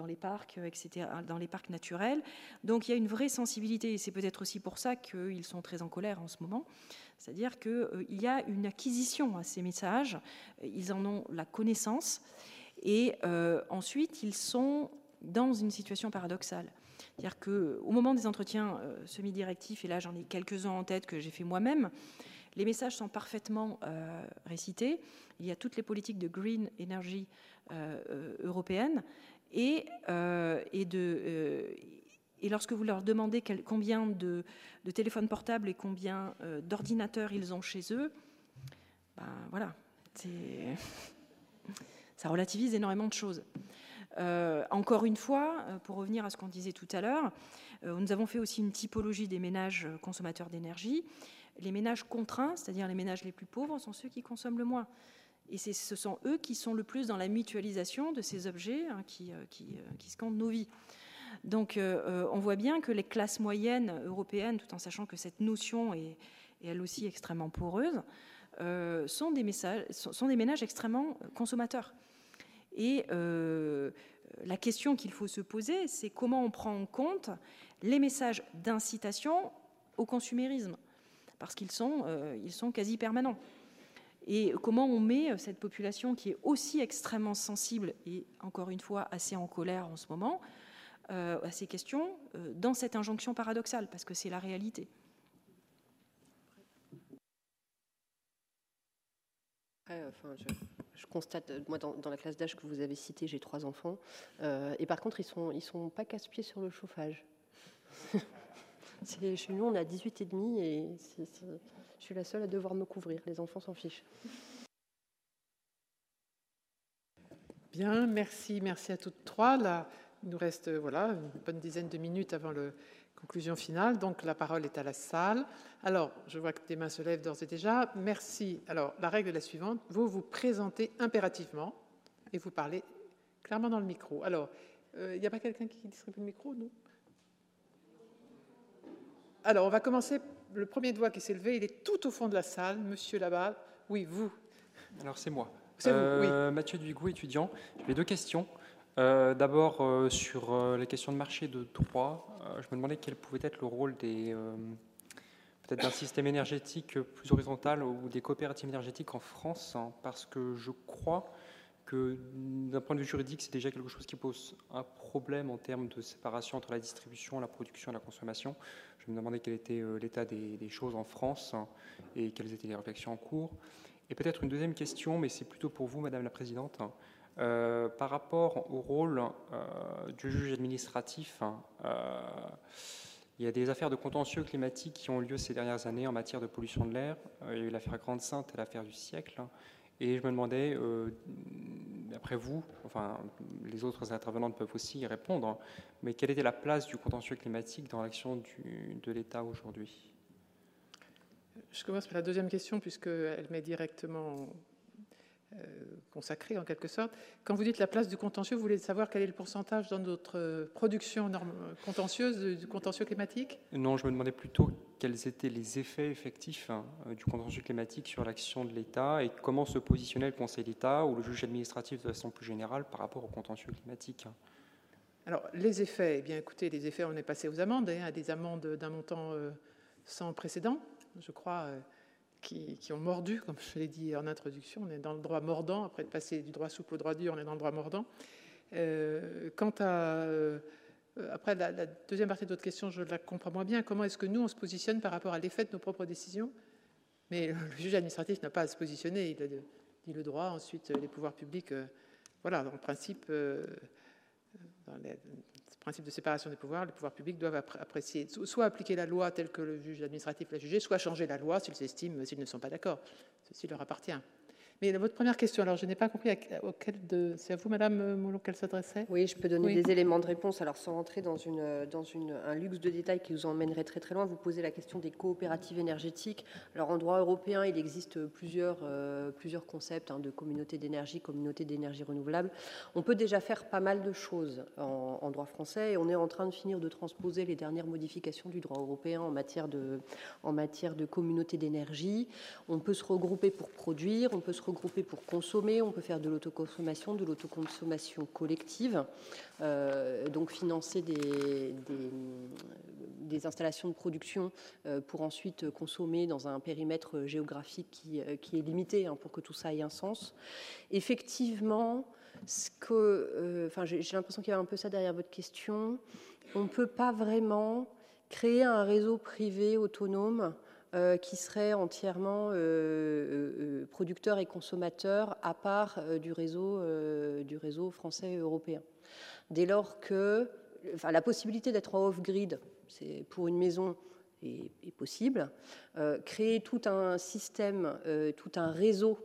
les parcs, etc., dans les parcs naturels. Donc il y a une vraie sensibilité, et c'est peut-être aussi pour ça qu'ils sont très en colère en ce moment. C'est-à-dire qu'il y a une acquisition à ces messages, ils en ont la connaissance, et ensuite ils sont dans une situation paradoxale. C'est-à-dire qu'au moment des entretiens euh, semi-directifs, et là j'en ai quelques-uns en tête que j'ai fait moi-même, les messages sont parfaitement euh, récités. Il y a toutes les politiques de green energy euh, européennes. Et, et, de, et, lorsque vous leur demandez combien de, téléphones portables et combien d'ordinateurs ils ont chez eux, ben voilà, ça relativise énormément de choses. Euh, encore une fois, euh, pour revenir à ce qu'on disait tout à l'heure, euh, nous avons fait aussi une typologie des ménages consommateurs d'énergie. Les ménages contraints, c'est-à-dire les ménages les plus pauvres, sont ceux qui consomment le moins. Et ce sont eux qui sont le plus dans la mutualisation de ces objets hein, qui, scandent nos vies. Donc on voit bien que les classes moyennes européennes, tout en sachant que cette notion est, elle aussi extrêmement poreuse, sont des ménages extrêmement consommateurs. Et euh, la question qu'il faut se poser, c'est comment on prend en compte les messages d'incitation au consumérisme, parce qu'ils sont, euh, sont quasi permanents. Et comment on met cette population qui est aussi extrêmement sensible et encore une fois assez en colère en ce moment euh, à ces questions dans cette injonction paradoxale, parce que c'est la réalité. enfin, je je constate, euh, moi, dans, la classe d'âge que vous avez citée, j'ai trois enfants. Euh, et par contre, ils ne sont, pas casse-pieds sur le chauffage. chez nous, on a 18 et demi et je suis la seule à devoir me couvrir. Les enfants s'en fichent. Bien, merci, merci à toutes trois. Là, il nous reste voilà, une bonne dizaine de minutes avant le, Conclusion finale. Donc la parole est à la salle. Alors, je vois que des mains se lèvent d'ores et déjà. Merci. Alors, la règle est la suivante. Vous vous présentez impérativement et vous parlez clairement dans le micro. Alors, il euh, n'y a pas quelqu'un qui distribue le micro, non? Alors, on va commencer. Le premier doigt qui s'est levé, il est tout au fond de la salle. Monsieur là-bas. Oui, vous. Alors, c'est moi. C'est vous, oui. Euh, Mathieu Duigou, étudiant. J'ai deux questions. Euh, d'abord, euh, sur euh, les questions de marché de droit, je me demandais quel pouvait être le rôle d'un système énergétique plus horizontal ou des coopératives énergétiques en France, hein, parce que je crois que d'un point de vue juridique, c'est déjà quelque chose qui pose un problème en termes de séparation entre la distribution, la production et la consommation. Je me demandais quel était l'état des, choses en France hein, et quelles étaient les réflexions en cours. Et peut-être une deuxième question, mais c'est plutôt pour vous, Madame la Présidente. Euh, par rapport au rôle euh, du juge administratif, hein, euh, il y a des affaires de contentieux climatique qui ont lieu ces dernières années en matière de pollution de l'air. il y a eu l'affaire Grande Sainte et l'affaire du siècle. Et je me demandais, d'après vous, enfin les autres intervenantes peuvent aussi y répondre, mais quelle était la place du contentieux climatique dans l'action de l'État aujourd'hui? Je commence par la deuxième question, puisqu'elle m'est directement euh, consacrée en quelque sorte. Quand vous dites la place du contentieux, vous voulez savoir quel est le pourcentage dans notre production contentieuse du contentieux climatique? Non, je me demandais plutôt quels étaient les effets effectifs hein, du contentieux climatique sur l'action de l'État et comment se positionnait le Conseil d'État ou le juge administratif de façon plus générale par rapport au contentieux climatique. Alors, les effets, eh bien écoutez, les effets, on est passé aux amendes, hein, à des amendes d'un montant euh, sans précédent, je crois, euh, qui, ont mordu, comme je l'ai dit en introduction. On est dans le droit mordant, après de passer du droit souple au droit dur, on est dans le droit mordant. Euh, quant à. après, la, deuxième partie de votre question, je la comprends moins bien. Comment est-ce que nous, on se positionne par rapport à l'effet de nos propres décisions? Mais le juge administratif n'a pas à se positionner. Il a dit le droit, ensuite les pouvoirs publics. voilà, en principe dans le principe de séparation des pouvoirs, les pouvoirs publics doivent apprécier, soit appliquer la loi telle que le juge administratif l'a jugée, soit changer la loi s'ils estiment, s'ils ne sont pas d'accord. Ceci leur appartient. Mais votre première question, alors je n'ai pas compris auquel de. C'est à vous, Madame Moulon, qu'elle s'adressait? Oui, je peux donner des éléments de réponse. Alors, sans rentrer dans, une, dans une, un luxe de détails qui vous emmènerait très très loin, vous posez la question des coopératives énergétiques. Alors, en droit européen, il existe plusieurs, euh, plusieurs concepts hein, de communauté d'énergie, communauté d'énergie renouvelable. On peut déjà faire pas mal de choses en, en, droit français et on est en train de finir de transposer les dernières modifications du droit européen en matière de, en matière de communauté d'énergie. On peut se regrouper pour produire, on peut se regrouper pour consommer, on peut faire de l'autoconsommation, de l'autoconsommation collective, euh, donc financer des, des, installations de production euh, pour ensuite consommer dans un périmètre géographique qui, euh, qui est limité hein, pour que tout ça ait un sens. Effectivement, ce que, enfin, j'ai l'impression qu'il y a un peu ça derrière votre question. On ne peut pas vraiment créer un réseau privé autonome euh, qui serait entièrement euh, euh, producteur et consommateur à part du, réseau, français et européen. Dès lors que enfin, la possibilité d'être off-grid, c'est pour une maison est, possible. créer tout un système, tout un réseau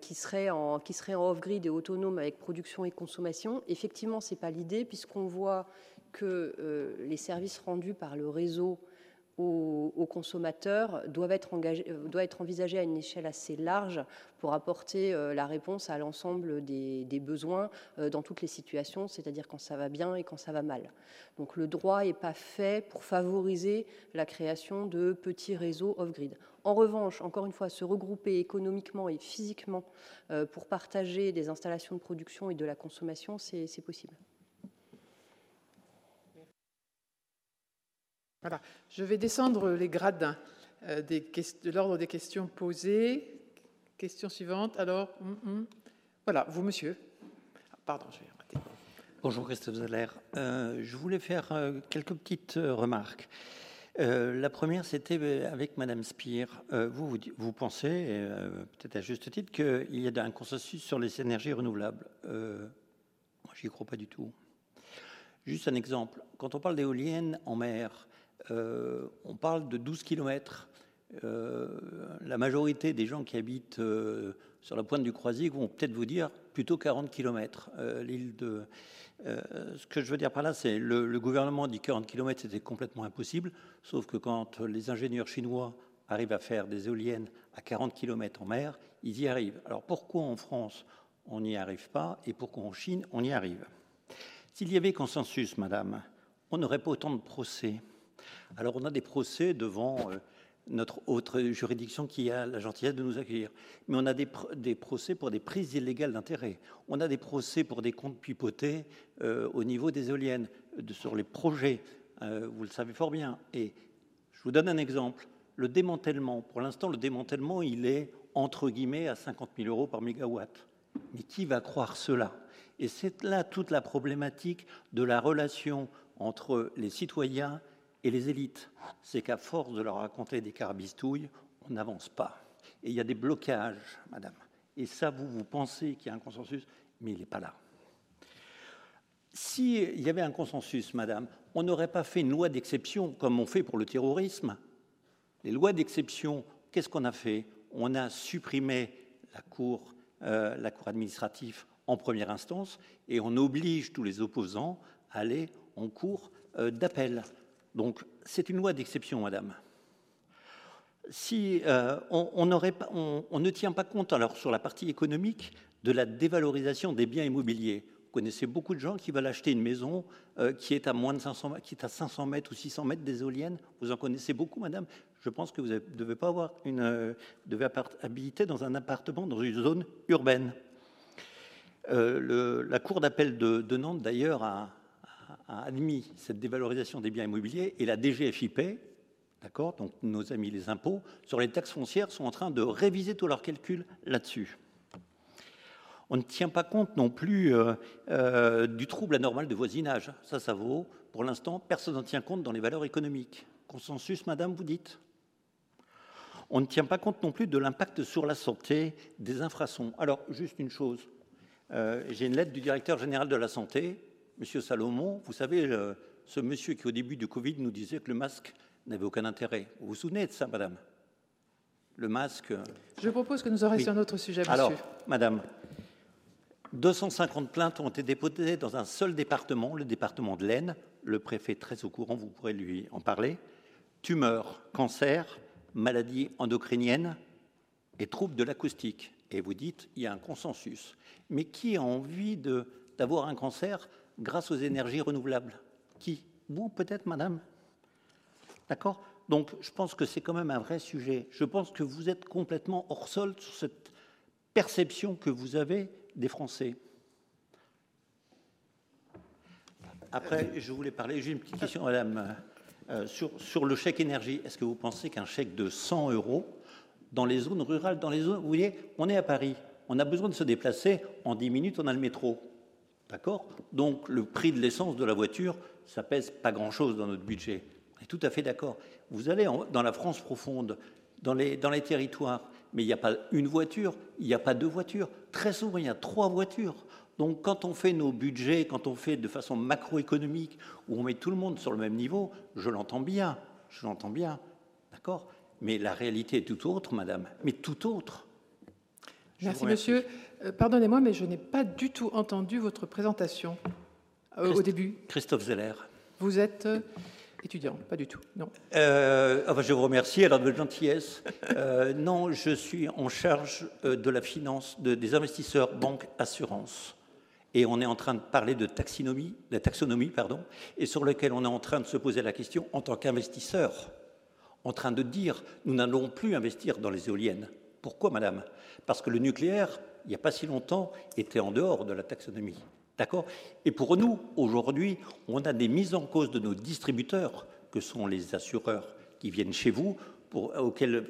qui serait en, qui serait en off-grid et autonome avec production et consommation. Effectivement, ce n'est pas l'idée, puisqu'on voit que les services rendus par le réseau aux, consommateurs doivent être, engagés, euh, être à une échelle assez large pour apporter euh, la réponse à l'ensemble des, besoins euh, dans toutes les situations, c'est-à-dire quand ça va bien et quand ça va mal. Donc le droit n'est pas fait pour favoriser la création de petits réseaux off-grid. En revanche, encore une fois, se regrouper économiquement et physiquement pour partager des installations de production et de la consommation, c'est possible. Je vais descendre les grades euh, de l'ordre des questions posées. Question suivante. Alors, hum, hum. voilà, vous, monsieur. Ah, pardon, je vais arrêter. Bonjour, Christophe Zeller. Euh, je voulais faire euh, quelques petites remarques. la première, c'était avec Madame Spire. vous, vous, pensez, peut-être à juste titre, qu'il y a un consensus sur les énergies renouvelables. moi, j'y crois pas du tout. Juste un exemple. Quand on parle d'éoliennes en mer, on parle de 12 km. Euh, la majorité des gens qui habitent euh, sur la pointe du Croisic vont peut-être vous dire plutôt 40 km. L'île de. ce que je veux dire par là, c'est le, le gouvernement dit 40 km, c'était complètement impossible. Sauf que quand les ingénieurs chinois arrivent à faire des éoliennes à 40 km en mer, ils y arrivent. Alors pourquoi en France on n'y arrive pas et pourquoi en Chine on y arrive? S'il y avait consensus, madame, on n'aurait pas autant de procès. Alors on a des procès devant euh, notre autre juridiction qui a la gentillesse de nous accueillir. Mais on a des, procès pour des prises illégales d'intérêt. On a des procès pour des comptes pipotés euh, au niveau des éoliennes, sur les projets. Euh, vous le savez fort bien. Et je vous donne un exemple. Le démantèlement, pour l'instant, le démantèlement, il est entre guillemets à 50 000 euros par mégawatt. Mais qui va croire cela? Et c'est là toute la problématique de la relation entre les citoyens et les élites. C'est qu'à force de leur raconter des carabistouilles, on n'avance pas. Et il y a des blocages, madame. Et ça, vous, vous pensez qu'il y a un consensus, mais il n'est pas là. S'il y avait un consensus, madame, on n'aurait pas fait une loi d'exception comme on fait pour le terrorisme. Les lois d'exception, qu'est-ce qu'on a fait? On a supprimé la cour, euh, la cour administrative en première instance et on oblige tous les opposants à aller en cours euh, d'appel. Donc, c'est une loi d'exception, madame. si on, on, ne tient pas compte, alors sur la partie économique, de la dévalorisation des biens immobiliers. Vous connaissez beaucoup de gens qui veulent acheter une maison qui est à moins de 500, qui est à 500 mètres ou 600 mètres des éoliennes. Vous en connaissez beaucoup, madame. Je pense que vous ne devez pas avoir une, devez habiter dans un appartement dans une zone urbaine. Le, la Cour d'appel de, Nantes, d'ailleurs, a, a admis cette dévalorisation des biens immobiliers et la DGFIP, d'accord, donc nos amis les impôts, sur les taxes foncières sont en train de réviser tous leurs calculs là-dessus. On ne tient pas compte non plus euh, euh, du trouble anormal de voisinage. Ça, ça vaut. Pour l'instant, personne n'en tient compte dans les valeurs économiques. Consensus, madame, vous dites? On ne tient pas compte non plus de l'impact sur la santé des infrasons. Alors, juste une chose. Euh, J'ai une lettre du directeur général de la santé Monsieur Salomon, vous savez, ce monsieur qui au début du Covid nous disait que le masque n'avait aucun intérêt. Vous vous souvenez de ça, madame? Le masque. Euh, Je propose que nous en restions oui. un autre sujet, monsieur. Alors, madame, 250 plaintes ont été déposées dans un seul département, le département de l'Aisne. Le préfet est très au courant, vous pourrez lui en parler. Tumeurs, cancer, maladies endocriniennes et troubles de l'acoustique. Et vous dites, il y a un consensus. Mais qui a envie d'avoir un cancer grâce aux énergies renouvelables. Qui Vous, peut-être, madame D'accord Donc, je pense que c'est quand même un vrai sujet. Je pense que vous êtes complètement hors sol sur cette perception que vous avez des Français. Après, je voulais parler, j'ai une petite question, madame, euh, sur, sur, le chèque énergie. Est-ce que vous pensez qu'un chèque de 100 euros dans les zones rurales, dans les zones, vous voyez, on est à Paris, on a besoin de se déplacer, en 10 minutes, on a le métro. D'accord Donc le prix de l'essence de la voiture, ça pèse pas grand-chose dans notre budget. On est tout à fait d'accord. Vous allez en, dans la France profonde, dans les, dans les territoires, mais il n'y a pas une voiture, il n'y a pas deux voitures. Très souvent, il y a trois voitures. Donc quand on fait nos budgets, quand on fait de façon macroéconomique, où on met tout le monde sur le même niveau, je l'entends bien, je l'entends bien, d'accord Mais la réalité est tout autre, madame, mais tout autre. Merci, monsieur. Euh, pardonnez-moi, mais je n'ai pas du tout entendu votre présentation euh, au début. Christophe Zeller. Vous êtes euh, étudiant, pas du tout, non euh, enfin, Je vous remercie, alors de gentillesse. Non, je suis en charge de la finance de, des investisseurs, banque, assurance. Et on est en train de parler de taxonomie, la taxonomie, pardon, et sur lequel on est en train de se poser la question en tant qu'investisseur, en train de dire nous n'allons plus investir dans les éoliennes. Pourquoi, madame? Parce que le nucléaire, il n'y a pas si longtemps, était en dehors de la taxonomie. D'accord? Et pour nous, aujourd'hui, on a des mises en cause de nos distributeurs, que sont les assureurs qui viennent chez vous, pour, auquel,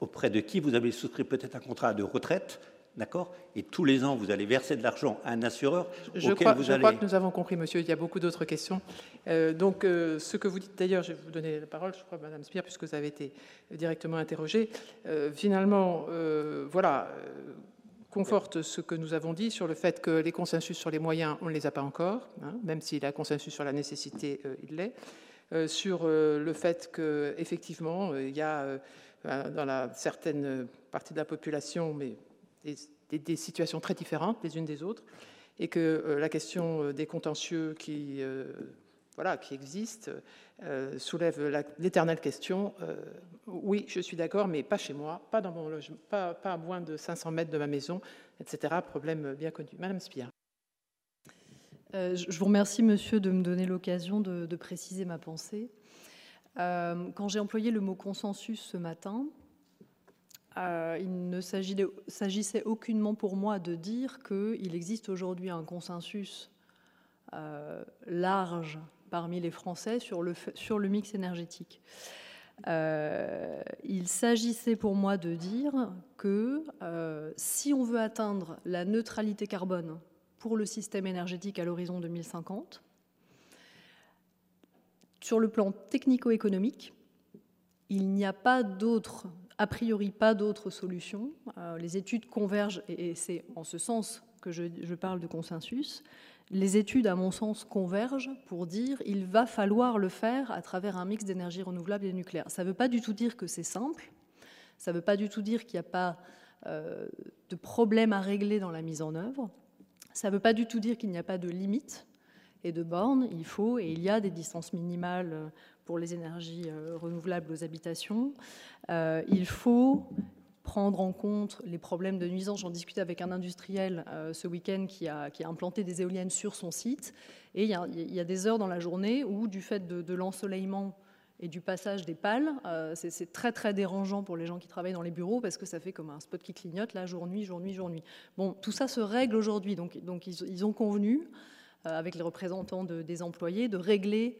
auprès de qui vous avez souscrit peut-être un contrat de retraite, D'accord? Et tous les ans, vous allez verser de l'argent à un assureur je auquel crois, vous je allez... crois que nous avons compris, monsieur. Il y a beaucoup d'autres questions. Euh, donc, euh, ce que vous dites d'ailleurs, je vais vous donner la parole, je crois, madame Spire, puisque vous avez été directement interrogée. Euh, finalement, voilà, conforte ce que nous avons dit sur le fait que les consensus sur les moyens, on ne les a pas encore, hein, même s'il y a consensus sur la nécessité, euh, il l'est. Euh, sur euh, le fait qu'effectivement, il y a dans la certaine partie de la population, mais des, situations très différentes les unes des autres, et que la question des contentieux qui voilà, qui existe, euh, soulève l'éternelle question. Euh, oui, je suis d'accord, mais pas chez moi, pas dans mon logement, pas, à moins de 500 mètres de ma maison, etc. Problème bien connu. Madame Spire. Euh, je vous remercie, monsieur, de me donner l'occasion de, préciser ma pensée. Quand j'ai employé le mot consensus ce matin, il ne s'agissait aucunement pour moi de dire qu'il existe aujourd'hui un consensus large parmi les Français sur le, mix énergétique. Euh, il s'agissait pour moi de dire que euh, si on veut atteindre la neutralité carbone pour le système énergétique à l'horizon 2050, sur le plan technico-économique, il n'y a pas d'autre, a priori pas d'autre solution. Euh, les études convergent, et, c'est en ce sens que je parle de consensus, les études, à mon sens, convergent pour dire qu'il va falloir le faire à travers un mix d'énergie renouvelable et nucléaire. Ça ne veut pas du tout dire que c'est simple, ça ne veut pas du tout dire qu'il n'y a pas euh, de problème à régler dans la mise en œuvre, ça ne veut pas du tout dire qu'il n'y a pas de limites, et de bornes. Il faut, et il y a des distances minimales pour les énergies renouvelables aux habitations. il faut prendre en compte les problèmes de nuisance. J'en discutais avec un industriel ce week-end qui a, implanté des éoliennes sur son site. Et il y, a, des heures dans la journée où, du fait de, l'ensoleillement et du passage des pales. Euh, c'est très très dérangeant pour les gens qui travaillent dans les bureaux parce que ça fait comme un spot qui clignote là jour nuit jour nuit jour nuit. Bon, tout ça se règle aujourd'hui, donc, ils, ont convenu euh, avec les représentants de, des employés de régler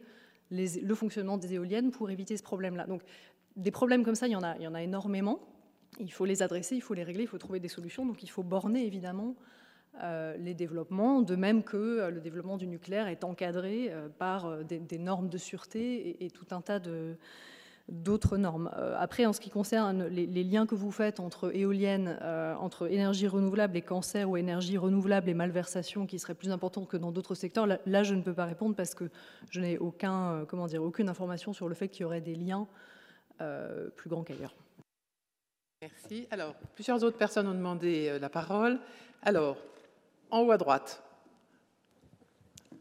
le fonctionnement des éoliennes pour éviter ce problème-là. Donc des problèmes comme ça, il y en a énormément. Il faut les adresser, il faut les régler, il faut trouver des solutions. Donc il faut borner évidemment euh, les développements, de même que euh, le développement du nucléaire est encadré euh, par des, normes de sûreté et, tout un tas d'autres normes. Après, en ce qui concerne les, liens que vous faites entre éoliennes, entre énergie renouvelable et cancer ou énergie renouvelable et malversation, qui serait plus important que dans d'autres secteurs, là, là, je ne peux pas répondre parce que je n'ai aucun, comment dire, aucune information sur le fait qu'il y aurait des liens plus grands qu'ailleurs. Merci. Alors, plusieurs autres personnes ont demandé la parole. Alors, en haut à droite.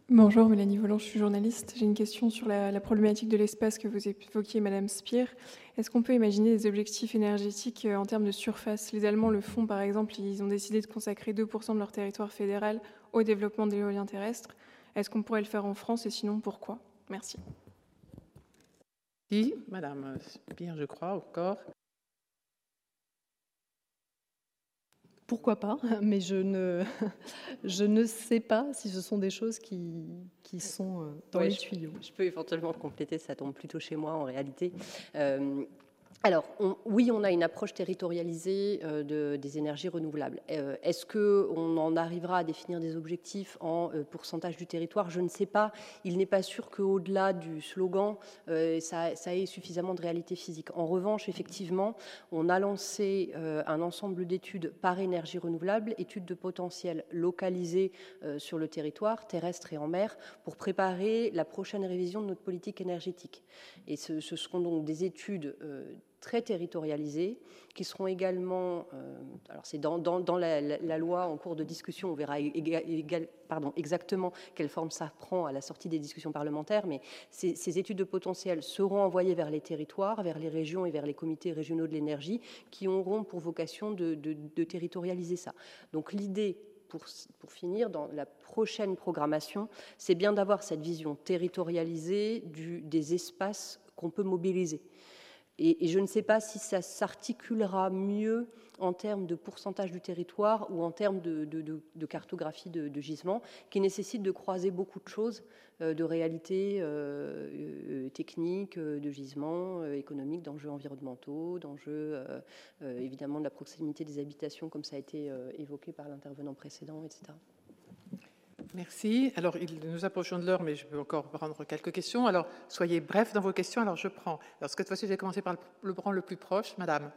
Bonjour, Mélanie Volant, je suis journaliste. J'ai une question sur la, la problématique de l'espace que vous évoquiez, Madame Spire. Est-ce qu'on peut imaginer des objectifs énergétiques en termes de surface? Les Allemands le font, par exemple, ils ont décidé de consacrer 2% de leur territoire fédéral au développement de l'éolien terrestre. Est-ce qu'on pourrait le faire en France? Et sinon pourquoi? Merci. Madame Spire, je crois, encore. Pourquoi pas, mais je ne, je ne sais pas si ce sont des choses qui, qui sont dans ouais, les tuyaux. Je, je, peux éventuellement compléter, ça tombe plutôt chez moi en réalité. Euh, alors, oui, on a une approche territorialisée euh, de, des énergies renouvelables. Euh, Est-ce qu'on en arrivera à définir des objectifs en euh, pourcentage du territoire? Je ne sais pas. Il n'est pas sûr qu'au-delà du slogan, ça, ait suffisamment de réalité physique. En revanche, effectivement, on a lancé un ensemble d'études par énergie renouvelable, études de potentiel localisées sur le territoire, terrestre et en mer, pour préparer la prochaine révision de notre politique énergétique. Et ce seront donc des études très territorialisées, qui seront également, euh, alors c'est dans, la, loi en cours de discussion, on verra exactement quelle forme ça prend à la sortie des discussions parlementaires, mais ces, études de potentiel seront envoyées vers les territoires, vers les régions et vers les comités régionaux de l'énergie, qui auront pour vocation de, territorialiser ça. Donc l'idée pour, finir, dans la prochaine programmation, c'est bien d'avoir cette vision territorialisée des espaces qu'on peut mobiliser. Et, je ne sais pas si ça s'articulera mieux en termes de pourcentage du territoire ou en termes de, cartographie de, gisements, qui nécessite de croiser beaucoup de choses, euh, de réalités euh, euh, techniques, de gisements économiques, d'enjeux environnementaux, d'enjeux évidemment de la proximité des habitations, comme ça a été évoqué par l'intervenant précédent, etc. Merci. Alors, nous approchons de l'heure, mais je peux encore prendre quelques questions. Alors, soyez bref dans vos questions. Alors, je prends. Alors, cette fois-ci, j'ai commencé par le rang le plus proche. Madame.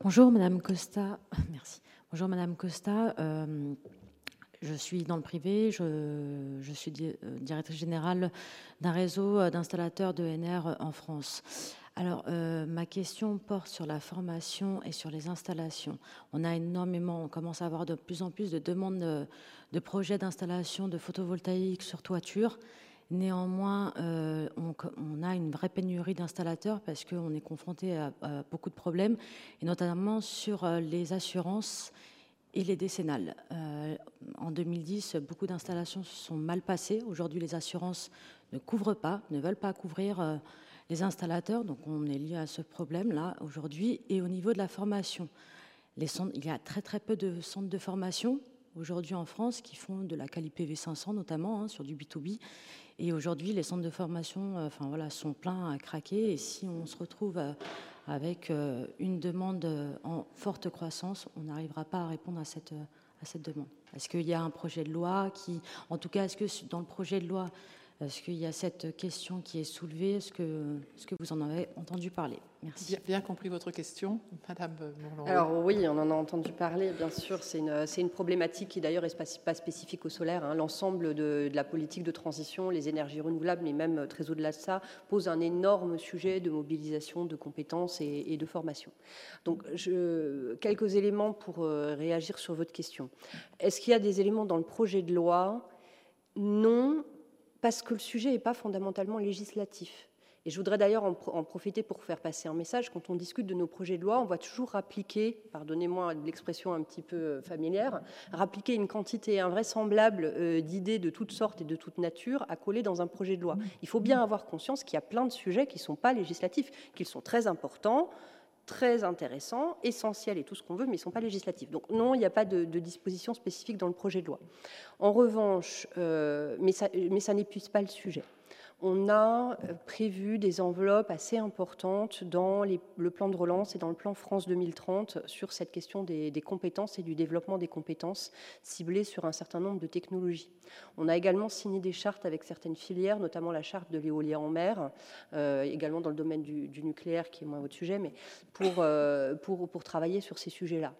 Bonjour, Madame Costa. Merci. Bonjour, Madame Costa. Euh, je suis dans le privé. Je, suis di directrice générale d'un réseau d'installateurs d'ENR en France. Alors, euh, ma question porte sur la formation et sur les installations. On a énormément, on commence à avoir de plus en plus de demandes de, projets d'installation de photovoltaïque sur toiture. Néanmoins, euh, on, a une vraie pénurie d'installateurs parce qu'on est confronté à, beaucoup de problèmes, et notamment sur euh, les assurances et les décennales. En 2010, beaucoup d'installations se sont mal passées. Aujourd'hui, les assurances ne couvrent pas, ne veulent pas couvrir les installateurs, donc on est lié à ce problème-là aujourd'hui. Et au niveau de la formation, les centres, il y a très très peu de centres de formation aujourd'hui en France qui font de la qualité PV 500 notamment hein, sur du B2B. Et aujourd'hui, les centres de formation euh, enfin, voilà, sont pleins à craquer. Et si on se retrouve euh, avec euh, une demande en forte croissance, on n'arrivera pas à répondre à cette, à cette demande. Est-ce qu'il y a un projet de loi qui, en tout cas, est-ce que dans le projet de loi, est-ce qu'il y a cette question qui est soulevée? Est-ce que, est -ce que vous en avez entendu parler? Merci. Bien, compris votre question, Madame Mourlon. Alors oui, on en a entendu parler, bien sûr. C'est une, une, problématique qui d'ailleurs n'est pas spécifique au solaire. Hein. L'ensemble de, la politique de transition, les énergies renouvelables, mais même très au-delà de ça, pose un énorme sujet de mobilisation, de compétences et, de formation. Donc je, quelques éléments pour euh, réagir sur votre question. Est-ce qu'il y a des éléments dans le projet de loi Non, parce que le sujet n'est pas fondamentalement législatif. Et je voudrais d'ailleurs en, profiter pour faire passer un message. Quand on discute de nos projets de loi, on va toujours appliquer, pardonnez-moi l'expression un petit peu euh, familière, rappliquer une quantité invraisemblable euh, d'idées de toutes sortes et de toute nature à coller dans un projet de loi. Il faut bien avoir conscience qu'il y a plein de sujets qui ne sont pas législatifs, qu'ils sont très importants, très intéressants, essentiels et tout ce qu'on veut, mais ils ne sont pas législatifs. Donc non, il n'y a pas de, disposition spécifique dans le projet de loi. En revanche, euh, mais ça, mais ça n'épuise pas le sujet on a euh, prévu des enveloppes assez importantes dans le plan de relance et dans le plan France 2030 sur cette question des, compétences et du développement des compétences ciblées sur un certain nombre de technologies. On a également signé des chartes avec certaines filières, notamment la charte de l'éolien en mer, euh, également dans le domaine du, nucléaire, qui est moins votre sujet, mais pour, euh, pour, pour travailler sur ces sujets-là.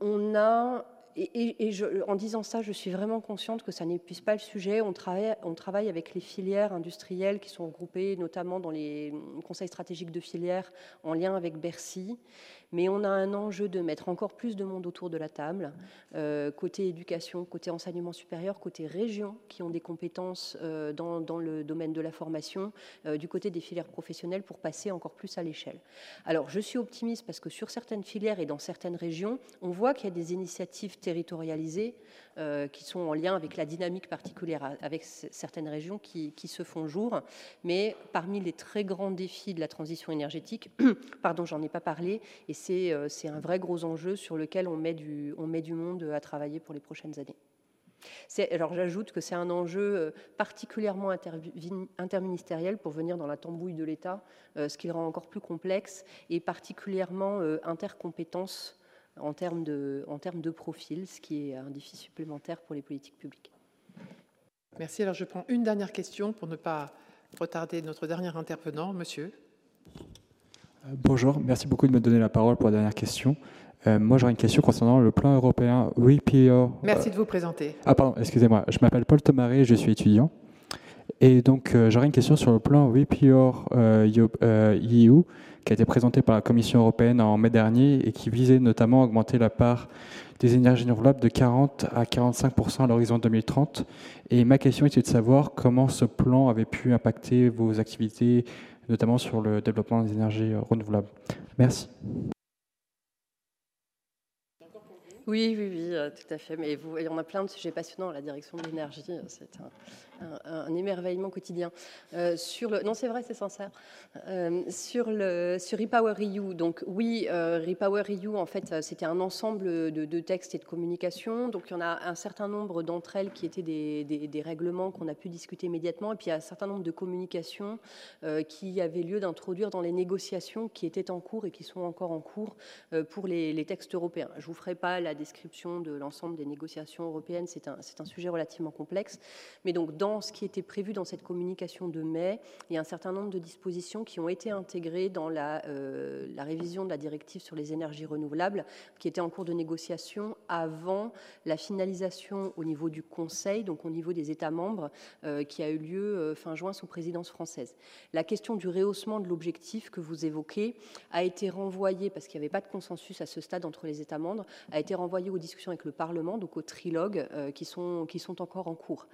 On a et, en disant ça, je suis vraiment consciente que ça n'épuise pas le sujet. On travaille, on travaille avec les filières industrielles qui sont regroupées notamment dans les conseils stratégiques de filières en lien avec Bercy mais on a un enjeu de mettre encore plus de monde autour de la table, euh, côté éducation, côté enseignement supérieur, côté région, qui ont des compétences euh, dans, le domaine de la formation, euh, du côté des filières professionnelles pour passer encore plus à l'échelle. Alors, je suis optimiste parce que sur certaines filières et dans certaines régions, on voit qu'il y a des initiatives territorialisées qui sont en lien avec la dynamique particulière avec certaines régions qui, qui se font jour. Mais parmi les très grands défis de la transition énergétique, pardon, j'en ai pas parlé, et c'est un vrai gros enjeu sur lequel on met, du, on met du monde à travailler pour les prochaines années. Alors j'ajoute que c'est un enjeu euh, particulièrement interministériel pour venir dans la tambouille de l'État, euh, ce qui le rend encore plus complexe, et particulièrement intercompétence en termes, de, en termes de profil, ce qui est un défi supplémentaire pour les politiques publiques. Merci. Alors je prends une dernière question pour ne pas retarder notre dernier intervenant, monsieur. Euh, bonjour, merci beaucoup de me donner la parole pour la dernière question. Euh, moi, j'aurais une question concernant le plan européen Repair. Merci de vous présenter. Ah, pardon, excusez-moi. Je m'appelle Paul Tomaré, je suis étudiant. Et donc, euh, j'aurais une question sur le plan Repair EU, qui a été présenté par la Commission européenne en mai dernier et qui visait notamment à augmenter la part des énergies renouvelables de 40 à 45% à l'horizon 2030. Et ma question était de savoir comment ce plan avait pu impacter vos activités notamment sur le développement des énergies renouvelables. Merci. Oui, oui, oui, euh, tout à fait. Mais vous, il y en a plein de sujets passionnants. La direction de l'énergie, euh, c'est un, un, émerveillement quotidien. Euh, non, c'est vrai, c'est sincère. Euh, sur le sur Repower EU, donc oui, euh, Repower EU, en fait, c'était un ensemble de, textes et de communications. Donc il y en a un certain nombre d'entre elles qui étaient des, règlements qu'on a pu discuter immédiatement, et puis il y a un certain nombre de communications qui avaient lieu d'introduire dans les négociations qui étaient en cours et qui sont encore en cours pour les, textes européens. Je vous ferai pas la description de l'ensemble des négociations européennes, c'est un, un sujet relativement complexe, mais donc dans ce qui était prévu dans cette communication de mai, il y a un certain nombre de dispositions qui ont été intégrées dans la, euh, révision de la directive sur les énergies renouvelables, qui était en cours de négociation avant la finalisation au niveau du Conseil, donc au niveau des États membres, euh, qui a eu lieu euh, fin juin sous présidence française. La question du rehaussement de l'objectif que vous évoquez a été renvoyée, parce qu'il n'y avait pas de consensus à ce stade entre les États membres, a été renvoyée aux discussions avec le Parlement, donc au trilogue, qui, sont, qui sont encore en cours.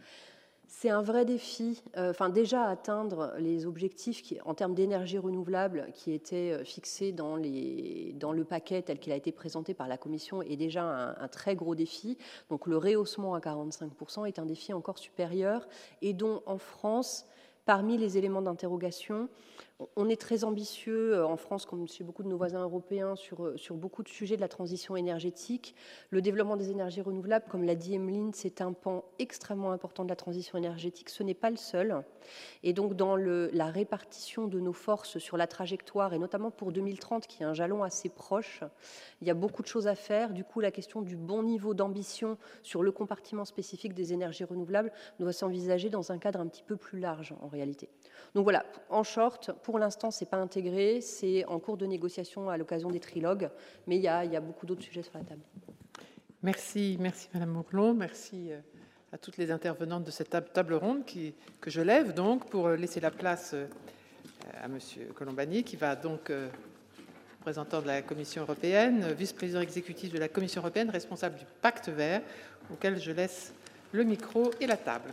C'est un vrai défi. Euh, enfin, déjà atteindre les objectifs en termes d'énergie renouvelable qui étaient euh, fixés dans, le paquet tel qu'il a été présenté par la Commission est déjà un, très gros défi. Donc, le rehaussement à 45% est un défi encore supérieur et dont en France, parmi les éléments d'interrogation, on est très ambitieux euh, en France, comme chez beaucoup de nos voisins européens, sur, euh, sur beaucoup de sujets de la transition énergétique. Le développement des énergies renouvelables, comme l'a dit Emeline, c'est un pan extrêmement important de la transition énergétique. Ce n'est pas le seul. Et donc, dans la répartition de nos forces sur la trajectoire, et notamment pour 2030, qui est un jalon assez proche, il y a beaucoup de choses à faire. Du coup, la question du bon niveau d'ambition sur le compartiment spécifique des énergies renouvelables doit s'envisager dans un cadre un petit peu plus large, en réalité. Donc voilà, en short, pour l'instant, ce n'est pas intégré. C'est en cours de négociation à l'occasion des trilogues. Mais il y a, beaucoup d'autres sujets sur la table. Merci, merci Madame Monclon. Merci euh, à toutes les intervenantes de cette table ronde qui, que je lève donc pour laisser la place euh, à Monsieur Colombani qui va donc représentant de la Commission européenne, vice-président exécutif de la Commission européenne, responsable du pacte vert, auquel je laisse le micro et la table.